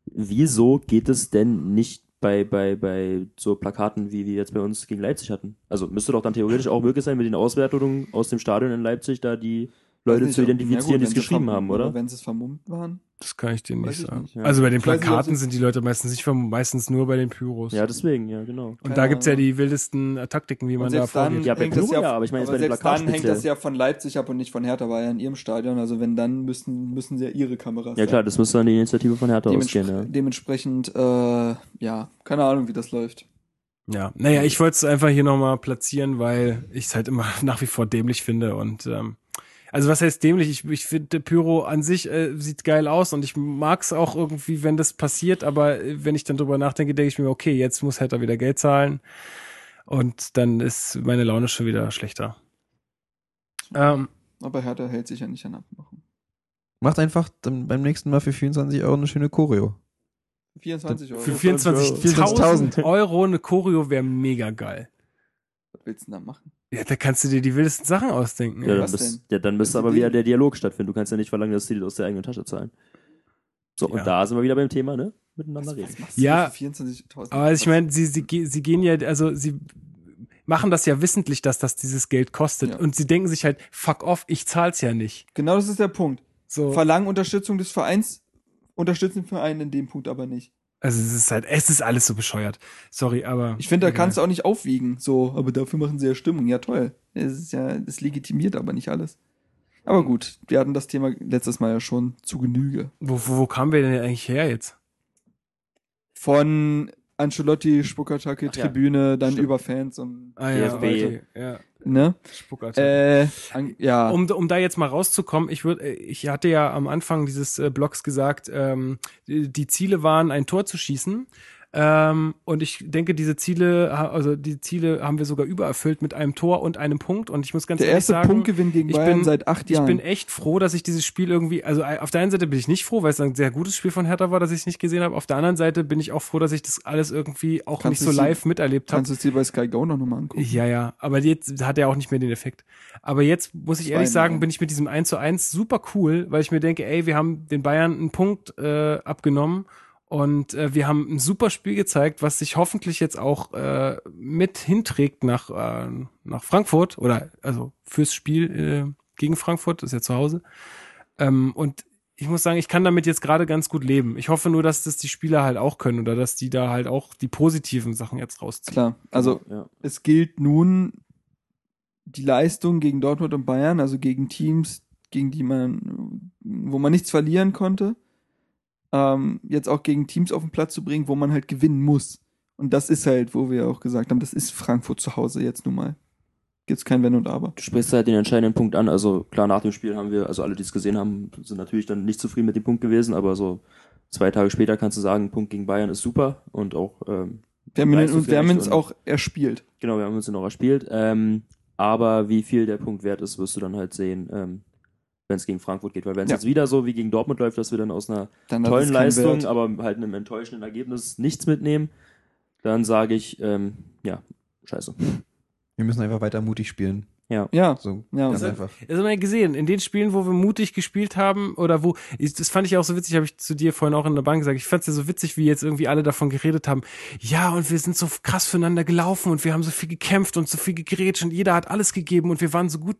Speaker 3: Wieso geht es denn nicht bei, bei, bei so Plakaten, wie wir jetzt bei uns gegen Leipzig hatten? Also müsste doch dann theoretisch auch möglich sein, mit den Auswertungen aus dem Stadion in Leipzig da die Leute
Speaker 4: nicht,
Speaker 3: zu identifizieren,
Speaker 4: ja gut,
Speaker 3: die es geschrieben
Speaker 4: vermummt-
Speaker 3: haben, oder?
Speaker 4: Wenn sie es vermummt waren.
Speaker 1: das kann ich dir nicht
Speaker 4: Weiß ich
Speaker 1: sagen.
Speaker 4: nicht,
Speaker 3: ja.
Speaker 1: Also bei den
Speaker 4: Ich nicht,
Speaker 1: Plakaten
Speaker 4: sie-
Speaker 1: sind die Leute meistens nicht, verm- meistens nur bei den Pyros.
Speaker 3: Ja, deswegen, ja, genau.
Speaker 1: und
Speaker 4: keine
Speaker 1: da gibt's ja
Speaker 4: Ahnung.
Speaker 1: die wildesten äh, Taktiken, wie man da vorgeht.
Speaker 3: Ja, bei Pyro
Speaker 4: ja,
Speaker 3: ja, aber ich meine jetzt bei den
Speaker 4: selbst dann
Speaker 3: Plakaten
Speaker 4: hängt das ja von Leipzig ab und nicht von Hertha, war ja in ihrem Stadion. Also wenn, dann müssen, müssen sie ja ihre Kameras
Speaker 3: Ja klar, das müsste dann die Initiative von Hertha
Speaker 4: Dementspre
Speaker 3: ausgehen, ja.
Speaker 4: Dementsprechend, äh, ja, keine Ahnung, wie das läuft.
Speaker 1: Ja, naja, ich wollte es einfach hier nochmal platzieren, weil ich es halt immer nach wie vor dämlich finde und ähm, also was heißt dämlich? Ich, ich finde Pyro an sich äh, sieht geil aus und ich mag's auch irgendwie, wenn das passiert, aber äh, wenn ich dann drüber nachdenke, denke ich mir, okay, jetzt muss Hertha wieder Geld zahlen und dann ist meine Laune schon wieder schlechter. Ähm,
Speaker 4: Aber Hertha hält sich ja nicht an Abmachung.
Speaker 2: Macht einfach dann beim nächsten Mal für 24 Euro eine schöne Choreo.
Speaker 4: 24 Euro.
Speaker 1: für
Speaker 2: 24.000
Speaker 1: 24.000 Euro eine Choreo wäre mega geil.
Speaker 4: Was willst du denn da machen?
Speaker 1: Ja, da kannst du dir die wildesten Sachen ausdenken.
Speaker 3: Ja, dann,
Speaker 4: denn?
Speaker 3: ja, dann müsste
Speaker 4: Was
Speaker 3: aber wieder der Dialog stattfinden. Du kannst ja nicht verlangen, dass die das aus der eigenen Tasche zahlen. So,
Speaker 1: Ja.
Speaker 3: und da sind wir wieder beim Thema, ne? Miteinander reden.
Speaker 1: Ja,
Speaker 4: du für 24.000?
Speaker 1: Aber ich meine, sie, sie, sie gehen ja, also sie machen das ja wissentlich, dass das dieses Geld kostet.
Speaker 4: Ja.
Speaker 1: Und sie denken sich halt, fuck off, ich zahl's ja nicht.
Speaker 4: Genau das ist der Punkt.
Speaker 1: So,
Speaker 4: Verlangen Unterstützung des Vereins, unterstützen den Verein in dem Punkt aber nicht.
Speaker 1: Also es ist halt, es ist alles so bescheuert. Sorry, aber.
Speaker 4: Ich finde, da
Speaker 1: egal.
Speaker 4: kannst du auch nicht aufwiegen. So, aber dafür machen sie ja Stimmung. Ja, toll. Es ist ja, es legitimiert aber nicht alles. Aber gut, wir hatten das Thema letztes Mal ja schon zu Genüge.
Speaker 1: Wo, wo, wo kamen wir denn eigentlich her jetzt?
Speaker 4: Von Ancelotti, Spuckattacke,
Speaker 3: Ach ja,
Speaker 4: Tribüne, dann
Speaker 3: stimmt.
Speaker 4: über Fans und,
Speaker 1: Ah, ja,
Speaker 3: DFB.
Speaker 1: okay, ja.
Speaker 4: ne?
Speaker 1: Spuckattacke.
Speaker 4: Äh, an, ja.
Speaker 1: um, um da jetzt mal rauszukommen, ich würde, ich hatte ja am Anfang dieses äh, Blogs gesagt, ähm, die Ziele waren, ein Tor zu schießen. Ähm, und ich denke, diese Ziele, also die Ziele haben wir sogar übererfüllt mit einem Tor und einem Punkt. Und ich muss ganz
Speaker 4: Der
Speaker 1: ehrlich
Speaker 4: erste
Speaker 1: sagen,
Speaker 4: Punktgewinn gegen
Speaker 1: ich
Speaker 4: Bayern
Speaker 1: bin-
Speaker 4: seit acht
Speaker 1: ich
Speaker 4: Jahren.
Speaker 1: bin echt froh, dass ich dieses Spiel irgendwie, also äh, auf der einen Seite bin ich nicht froh, weil es ein sehr gutes Spiel von Hertha war, dass ich es nicht gesehen habe. Auf der anderen Seite bin ich auch froh, dass ich das alles irgendwie auch
Speaker 4: Kannst
Speaker 1: nicht so
Speaker 4: du sie-
Speaker 1: live miterlebt habe.
Speaker 4: Kannst du es dir bei Sky Go noch mal angucken?
Speaker 1: Ja, ja, aber jetzt hat er auch nicht mehr den Effekt. Aber jetzt muss ich ehrlich
Speaker 4: Zweimal.
Speaker 1: sagen, bin ich mit diesem 1 zu 1 super cool, weil ich mir denke, ey, wir haben den Bayern einen Punkt äh, abgenommen und äh, wir haben ein super Spiel gezeigt, was sich hoffentlich jetzt auch äh, mit hinträgt nach, äh, nach Frankfurt oder also fürs Spiel äh, gegen Frankfurt, das ist ja zu Hause. Ähm, und ich muss sagen, ich kann damit jetzt gerade ganz gut leben. Ich hoffe nur, dass das die Spieler halt auch können oder dass die da halt auch die positiven Sachen jetzt rausziehen.
Speaker 4: Klar, also
Speaker 3: ja.
Speaker 4: es gilt nun die Leistung gegen Dortmund und Bayern, also gegen Teams, gegen die man, wo man nichts verlieren konnte, ähm, jetzt auch gegen Teams auf den Platz zu bringen, wo man halt gewinnen muss. Und das ist halt, wo wir auch gesagt haben, das ist Frankfurt zu Hause jetzt nun mal. Gibt's kein Wenn und Aber.
Speaker 3: Du sprichst halt den entscheidenden Punkt an. Also klar, nach dem Spiel haben wir, also alle, die es gesehen haben, sind natürlich dann nicht zufrieden mit dem Punkt gewesen, aber so zwei Tage später kannst du sagen, ein Punkt gegen Bayern ist super und auch, ähm,
Speaker 4: Wir haben ihn, wir haben uns auch erspielt.
Speaker 3: genau, wir haben uns den auch erspielt. Ähm, aber wie viel der Punkt wert ist, wirst du dann halt sehen, ähm, wenn es gegen Frankfurt geht. Weil wenn es
Speaker 4: Ja.
Speaker 3: jetzt wieder so wie gegen Dortmund läuft, dass wir dann aus einer
Speaker 4: Dann
Speaker 3: tollen Leistung,
Speaker 4: Wert.
Speaker 3: aber halt einem enttäuschenden Ergebnis nichts mitnehmen, dann sage ich, ähm, ja, scheiße.
Speaker 2: Wir müssen einfach weiter mutig spielen.
Speaker 3: Ja.
Speaker 4: Ja,
Speaker 2: So,
Speaker 4: Ja,
Speaker 2: ganz
Speaker 4: und-
Speaker 2: einfach.
Speaker 1: Das haben wir ja gesehen, in den Spielen, wo wir mutig gespielt haben, oder wo, das fand ich auch so witzig, habe ich zu dir vorhin auch in der Bank gesagt, ich fand es ja so witzig, wie jetzt irgendwie alle davon geredet haben, ja, und wir sind so krass füreinander gelaufen und wir haben so viel gekämpft und so viel gegrätscht und jeder hat alles gegeben und wir waren so gut.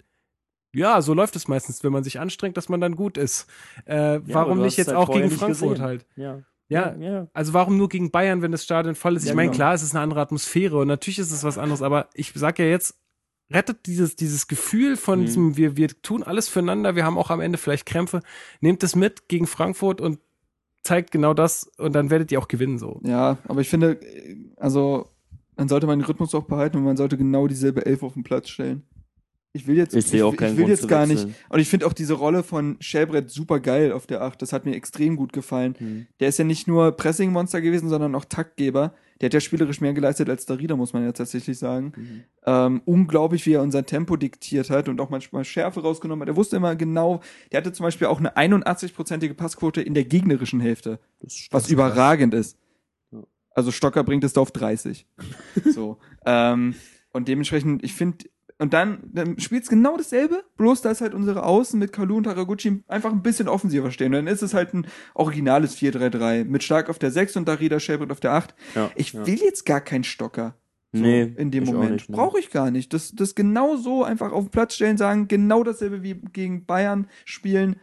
Speaker 1: Ja, so läuft es meistens, wenn man sich anstrengt, dass man dann gut ist. Äh,
Speaker 3: aber
Speaker 1: warum nicht jetzt
Speaker 3: halt
Speaker 1: auch gegen Frankfurt
Speaker 3: gesehen.
Speaker 1: halt?
Speaker 3: Ja.
Speaker 1: Ja,
Speaker 3: ja.
Speaker 1: also warum nur gegen Bayern, wenn das Stadion voll ist? Ich
Speaker 3: Ja,
Speaker 1: meine,
Speaker 3: genau.
Speaker 1: klar, es ist eine andere Atmosphäre und natürlich ist es was anderes, aber ich sag ja jetzt, rettet dieses, dieses Gefühl von
Speaker 3: Mhm.
Speaker 1: diesem, wir, wir tun alles füreinander, wir haben auch am Ende vielleicht Krämpfe, nehmt es mit gegen Frankfurt und zeigt genau das und dann werdet ihr auch gewinnen so.
Speaker 4: Ja, aber ich finde, also, man sollte mal den Rhythmus auch behalten und man sollte genau dieselbe Elf auf den Platz stellen. Ich will jetzt,
Speaker 3: Ich
Speaker 4: ich,
Speaker 3: keinen
Speaker 4: will
Speaker 3: Grund
Speaker 4: jetzt gar
Speaker 3: wechseln.
Speaker 4: nicht. Und ich finde auch diese Rolle von Schellbrett super geil auf der 8. Das hat mir extrem gut gefallen.
Speaker 3: Hm.
Speaker 4: Der ist ja nicht nur Pressing-Monster gewesen, sondern auch Taktgeber. Der hat ja spielerisch mehr geleistet als Darida, muss man ja tatsächlich sagen.
Speaker 3: Mhm.
Speaker 4: Ähm, unglaublich, wie er unser Tempo diktiert hat und auch manchmal Schärfe rausgenommen hat. Er wusste immer genau, der hatte zum Beispiel auch eine 81-prozentige Passquote in der gegnerischen Hälfte,
Speaker 3: Das ist
Speaker 4: was überragend ist.
Speaker 3: Ja.
Speaker 4: Also Stocker bringt es da auf 30. so. Ähm, und dementsprechend, ich finde, und dann, dann spielt es genau dasselbe, bloß da ist halt unsere Außen mit Kalu und Haraguchi einfach ein bisschen offensiver stehen. Und dann ist es halt ein originales 4-3-3 mit Stark auf der 6 und Darida Schellbrett auf der 8.
Speaker 3: Ja,
Speaker 4: Ich
Speaker 3: ja.
Speaker 4: will jetzt gar keinen Stocker. So,
Speaker 3: Nee,
Speaker 4: in dem Moment.
Speaker 3: ne.
Speaker 4: Brauche ich gar nicht. Das, das genau so einfach auf den Platz stellen, sagen, genau dasselbe wie gegen Bayern spielen,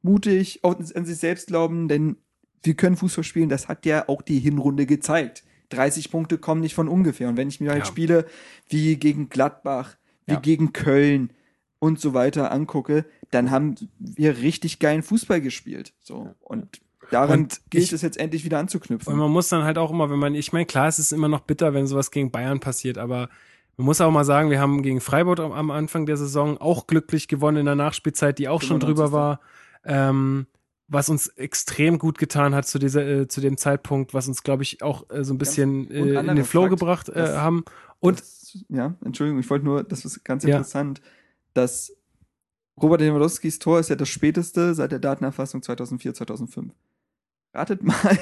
Speaker 4: mutig, auch an sich selbst glauben, denn wir können Fußball spielen, das hat ja auch die Hinrunde gezeigt. 30 Punkte kommen nicht von ungefähr. Und wenn ich mir halt
Speaker 1: Ja.
Speaker 4: Spiele wie gegen Gladbach, wie
Speaker 3: Ja.
Speaker 4: gegen Köln und so weiter angucke, dann haben wir richtig geilen Fußball gespielt. So. Und daran
Speaker 1: Und
Speaker 4: gilt
Speaker 1: ich-
Speaker 4: es jetzt endlich wieder anzuknüpfen.
Speaker 1: Und man muss dann halt auch immer, wenn man, ich meine, klar, es ist immer noch bitter, wenn sowas gegen Bayern passiert, aber man muss auch mal sagen, wir haben gegen Freiburg am, Anfang der Saison auch glücklich gewonnen in der Nachspielzeit, die auch schon
Speaker 4: 95.
Speaker 1: drüber war. Ähm, was uns extrem gut getan hat zu dieser äh, zu dem Zeitpunkt, was uns glaube ich auch äh, so ein bisschen äh, in den Flow gebracht äh, haben und
Speaker 4: das, ja, Entschuldigung, ich wollte nur, das ist ganz
Speaker 1: Ja.
Speaker 4: interessant, dass Robert Lewandowskis Tor ist ja das späteste seit der Datenerfassung 2004, 2005. Ratet mal,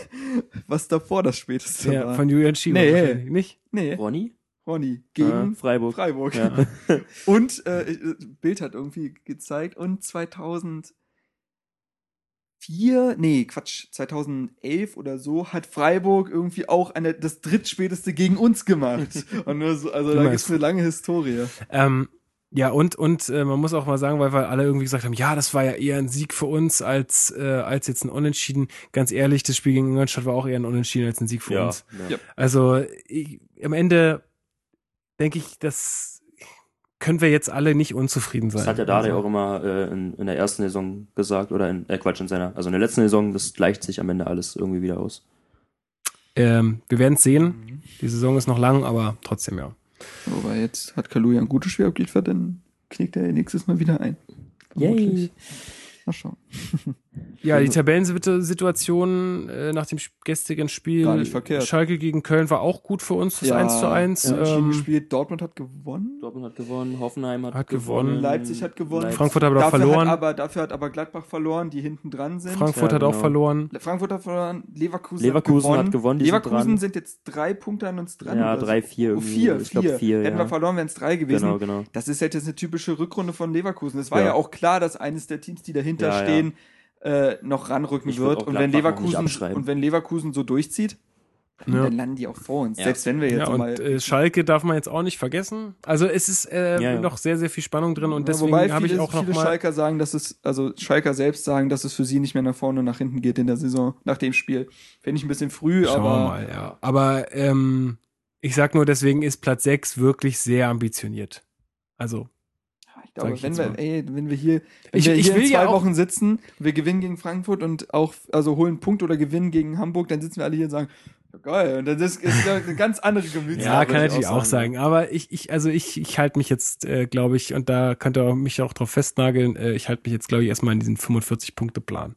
Speaker 4: was davor das späteste
Speaker 1: ja,
Speaker 4: war.
Speaker 1: von Julian Schieber
Speaker 4: Nee.
Speaker 1: wahrscheinlich, nicht?
Speaker 4: nee,
Speaker 3: Ronny?
Speaker 4: Ronny gegen
Speaker 3: Äh, Freiburg.
Speaker 4: Freiburg.
Speaker 3: Ja.
Speaker 4: Und äh, Bild hat irgendwie gezeigt und 2004, nee, Quatsch, 2011 oder so hat Freiburg irgendwie auch eine, das drittspäteste gegen uns gemacht. Und nur so, also da gibt's
Speaker 1: ist-
Speaker 4: eine lange Historie.
Speaker 1: Ähm, ja, und, und äh, man muss auch mal sagen, weil wir alle irgendwie gesagt haben, ja, das war ja eher ein Sieg für uns als, äh, als jetzt ein Unentschieden. Ganz ehrlich, das Spiel gegen Ingolstadt war auch eher ein Unentschieden als ein Sieg für
Speaker 3: Ja,
Speaker 1: uns.
Speaker 3: ja.
Speaker 1: Also ich, am Ende denke ich, das können wir jetzt alle nicht unzufrieden sein.
Speaker 3: Das hat ja Dade
Speaker 1: Also,
Speaker 3: auch immer äh, in, in der ersten Saison gesagt, oder in, äh, Quatsch, in seiner, also in der letzten Saison, das gleicht sich am Ende alles irgendwie wieder aus.
Speaker 1: Ähm, wir werden es sehen.
Speaker 4: Mhm.
Speaker 1: Die Saison ist noch lang, aber trotzdem ja.
Speaker 4: Aber jetzt hat Kalu ja ein gutes Spiel abgeliefert, dann knickt er nächstes Mal wieder ein.
Speaker 3: Yay.
Speaker 4: Vermutlich. Mal schauen.
Speaker 1: Ja, die Tabellensituation äh, nach dem gestrigen Spiel
Speaker 4: Gar nicht verkehrt.
Speaker 1: Schalke gegen Köln war auch gut für uns, das 1 zu 1.
Speaker 4: Ja,
Speaker 1: ähm,
Speaker 4: gespielt. Dortmund hat gewonnen.
Speaker 3: Dortmund hat gewonnen, Hoffenheim hat,
Speaker 1: Hat gewonnen.
Speaker 4: Leipzig hat gewonnen.
Speaker 3: Leipzig-
Speaker 1: Frankfurt hat aber
Speaker 4: Dafür
Speaker 1: verloren.
Speaker 4: Hat aber, dafür hat aber Gladbach verloren, die hinten dran sind.
Speaker 1: Frankfurt
Speaker 3: Ja,
Speaker 1: hat auch
Speaker 3: genau.
Speaker 1: verloren.
Speaker 4: Frankfurt hat verloren, Leverkusen,
Speaker 3: Leverkusen
Speaker 4: hat
Speaker 3: hat
Speaker 4: gewonnen.
Speaker 3: gewonnen, die sind
Speaker 4: Leverkusen
Speaker 3: dran.
Speaker 4: sind, jetzt drei Punkte an uns dran.
Speaker 3: Ja, drei, vier
Speaker 4: Oh, vier,
Speaker 3: Ich glaub,
Speaker 4: vier.
Speaker 3: vier,
Speaker 4: Hätten
Speaker 3: ja.
Speaker 4: wir verloren, wären es drei gewesen.
Speaker 3: Genau, genau.
Speaker 4: Das ist halt jetzt eine typische Rückrunde von Leverkusen. Es war ja,
Speaker 3: Ja.
Speaker 4: auch klar, dass eines der Teams, die dahinter
Speaker 3: Ja, ja.
Speaker 4: stehen, Äh, noch ranrücken
Speaker 3: Ich
Speaker 4: wird. Und wenn, Leverkusen, und wenn Leverkusen so durchzieht,
Speaker 1: Ja.
Speaker 4: dann landen die auch vor uns.
Speaker 3: Ja.
Speaker 4: Selbst wenn wir jetzt
Speaker 1: Ja,
Speaker 4: mal.
Speaker 1: und äh, Schalke darf man jetzt auch nicht vergessen. Also es ist äh,
Speaker 3: Ja, ja.
Speaker 1: noch sehr, sehr viel Spannung drin und deswegen
Speaker 4: Wobei
Speaker 1: habe ich auch noch
Speaker 4: viele
Speaker 1: mal
Speaker 4: Schalker sagen, dass es, also Schalker selbst sagen, dass es für sie nicht mehr nach vorne und nach hinten geht in der Saison, nach dem Spiel. Finde ich ein bisschen früh,
Speaker 1: Schauen wir
Speaker 4: aber
Speaker 1: mal, ja. Aber ähm, ich sag nur, deswegen ist Platz 6 wirklich sehr ambitioniert. Also,
Speaker 4: ich glaube,
Speaker 1: ich
Speaker 4: wenn wir, ey, wenn wir hier, wenn
Speaker 1: Ich-
Speaker 4: wir
Speaker 1: ich
Speaker 4: hier
Speaker 1: will
Speaker 4: in
Speaker 1: ja
Speaker 4: zwei
Speaker 1: auch-
Speaker 4: Wochen sitzen, wir gewinnen gegen Frankfurt und auch, also holen Punkt oder gewinnen gegen Hamburg, dann sitzen wir alle hier und sagen, ja, geil. Und das ist, ist eine ganz andere Gemütslage.
Speaker 1: ja, kann natürlich auch sagen. Aber ich, ich, also ich, ich halte mich jetzt, äh, glaube ich, und da könnt ihr mich auch drauf festnageln, äh, ich halte mich jetzt, glaube ich, erstmal in diesen 45-Punkte-Plan.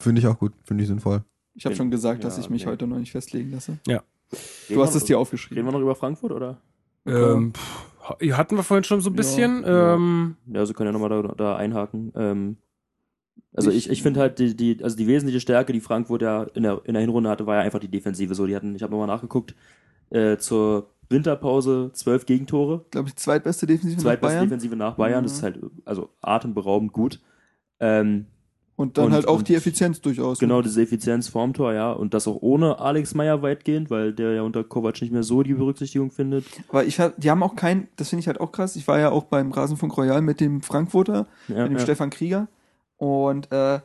Speaker 2: Finde ich auch gut, finde ich sinnvoll.
Speaker 4: Ich habe schon gesagt, dass
Speaker 3: Ja,
Speaker 4: ich mich
Speaker 3: nee.
Speaker 4: heute noch nicht festlegen lasse.
Speaker 3: Reden
Speaker 4: Du hast
Speaker 3: wir-
Speaker 4: es dir
Speaker 3: Reden
Speaker 4: aufgeschrieben.
Speaker 3: wir noch über Frankfurt, oder?
Speaker 1: Ähm, pff, hatten wir vorhin schon so ein bisschen.
Speaker 3: Ja.
Speaker 1: Ähm,
Speaker 3: Ja, Sie können ja nochmal da, da einhaken. Ähm, also ich, ich finde halt die, die, also die wesentliche Stärke, die Frankfurt ja in der, in der Hinrunde hatte, war ja einfach die Defensive. So, die hatten, ich habe nochmal nachgeguckt, äh, zur Winterpause zwölf Gegentore,
Speaker 4: Glaube ich, zweitbeste Defensive nach
Speaker 3: zweitbeste
Speaker 4: Bayern.
Speaker 3: Defensive nach Bayern. Das
Speaker 4: Mhm.
Speaker 3: ist halt also atemberaubend gut. Ähm,
Speaker 4: Und dann
Speaker 3: Und-
Speaker 4: halt auch die Effizienz durchaus.
Speaker 3: genau, diese Effizienz vorm Tor, ja. Und das auch ohne Alex Meyer weitgehend, weil der ja unter Kovac nicht mehr so die Berücksichtigung findet.
Speaker 4: Aber ich hab, die haben auch kein, das finde ich halt auch krass. Ich war ja auch beim Rasenfunk Royal mit dem Frankfurter,
Speaker 3: Ja,
Speaker 4: mit dem
Speaker 3: ja.
Speaker 4: Stefan Krieger. Und äh, habe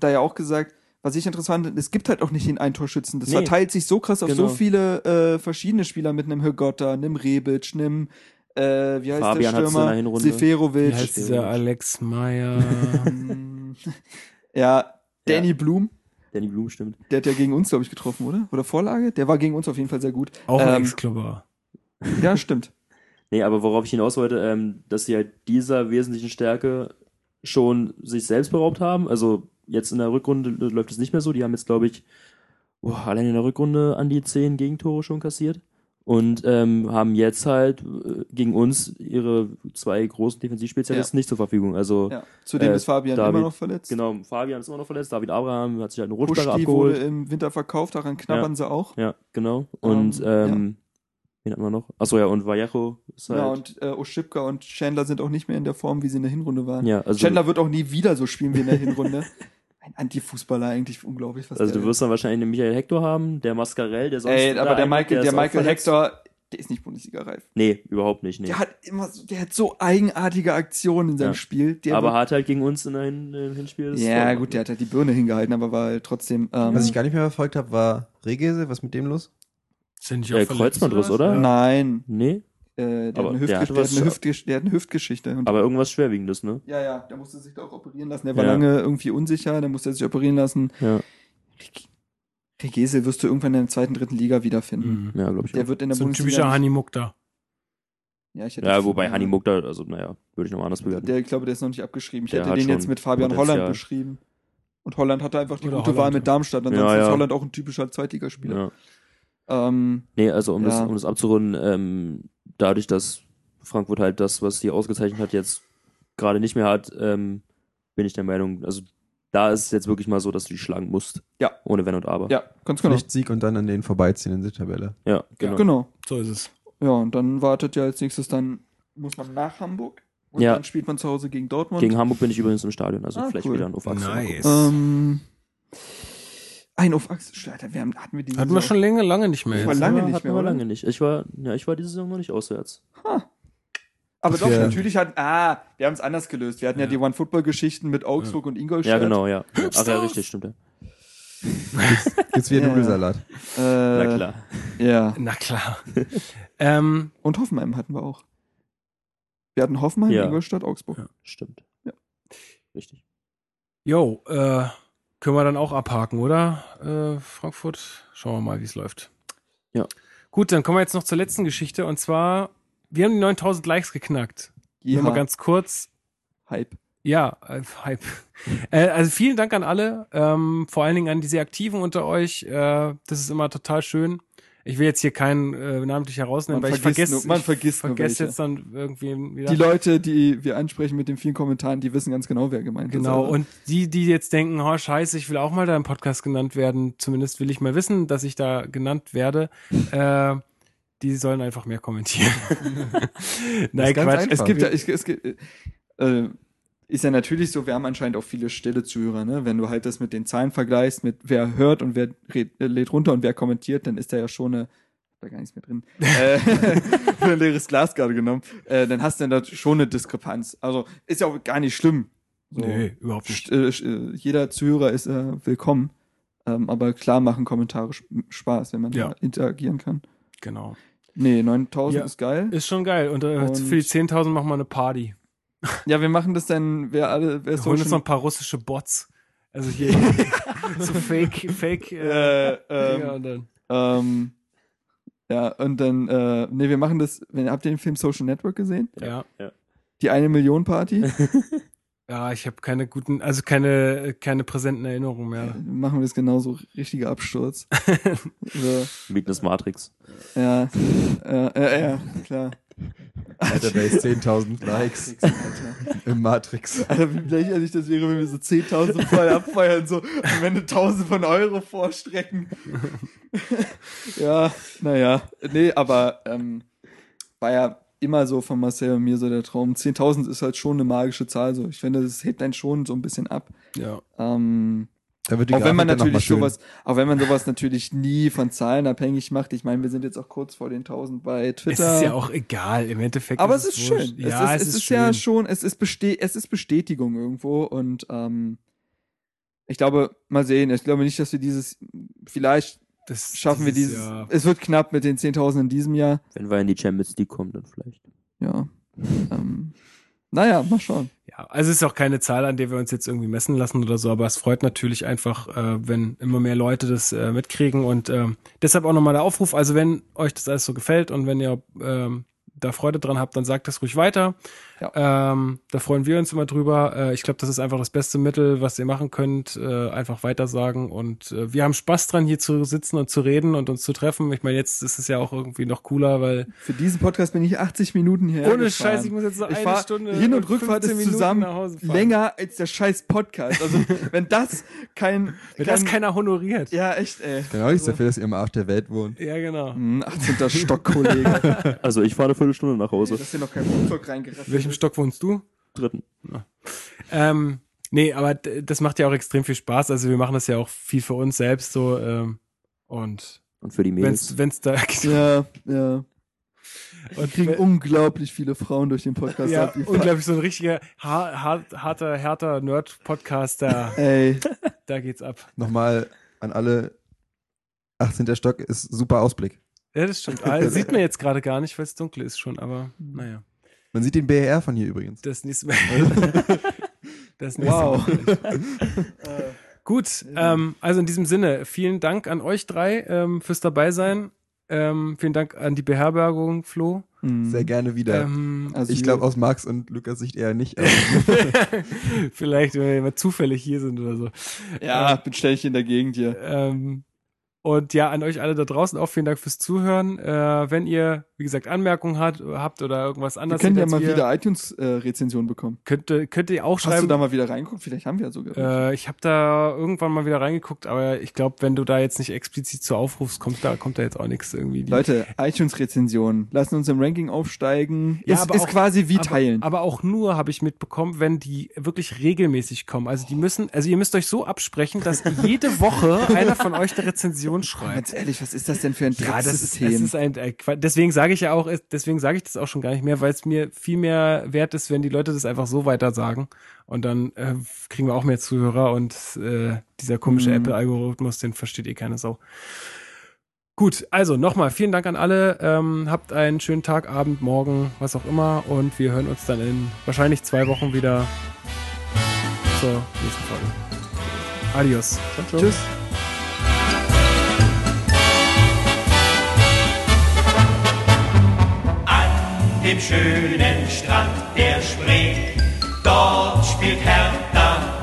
Speaker 4: da ja auch gesagt, was ich interessant finde, es gibt halt auch nicht den Eintorschützen. Das
Speaker 3: Nee.
Speaker 4: verteilt sich so krass auf
Speaker 3: Genau.
Speaker 4: so viele äh, verschiedene Spieler mit einem Högotta, einem Rebic, einem, äh, wie heißt
Speaker 3: Fabian
Speaker 4: der
Speaker 3: der
Speaker 4: Stürmer?
Speaker 3: Hinrunde.
Speaker 1: wie
Speaker 4: Seferovic.
Speaker 1: heißt dieser Alex Meyer?
Speaker 4: Ja, Danny Blum.
Speaker 3: Danny Blum stimmt.
Speaker 4: Der hat ja gegen uns, glaube ich, getroffen, oder? Oder Vorlage? Der war gegen uns auf jeden Fall sehr gut.
Speaker 1: auch ein
Speaker 4: Ähm,
Speaker 1: Ex-Klubber.
Speaker 4: Ja, stimmt.
Speaker 3: Nee, aber worauf ich hinaus wollte, ähm, dass sie halt dieser wesentlichen Stärke schon sich selbst beraubt haben. Also jetzt in der Rückrunde läuft es nicht mehr so. Die haben jetzt, glaube ich, boah, allein in der Rückrunde an die zehn Gegentore schon kassiert. Und ähm, haben jetzt halt äh, gegen uns ihre zwei großen Defensivspezialisten nicht zur Verfügung. Also
Speaker 4: Ja. Zudem
Speaker 3: Äh,
Speaker 4: ist Fabian
Speaker 3: David-
Speaker 4: immer noch verletzt.
Speaker 3: genau, Fabian ist immer noch verletzt, David Abraham hat sich halt eine Rotsperre
Speaker 4: Puschti wurde
Speaker 3: abgeholt.
Speaker 4: im Winter verkauft, daran knabbern sie auch.
Speaker 3: Ja, genau. Und
Speaker 4: Ähm,
Speaker 3: ähm, wen hatten wir noch? Achso, ja, und Vallejo ist halt.
Speaker 4: Ja, und äh, Oschipka und Chandler sind auch nicht mehr in der Form, wie sie in der Hinrunde waren.
Speaker 3: ja, also
Speaker 4: Chandler wird auch nie wieder so spielen wie in der Hinrunde. Ein Antifußballer eigentlich, unglaublich. Was
Speaker 3: Also du wirst dann wahrscheinlich den Michael Hector haben, der Mascarell, der sonst.
Speaker 4: Ey, aber der Michael, der Michael. Hector, der ist nicht Bundesliga-reif.
Speaker 3: Nee, überhaupt nicht, nee.
Speaker 4: Der hat immer so, der hat so eigenartige Aktionen in seinem
Speaker 3: Ja.
Speaker 4: Spiel. Der
Speaker 3: aber hat halt gegen uns in der Hin im Hinspiel
Speaker 4: ja,
Speaker 3: Tor
Speaker 4: gut, der hat halt die Birne hingehalten, aber war halt trotzdem. Ähm,
Speaker 2: Was ich gar nicht mehr verfolgt habe, war Regese. Was ist mit dem los?
Speaker 1: Sind die
Speaker 3: äh,
Speaker 1: auch verletzt
Speaker 3: Kreuzbandriss, oder?
Speaker 4: Nein,
Speaker 3: Nee,
Speaker 4: äh, der,
Speaker 3: Aber
Speaker 4: hat eine
Speaker 3: der hatte
Speaker 4: der, hat
Speaker 3: was-
Speaker 4: eine Hüftgesch der hat eine Hüftgeschichte. Und
Speaker 3: aber irgendwas Schwerwiegendes, ne?
Speaker 4: Ja, ja, der musste sich da auch operieren lassen. Der war
Speaker 3: Ja.
Speaker 4: lange irgendwie unsicher, dann musste er sich operieren lassen.
Speaker 3: Ja,
Speaker 4: Regese wirst du irgendwann in der zweiten, dritten Liga wiederfinden.
Speaker 1: Mhm.
Speaker 3: ja glaube ich
Speaker 4: Der
Speaker 3: auch.
Speaker 4: wird in der
Speaker 1: So ein
Speaker 4: Bundesliga.
Speaker 1: typischer
Speaker 4: nicht-
Speaker 1: Hani Mukta.
Speaker 4: Ja, ich hätte
Speaker 3: Ja,
Speaker 4: das-
Speaker 3: wobei Hani Mukta, also naja, würde ich nochmal anders bewerten.
Speaker 4: Der, ich glaube, der ist noch nicht abgeschrieben. Ich
Speaker 3: Der
Speaker 4: hätte
Speaker 3: hat
Speaker 4: den jetzt mit Fabian
Speaker 3: Potenzial.
Speaker 4: Holland beschrieben. Und Holland hatte einfach die
Speaker 1: Oder
Speaker 4: gute
Speaker 1: Holland,
Speaker 4: Wahl mit. Darmstadt. Ansonsten
Speaker 3: Ja,
Speaker 4: ist
Speaker 3: ja.
Speaker 4: Holland auch ein typischer Zweitligaspieler.
Speaker 3: ja.
Speaker 4: Ähm,
Speaker 3: Nee, also um, das,
Speaker 4: Ja.
Speaker 3: um das abzurunden, ähm, dadurch, dass Frankfurt halt das, was sie ausgezeichnet hat, jetzt gerade nicht mehr hat, ähm, bin ich der Meinung, also da ist es jetzt wirklich mal so, dass du die schlagen musst.
Speaker 4: Ja.
Speaker 3: Ohne Wenn und Aber.
Speaker 4: ja, ganz genau.
Speaker 2: Pflichtsieg und dann an den vorbeiziehen in der Tabelle.
Speaker 3: Ja, genau.
Speaker 4: Genau.
Speaker 1: So ist es.
Speaker 4: Ja, und dann wartet ja als nächstes dann, muss man nach Hamburg. Und
Speaker 3: Ja.
Speaker 4: dann spielt man zu Hause gegen Dortmund.
Speaker 3: Gegen Hamburg bin ich übrigens im Stadion, also
Speaker 4: Ah,
Speaker 3: vielleicht
Speaker 4: cool.
Speaker 3: wieder ein auf Achse.
Speaker 1: Nice.
Speaker 4: ähm, ein auf Achse. Alter, wir haben, hatten wir die
Speaker 1: Hatten wir schon lange, lange nicht mehr.
Speaker 4: Ich war
Speaker 1: Jetzt.
Speaker 4: lange
Speaker 3: Ja,
Speaker 4: nicht
Speaker 3: hatten
Speaker 4: mehr,
Speaker 3: wir
Speaker 4: oder?
Speaker 3: lange nicht. Ich war, ja, ich war diese Saison noch nicht auswärts.
Speaker 4: Aber
Speaker 2: Dass
Speaker 4: doch,
Speaker 2: wir-
Speaker 4: natürlich hat, ah, wir haben es anders gelöst. Wir hatten ja, die One-Football-Geschichten mit Augsburg und Ingolstadt.
Speaker 3: Ja, genau, ja. Ach ja, richtig, stimmt ja.
Speaker 2: Gibt's wieder
Speaker 4: Ja.
Speaker 2: Nudelsalat.
Speaker 4: Äh,
Speaker 3: Na klar.
Speaker 4: Ja.
Speaker 1: Na klar. ähm,
Speaker 4: Und Hoffenheim hatten wir auch. Wir hatten Hoffenheim,
Speaker 3: Ja.
Speaker 4: Ingolstadt, Augsburg.
Speaker 1: Ja.
Speaker 3: Stimmt.
Speaker 4: Ja.
Speaker 3: Richtig.
Speaker 1: jo, äh, können wir dann auch abhaken, oder? Äh, Frankfurt. Schauen wir mal, wie es läuft.
Speaker 3: Ja.
Speaker 1: Gut, dann kommen wir jetzt noch zur letzten Geschichte. Und zwar, wir haben die 9000 Likes geknackt. Nur
Speaker 4: Ja,
Speaker 1: mal ganz kurz.
Speaker 4: Hype.
Speaker 1: Ja, äh, Hype. Äh, also vielen Dank an alle, ähm, vor allen Dingen an die sehr Aktiven unter euch. Äh, das ist immer total schön. Ich will jetzt hier keinen äh, namentlich herausnehmen,
Speaker 4: Man
Speaker 1: weil ich
Speaker 4: vergisst
Speaker 1: vergesse,
Speaker 4: nur- man
Speaker 1: ich
Speaker 4: vergisst nur
Speaker 1: vergesse jetzt dann irgendwie wieder.
Speaker 4: Die Leute, die wir ansprechen mit den vielen Kommentaren, die wissen ganz genau, wer gemeint ist.
Speaker 1: Genau, und die, die jetzt denken, oh scheiße, ich will auch mal da im Podcast genannt werden, zumindest will ich mal wissen, dass ich da genannt werde, äh, die sollen einfach mehr kommentieren. Nein,
Speaker 2: ganz
Speaker 1: Quatsch.
Speaker 2: einfach.
Speaker 4: es gibt ja, es, es gibt, äh, ist ja natürlich so, wir haben anscheinend auch viele stille Zuhörer, ne? Wenn du halt das mit den Zahlen vergleichst, mit wer hört und wer red, äh, lädt runter und wer kommentiert, dann ist da ja schon eine, da gar nichts mehr drin, äh, für ein leeres Glas gerade genommen, äh, dann hast du dann da schon eine Diskrepanz. Also ist ja auch gar nicht schlimm. So.
Speaker 1: Nee, überhaupt nicht.
Speaker 4: Äh, äh, jeder Zuhörer ist äh, willkommen. Ähm, aber klar machen Kommentare Spaß, wenn man
Speaker 1: Ja.
Speaker 4: da interagieren kann.
Speaker 1: Genau.
Speaker 4: Nee, 9000
Speaker 1: Ja.
Speaker 4: ist geil.
Speaker 1: Ist schon geil. Und, äh,
Speaker 4: Und-
Speaker 1: für die 10.000 machen wir eine Party.
Speaker 4: Ja, wir machen das dann, wer alle, wer
Speaker 1: Wir holen uns noch ein paar russische Bots. Also hier so Fake, Fake. Äh,
Speaker 4: äh, ähm,
Speaker 1: Dinger und dann.
Speaker 4: ähm, ja, und dann, äh, nee, wir machen das, wenn, habt ihr den Film Social Network gesehen?
Speaker 1: Ja.
Speaker 4: Die eine Million Party?
Speaker 1: Ja, ich habe keine guten, also keine, keine präsenten Erinnerungen mehr.
Speaker 4: machen wir das genauso, richtiger Absturz. so,
Speaker 3: Weakness Matrix.
Speaker 4: ja, äh, äh, ja, klar.
Speaker 2: Database 10.000 Likes im Matrix.
Speaker 4: Alter, wie lächerlich das wäre, wenn wir so 10.000 voll abfeuern, so am Ende 1.000 von Euro vorstrecken. ja, naja, nee, aber ähm, war ja immer so von Marcel und mir so der Traum. 10.000 ist halt schon eine magische Zahl, so. Ich finde, das hebt einen schon so ein bisschen ab.
Speaker 1: Ja.
Speaker 4: Ähm,
Speaker 2: Da wird die
Speaker 4: auch wenn man
Speaker 2: Grafik noch mal
Speaker 4: natürlich sowas, auch wenn man sowas natürlich nie von Zahlen abhängig macht. Ich meine, wir sind jetzt auch kurz vor den 1000 bei
Speaker 1: Es
Speaker 4: Twitter.
Speaker 1: ist ja auch egal, im Endeffekt.
Speaker 4: Aber es ist schön. Es
Speaker 1: Ja,
Speaker 4: ist,
Speaker 1: es,
Speaker 4: es ist,
Speaker 1: schön.
Speaker 4: ja schon, es ist, beste es ist Bestätigung irgendwo und ähm, ich glaube, mal sehen. Ich glaube nicht, dass wir dieses, vielleicht
Speaker 1: Das,
Speaker 4: schaffen wir
Speaker 1: dieses
Speaker 4: dieses,
Speaker 1: Jahr-
Speaker 4: es wird knapp mit den 10.000 in diesem Jahr.
Speaker 3: Wenn wir in die Champions League kommen, dann vielleicht.
Speaker 4: Ja. ähm, naja, mal schauen.
Speaker 1: Also es ist auch keine Zahl, an der wir uns jetzt irgendwie messen lassen oder so, aber es freut natürlich einfach, äh, wenn immer mehr Leute das äh, mitkriegen und ähm, deshalb auch nochmal der Aufruf, also wenn euch das alles so gefällt und wenn ihr ähm, da Freude dran habt, dann sagt das ruhig weiter. Ähm, da freuen wir uns immer drüber. Äh, ich glaube, das ist einfach das beste Mittel, was ihr machen könnt. Äh, einfach weitersagen. Und äh, wir haben Spaß dran, hier zu sitzen und zu reden und uns zu treffen. Ich meine, jetzt ist es ja auch irgendwie noch cooler, weil
Speaker 4: Für diesen Podcast bin ich 80 Minuten hierher
Speaker 1: ohne. Scheiß, ich muss jetzt noch
Speaker 4: Ich
Speaker 1: eine Stunde
Speaker 4: Hin- und
Speaker 1: und
Speaker 4: Rückfahrt
Speaker 1: 15
Speaker 4: ist zusammen
Speaker 1: nach Hause fahren.
Speaker 4: länger als der scheiß Podcast. Also, wenn das kein,
Speaker 1: wenn
Speaker 4: kein
Speaker 1: das keiner honoriert.
Speaker 4: ja, echt, ey.
Speaker 2: Genau nichts dafür, dass ihr im Arsch der Welt wohnt.
Speaker 1: Ja, genau.
Speaker 4: Hm, 18. Stock, Kollege.
Speaker 3: Also ich fahre eine Viertelstunde nach Hause.
Speaker 4: Dass hier noch kein Flugzeug reingerafft
Speaker 1: In welchem Stock wohnst du?
Speaker 3: Dritten.
Speaker 1: Ähm, nee, aber das macht ja auch extrem viel Spaß. Also wir machen das ja auch viel für uns selbst so. Ähm, und
Speaker 3: Und für die Mädels.
Speaker 1: wenn's, wenn's da
Speaker 4: Ja, ja. Wir
Speaker 1: und
Speaker 4: kriegen
Speaker 1: wenn-
Speaker 4: unglaublich viele Frauen durch den Podcast
Speaker 1: ja,
Speaker 4: ab.
Speaker 1: Unglaublich so ein richtiger har hart, harter, härter Nerd-Podcast, da,
Speaker 4: Ey,
Speaker 1: da geht's ab.
Speaker 2: Nochmal an alle. 18. Stock ist super Ausblick.
Speaker 1: Ja, das stimmt. Ah, sieht man jetzt gerade gar nicht, weil es dunkel ist schon, aber naja.
Speaker 2: Man sieht den BR von hier übrigens.
Speaker 1: Das nächste Mal. das nächste
Speaker 4: Wow.
Speaker 1: Mal. Gut, ähm, also in diesem Sinne, vielen Dank an euch drei ähm, fürs Dabeisein. Ähm, vielen Dank an die Beherbergung, Flo.
Speaker 4: hm.
Speaker 2: Sehr gerne wieder.
Speaker 1: Ähm,
Speaker 4: Also
Speaker 2: ich glaube aus Marx und Lukas Sicht eher nicht.
Speaker 1: Vielleicht, wenn wir mal zufällig hier sind oder so.
Speaker 4: ja, bin ständig in der Gegend hier.
Speaker 1: Ähm, und ja, an euch alle da draußen auch vielen Dank fürs Zuhören. Äh, wenn ihr, wie gesagt, Anmerkungen hat, habt oder irgendwas
Speaker 4: Wir
Speaker 1: anderes
Speaker 4: können ja mal
Speaker 1: wir,
Speaker 4: wieder iTunes-Rezensionen bekommen.
Speaker 1: könnt, ihr- könnt ihr auch
Speaker 4: Hast du
Speaker 1: schreiben.
Speaker 4: da mal wieder reingeguckt? Vielleicht haben wir ja sogar.
Speaker 1: Äh, ich habe da irgendwann mal wieder reingeguckt, aber ich glaube, wenn du da jetzt nicht explizit zu aufrufst, kommt da kommt da jetzt auch nichts irgendwie.
Speaker 4: Leute, iTunes-Rezensionen lassen uns im Ranking aufsteigen.
Speaker 1: Ja,
Speaker 4: ist,
Speaker 1: aber
Speaker 4: ist
Speaker 1: auch-
Speaker 4: quasi wie
Speaker 1: aber,
Speaker 4: teilen.
Speaker 1: Aber auch nur habe ich mitbekommen, wenn die wirklich regelmäßig kommen. Also die müssen, also ihr müsst euch so absprechen, dass jede Woche einer von euch eine Rezension schreibt.
Speaker 4: Ganz ehrlich, was ist das denn für ein
Speaker 1: Ja, das ist, das ist ein, äh, deswegen sage ich ja auch, es- deswegen sage ich das auch schon gar nicht mehr, weil es mir viel mehr wert ist, wenn die Leute das einfach so weiter sagen und dann äh, kriegen wir auch mehr Zuhörer und äh, dieser komische
Speaker 4: Mhm.
Speaker 1: Apple-Algorithmus, den versteht eh keine Sau. Gut, also nochmal vielen Dank an alle. Ähm, habt einen schönen Tag, Abend, Morgen, was auch immer und wir hören uns dann in wahrscheinlich zwei Wochen wieder zur nächsten Folge. Adios.
Speaker 4: Tschüss.
Speaker 5: Dem schönen Strand der Spree. Dort spielt Hertha